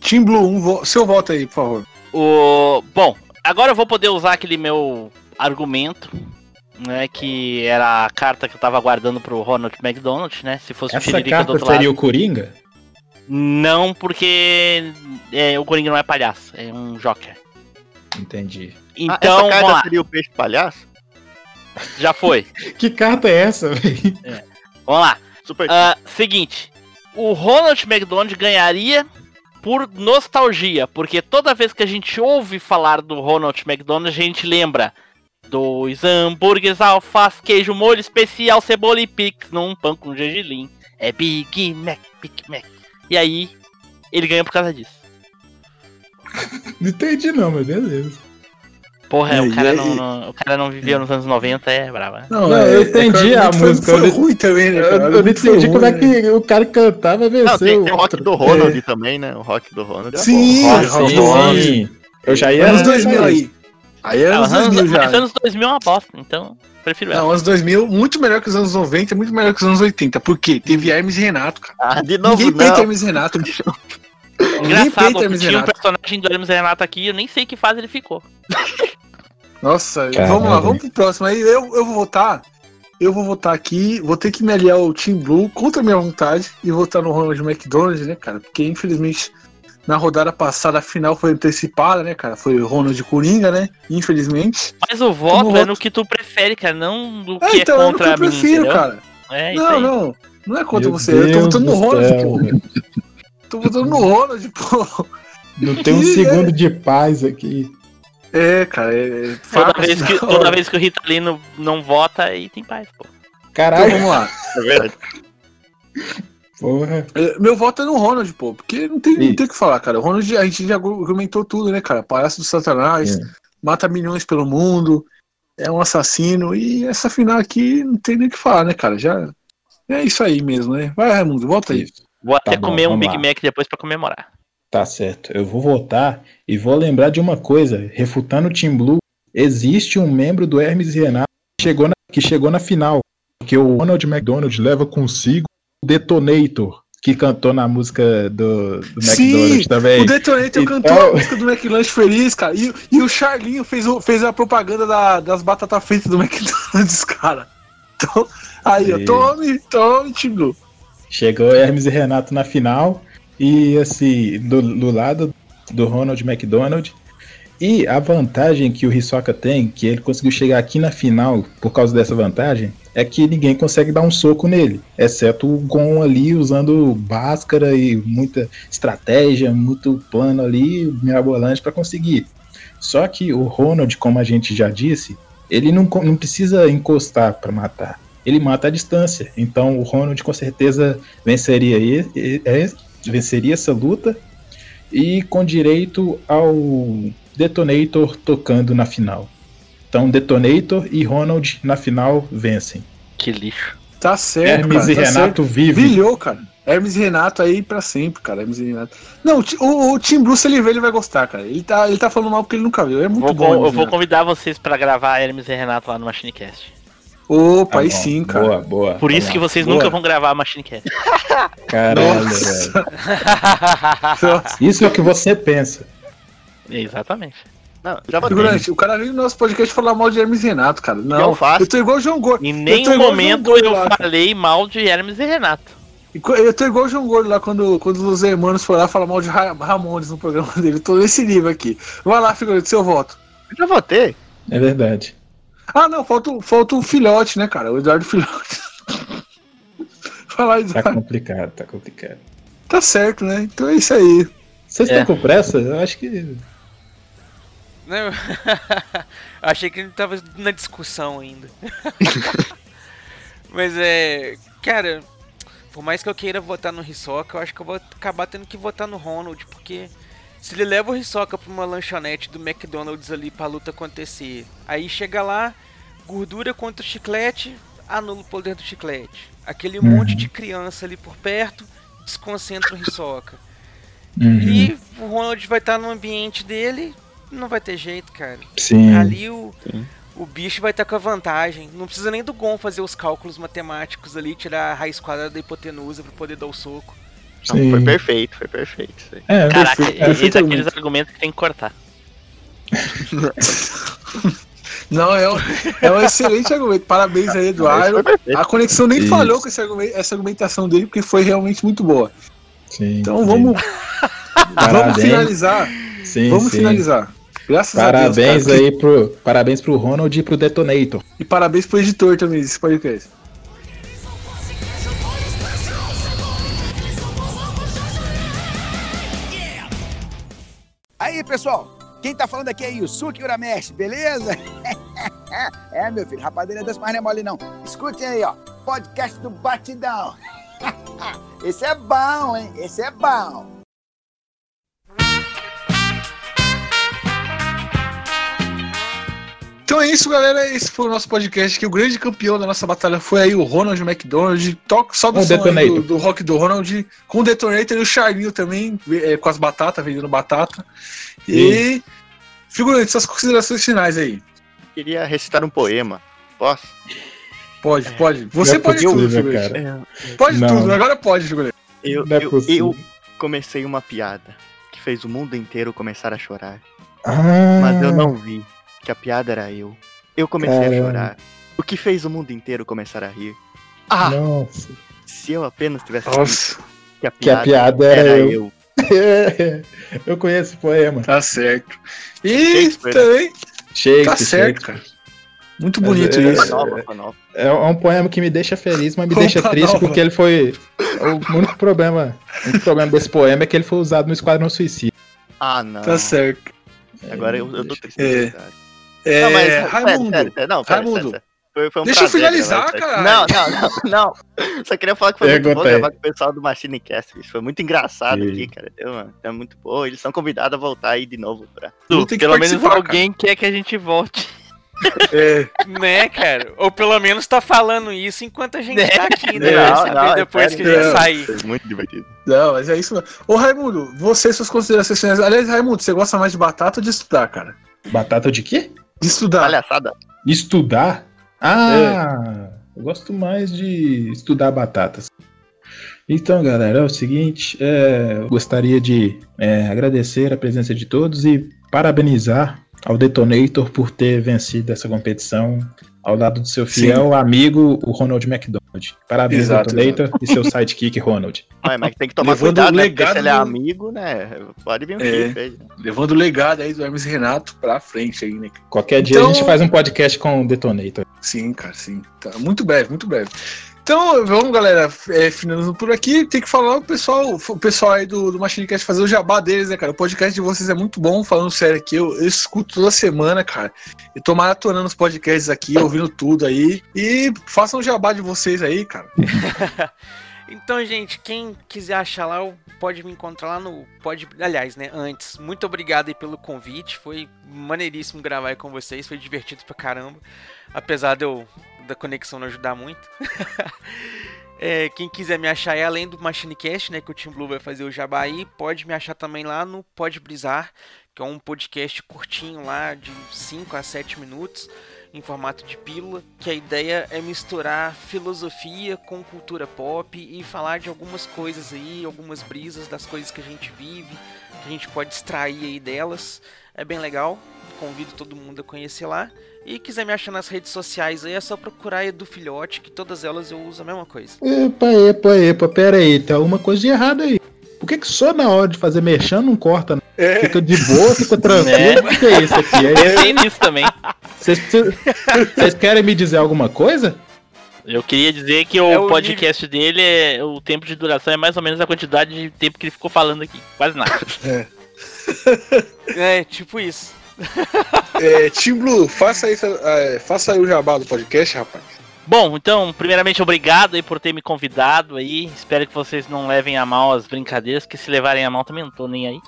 Team Blue, um vo... seu voto aí, por favor. O... Bom, agora eu vou poder usar aquele meu argumento, né? Que era a carta que eu tava guardando pro Ronald McDonald, né? Se fosse o Essa Tiririca do carta outro seria lado. o Coringa? Não, porque é, o Coringa não é palhaço, é um Joker. Entendi. Ah, Então, essa vamos carta seria o peixe palhaço? já foi. Que carta é essa, velho? Vamos lá. Super. Ah, seguinte, o Ronald McDonald ganharia por nostalgia, porque toda vez que a gente ouve falar do Ronald McDonald, a gente lembra Dois hambúrgueres, alface, queijo, molho especial, cebola e pix num pão com gergelim. É Big Mac, Big Mac. E aí, ele ganha por causa disso. Não entendi não, mas beleza. Porra, E o, aí, cara não, aí? não- o cara não viveu nos anos 90, é brava. Não, Não, é- eu é entendi o a música, Foi, eu não- ruim também, né? Eu, cara? Eu não entendi como é né? que o cara cantava Não, tem, venceu. tem o rock do Ronald também, né? O rock do Ronald. é Sim, bom. Rock sim, do Ronald. sim. Eu já ia. Anos 2000 aí. Aí é Ah, anos os anos, 2000 já. mas anos 2000 é uma bosta, então prefiro ela. Não, anos 2000, muito melhor que os anos 90, muito melhor que os anos 80. Por quê? Teve Hermes e Renato, cara. Ah, de novo Ninguém não. Hermes e Renato. Ninguém Engraçado, peita Hermes e tinha um personagem do Hermes e Renato aqui, eu nem sei que fase ele ficou. Nossa, Caramba. vamos lá, vamos pro próximo aí. Eu, eu vou votar. Eu vou votar aqui, vou ter que me aliar ao Team Blue contra a minha vontade e votar no Ronald McDonald, né, cara? Porque infelizmente na rodada passada a final foi antecipada, né, cara? Foi o Ronald Coringa, né? Infelizmente. Mas o voto Como é voto? no que tu prefere, cara, não do É, que então, é é no que contra eu mim, prefiro, entendeu? cara. É Não, aí. não. Não é contra Meu você. eu tô Deus votando no Ronald, pô. Tô votando no Ronald, pô. Não tem um Que segundo de paz aqui. É, cara, é. Toda fatos vez, que, da toda vez que o Ritalino não vota, aí tem paz, pô. Então Caralho, vamos lá. É verdade. porra. É, Meu voto é no Ronald, pô, porque não tem, não tem o que falar, cara. O Ronald, a gente já argumentou tudo, né, cara? Palhaço do Satanás, É. mata milhões pelo mundo, é um assassino, e essa final aqui não tem nem o que falar, né, cara? Já. É isso aí mesmo, né? Vai, Raimundo, volta aí. Isso. Vou até Tá bom, comer um Big lá. Mac depois pra comemorar. Tá certo. Eu vou votar e vou lembrar de uma coisa. Refutando o Team Blue, existe um membro do Hermes Renato que chegou na, que chegou na final. Porque o Ronald McDonald leva consigo o Detonator, que cantou na música do, do Sim, McDonald's também. O Detonator Então- cantou a música do McLanche Feliz, cara. E, e o Charlinho fez, o- fez a propaganda da- das batatas fritas do McDonald's, cara. Então, aí, ó, tome, tome, Team Blue. Chegou Hermes e Renato na final. E assim, do, do lado do Ronald McDonald. E a vantagem que o Hisoka tem, que ele conseguiu chegar aqui na final por causa dessa vantagem, é que ninguém consegue dar um soco nele, exceto o Gon ali usando báscara e muita estratégia, muito plano ali, mirabolante para conseguir. Só que o Ronald, como a gente já disse, ele não, não precisa encostar para matar. Ele mata à distância. Então o Ronald com certeza venceria, e- e- é- venceria essa luta e com direito ao Detonator tocando na final. Então Detonator e Ronald na final vencem. Que lixo. Tá certo, Hermes cara, e tá Renato certo. vive. Brilhou, cara. Hermes e Renato aí pra sempre, cara. Hermes e Renato. Não, o, o, Tim Blue, se ele ver, ele vai gostar, cara. Ele tá, ele tá falando mal porque ele nunca viu. É muito Vou, bom. eu vou Renato. convidar vocês pra gravar Hermes e Renato lá no Machinecast. Opa, Tá aí sim, cara. Boa, boa. Por isso que vocês Boa. nunca vão gravar Machinecast. Caralho, Nossa. velho. Isso é o que você pensa. Exatamente. Não, já. Figurante, o cara veio no nosso podcast falar mal de Hermes e Renato, cara. Não, Eu faço. tô igual o João Gordo. Em Eu nenhum momento eu lá. falei mal de Hermes e Renato. Eu tô igual o João Gordo lá quando, quando os hermanos foram lá falar mal de Ra- Ramones no programa dele. Eu tô nesse nível aqui. Vai lá, figurante, seu voto. Eu já votei. É verdade. Ah, não, falta, o- falta o filhote, né, cara? O Eduardo Filhote. Vai lá, Tá Eduardo. complicado, tá complicado. Tá certo, né? Então é isso aí. Vocês É. estão com pressa? Eu acho que. Não, achei que ele tava na discussão ainda. Mas é. Cara, por mais que eu queira votar no Hisoka, eu acho que eu vou acabar tendo que votar no Ronald, porque se ele leva o Hisoka pra uma lanchonete do McDonald's ali pra luta acontecer, aí chega lá, gordura contra o chiclete, anula o poder do chiclete. Aquele Uhum. monte de criança ali por perto desconcentra o Hisoka. Uhum. E o Ronald vai estar no ambiente dele, não vai ter jeito, cara. Sim. Ali o, o bicho vai estar com a vantagem. Não precisa nem do Gon fazer os cálculos matemáticos ali, tirar a raiz quadrada da hipotenusa pra poder dar o soco. Não, foi perfeito, foi perfeito. É, Caraca, perfeito, esse é perfeito daqueles argumentos que tem que cortar. Não, é um, é um excelente argumento. Parabéns aí, Eduardo. A conexão nem Isso. falhou com esse argumento- essa argumentação dele, porque foi realmente muito boa. sim, Então sim. vamos, vamos Parabéns. finalizar. Sim, vamos sim. finalizar. Graças a Parabéns Deus. cara. aí pro. Parabéns pro Ronald e pro Detonator. E parabéns pro editor também desse podcast. Aí, pessoal, quem tá falando aqui é Yusuke Urameshi, beleza? é, meu filho, rapadeira doce, mas não é mole não. Escutem aí, ó. Podcast do Batidão. Esse é bom, hein? Esse é bom. Então é isso, galera. Esse foi o nosso podcast. Que o grande campeão da nossa batalha foi aí o Ronald McDonald. Toca só do O som do, do rock do Ronald. Com o Detonator e o Charlinho também, é, com as batatas, vendendo batata. E. Figurante, suas considerações finais aí. Queria recitar um poema. Posso? Pode, pode. Você Não é pode tudo, possível, figurante. cara. Pode Não. tudo, agora pode, figurante. Eu, é eu, eu comecei uma piada que fez o mundo inteiro começar a chorar. Ah, Mas eu não vi que a piada era eu. Eu comecei Caramba. a chorar. O que fez o mundo inteiro começar a rir? Ah! Nossa. Se eu apenas tivesse Nossa. que a Que a piada, piada era era eu. eu. eu conheço esse poema. Tá certo. E também. Shakespeare, Tá certo, cara. Muito bonito é, isso. Nova, nova. É um poema que me deixa feliz, mas me Roupa deixa triste nova. porque ele foi. O único problema, o único problema desse poema é que ele foi usado no Esquadrão Suicida. Ah, não. Tá certo. Agora eu, eu tô triste. É. cara. É, Não, mas, Raimundo. sério, sério, não, sério, Raimundo. Foi, foi um Deixa eu prazer finalizar, gravar isso aqui. caralho. Não, não, não, não. Só queria falar que foi muito bom gravar com o pessoal do Machine Cast. bicho. Foi muito engraçado Sim. aqui, cara. Deu, mano. É muito bom. Eles são convidados a voltar aí de novo pra. Não Pelo menos alguém quer que a gente volte. É, Né, cara? Ou pelo menos tá falando isso enquanto a gente Né? tá aqui, né? É, não, não, é depois sério, que a gente não. sair. Muito divertido. não, mas é isso mesmo. Ô, Raimundo, você, suas considerações. Aliás, Raimundo, você gosta mais de batata ou de estudar, cara? Batata de quê? De estudar. Palhaçada. Estudar? Ah, eu gosto mais de estudar batatas. Então, galera, é o seguinte, é, eu gostaria de é, agradecer a presença de todos e parabenizar ao Detonator por ter vencido essa competição ao lado do seu fiel amigo, o Ronald McDonald. Parabéns, Exato, Detonator, e seu sidekick, Ronald. Ué, mas tem que tomar Levando cuidado, né? Porque legado se ele é amigo, né? Pode vir um É. aí. né? Levando o legado aí do Hermes e Renato pra frente aí, né? Qualquer dia Então- a gente faz um podcast com o Detonator. Sim, cara, sim. Tá, muito breve, muito breve. Então, vamos, galera, é, finalizando por aqui. Tem que falar o pessoal, o pessoal aí do, do Machine Cast fazer o jabá deles, né, cara? O podcast de vocês é muito bom, falando sério aqui. Eu, eu escuto toda semana, cara. Eu tô maratonando os podcasts aqui, ouvindo tudo aí. E façam o jabá de vocês aí, cara. Então, gente, quem quiser achar lá, pode me encontrar lá no. Pode, aliás, né? Antes, muito obrigado aí pelo convite. Foi maneiríssimo gravar aí com vocês. Foi divertido pra caramba. Apesar de eu, da conexão não ajudar muito. É, quem quiser me achar é além do MachineCast, né? Que o Team Blue vai fazer o jabá aí. Pode me achar também lá no Pode Brisar, que é um podcast curtinho lá, de 5 a 7 minutos, em formato de pílula. Que a ideia é misturar filosofia com cultura pop e falar de algumas coisas aí, algumas brisas das coisas que a gente vive, que a gente pode extrair aí delas. É bem legal. Convido todo mundo a conhecer lá. E quiser me achar nas redes sociais aí, é só procurar Edu Filhote, que todas elas eu uso a mesma coisa. Epa, epa, epa, pera aí, tem alguma coisa de errado aí. Por que, que só na hora de fazer merchan não corta? né? Fica de boa, fica tranquilo. É. O que, que é isso aqui? É- Tem isso também. Vocês vocês querem me dizer alguma coisa? Eu queria dizer que o, É o podcast dele, é, o tempo de duração é mais ou menos a quantidade de tempo que ele ficou falando aqui. Quase nada. É, tipo isso. É, Team Blue, faça aí, é, faça aí o jabá do podcast, rapaz. Bom, então, primeiramente, obrigado aí por ter me convidado aí. Espero que vocês não levem a mal as brincadeiras, porque se levarem a mal também não tô nem aí.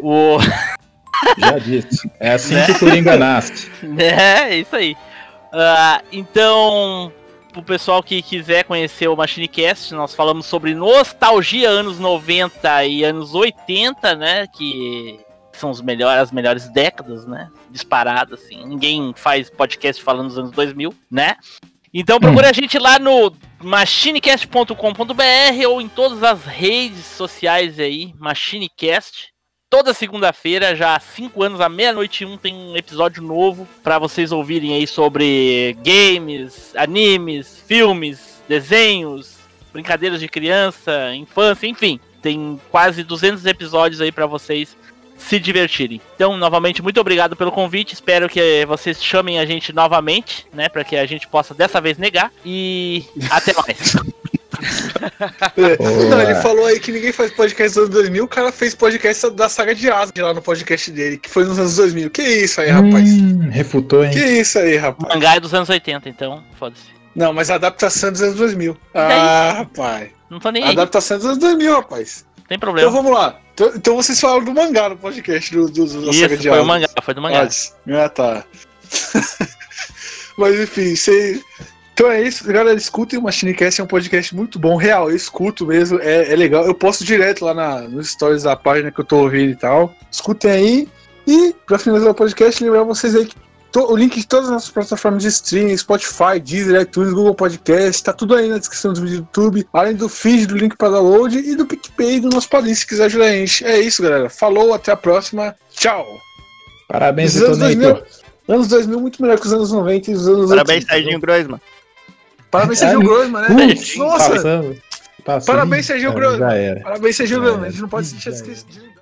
O... Já disse. É assim Né? que o Coringa nasce. É, é isso aí. Ah, então, pro pessoal que quiser conhecer o MachineCast, nós falamos sobre nostalgia anos 90 e anos 80, né? Que são os melhores, as melhores décadas, né? Disparado, assim. Ninguém faz podcast falando dos anos 2000, né? Então procure a gente lá no machinecast.com.br ou em todas as redes sociais aí, MachineCast. Toda segunda-feira, já há 5 anos, à meia-noite um, tem um episódio novo para vocês ouvirem aí sobre games, animes, filmes, desenhos, brincadeiras de criança, infância, enfim. Tem quase 200 episódios aí para vocês se divertirem. Então, novamente, muito obrigado pelo convite. Espero que vocês chamem a gente novamente, né, para que a gente possa dessa vez negar. E até mais. É. Não, ele falou aí que ninguém faz podcast dos anos 2000, o cara fez podcast da saga de Asgard lá no podcast dele, que foi nos anos 2000. Que isso aí, rapaz? Hum, refutou, hein? Que isso aí, rapaz? O mangá é dos anos 80, então, foda-se. Não, mas a adaptação é dos anos 2000. Ah, rapaz. Não tô nem A aí. adaptação é dos anos 2000, rapaz. Tem problema. Então vamos lá. Então, então vocês falaram do mangá no podcast do, do, do Isso, saga de foi o mangá, foi do mangá. Ah, tá. Mas enfim. Então é isso, galera. Escutem o Machinecast, é um podcast muito bom, real. Eu escuto mesmo, é, é legal. Eu posto direto lá na, nos stories da página que eu tô ouvindo e tal. Escutem aí. E pra finalizar o podcast, lembrar vocês aí que to- o link de todas as nossas plataformas de streaming, Spotify, Deezer, iTunes, Google Podcast, tá tudo aí na descrição do vídeo do YouTube, além do feed, do link para download e do PicPay do nosso padrinho, se quiser ajudar a gente. É isso, galera. Falou, até a próxima. Tchau. Parabéns, Os anos Detonator. 2000, anos 2000 muito melhor que os anos 90 e os anos Parabéns, 80. Serginho Groisman. Parabéns, Serginho Groisman, né? Putz, Nossa! passando, passou. Parabéns, Serginho era. Parabéns, Serginho Já Groisman. A gente não pode se deixar de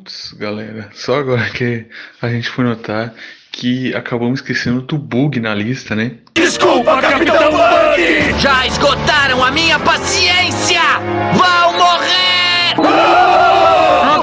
Putz, galera, só agora que a gente foi notar que acabamos esquecendo do bug na lista, né? Desculpa, Capitão Bug! Já esgotaram a minha paciência! Vão morrer!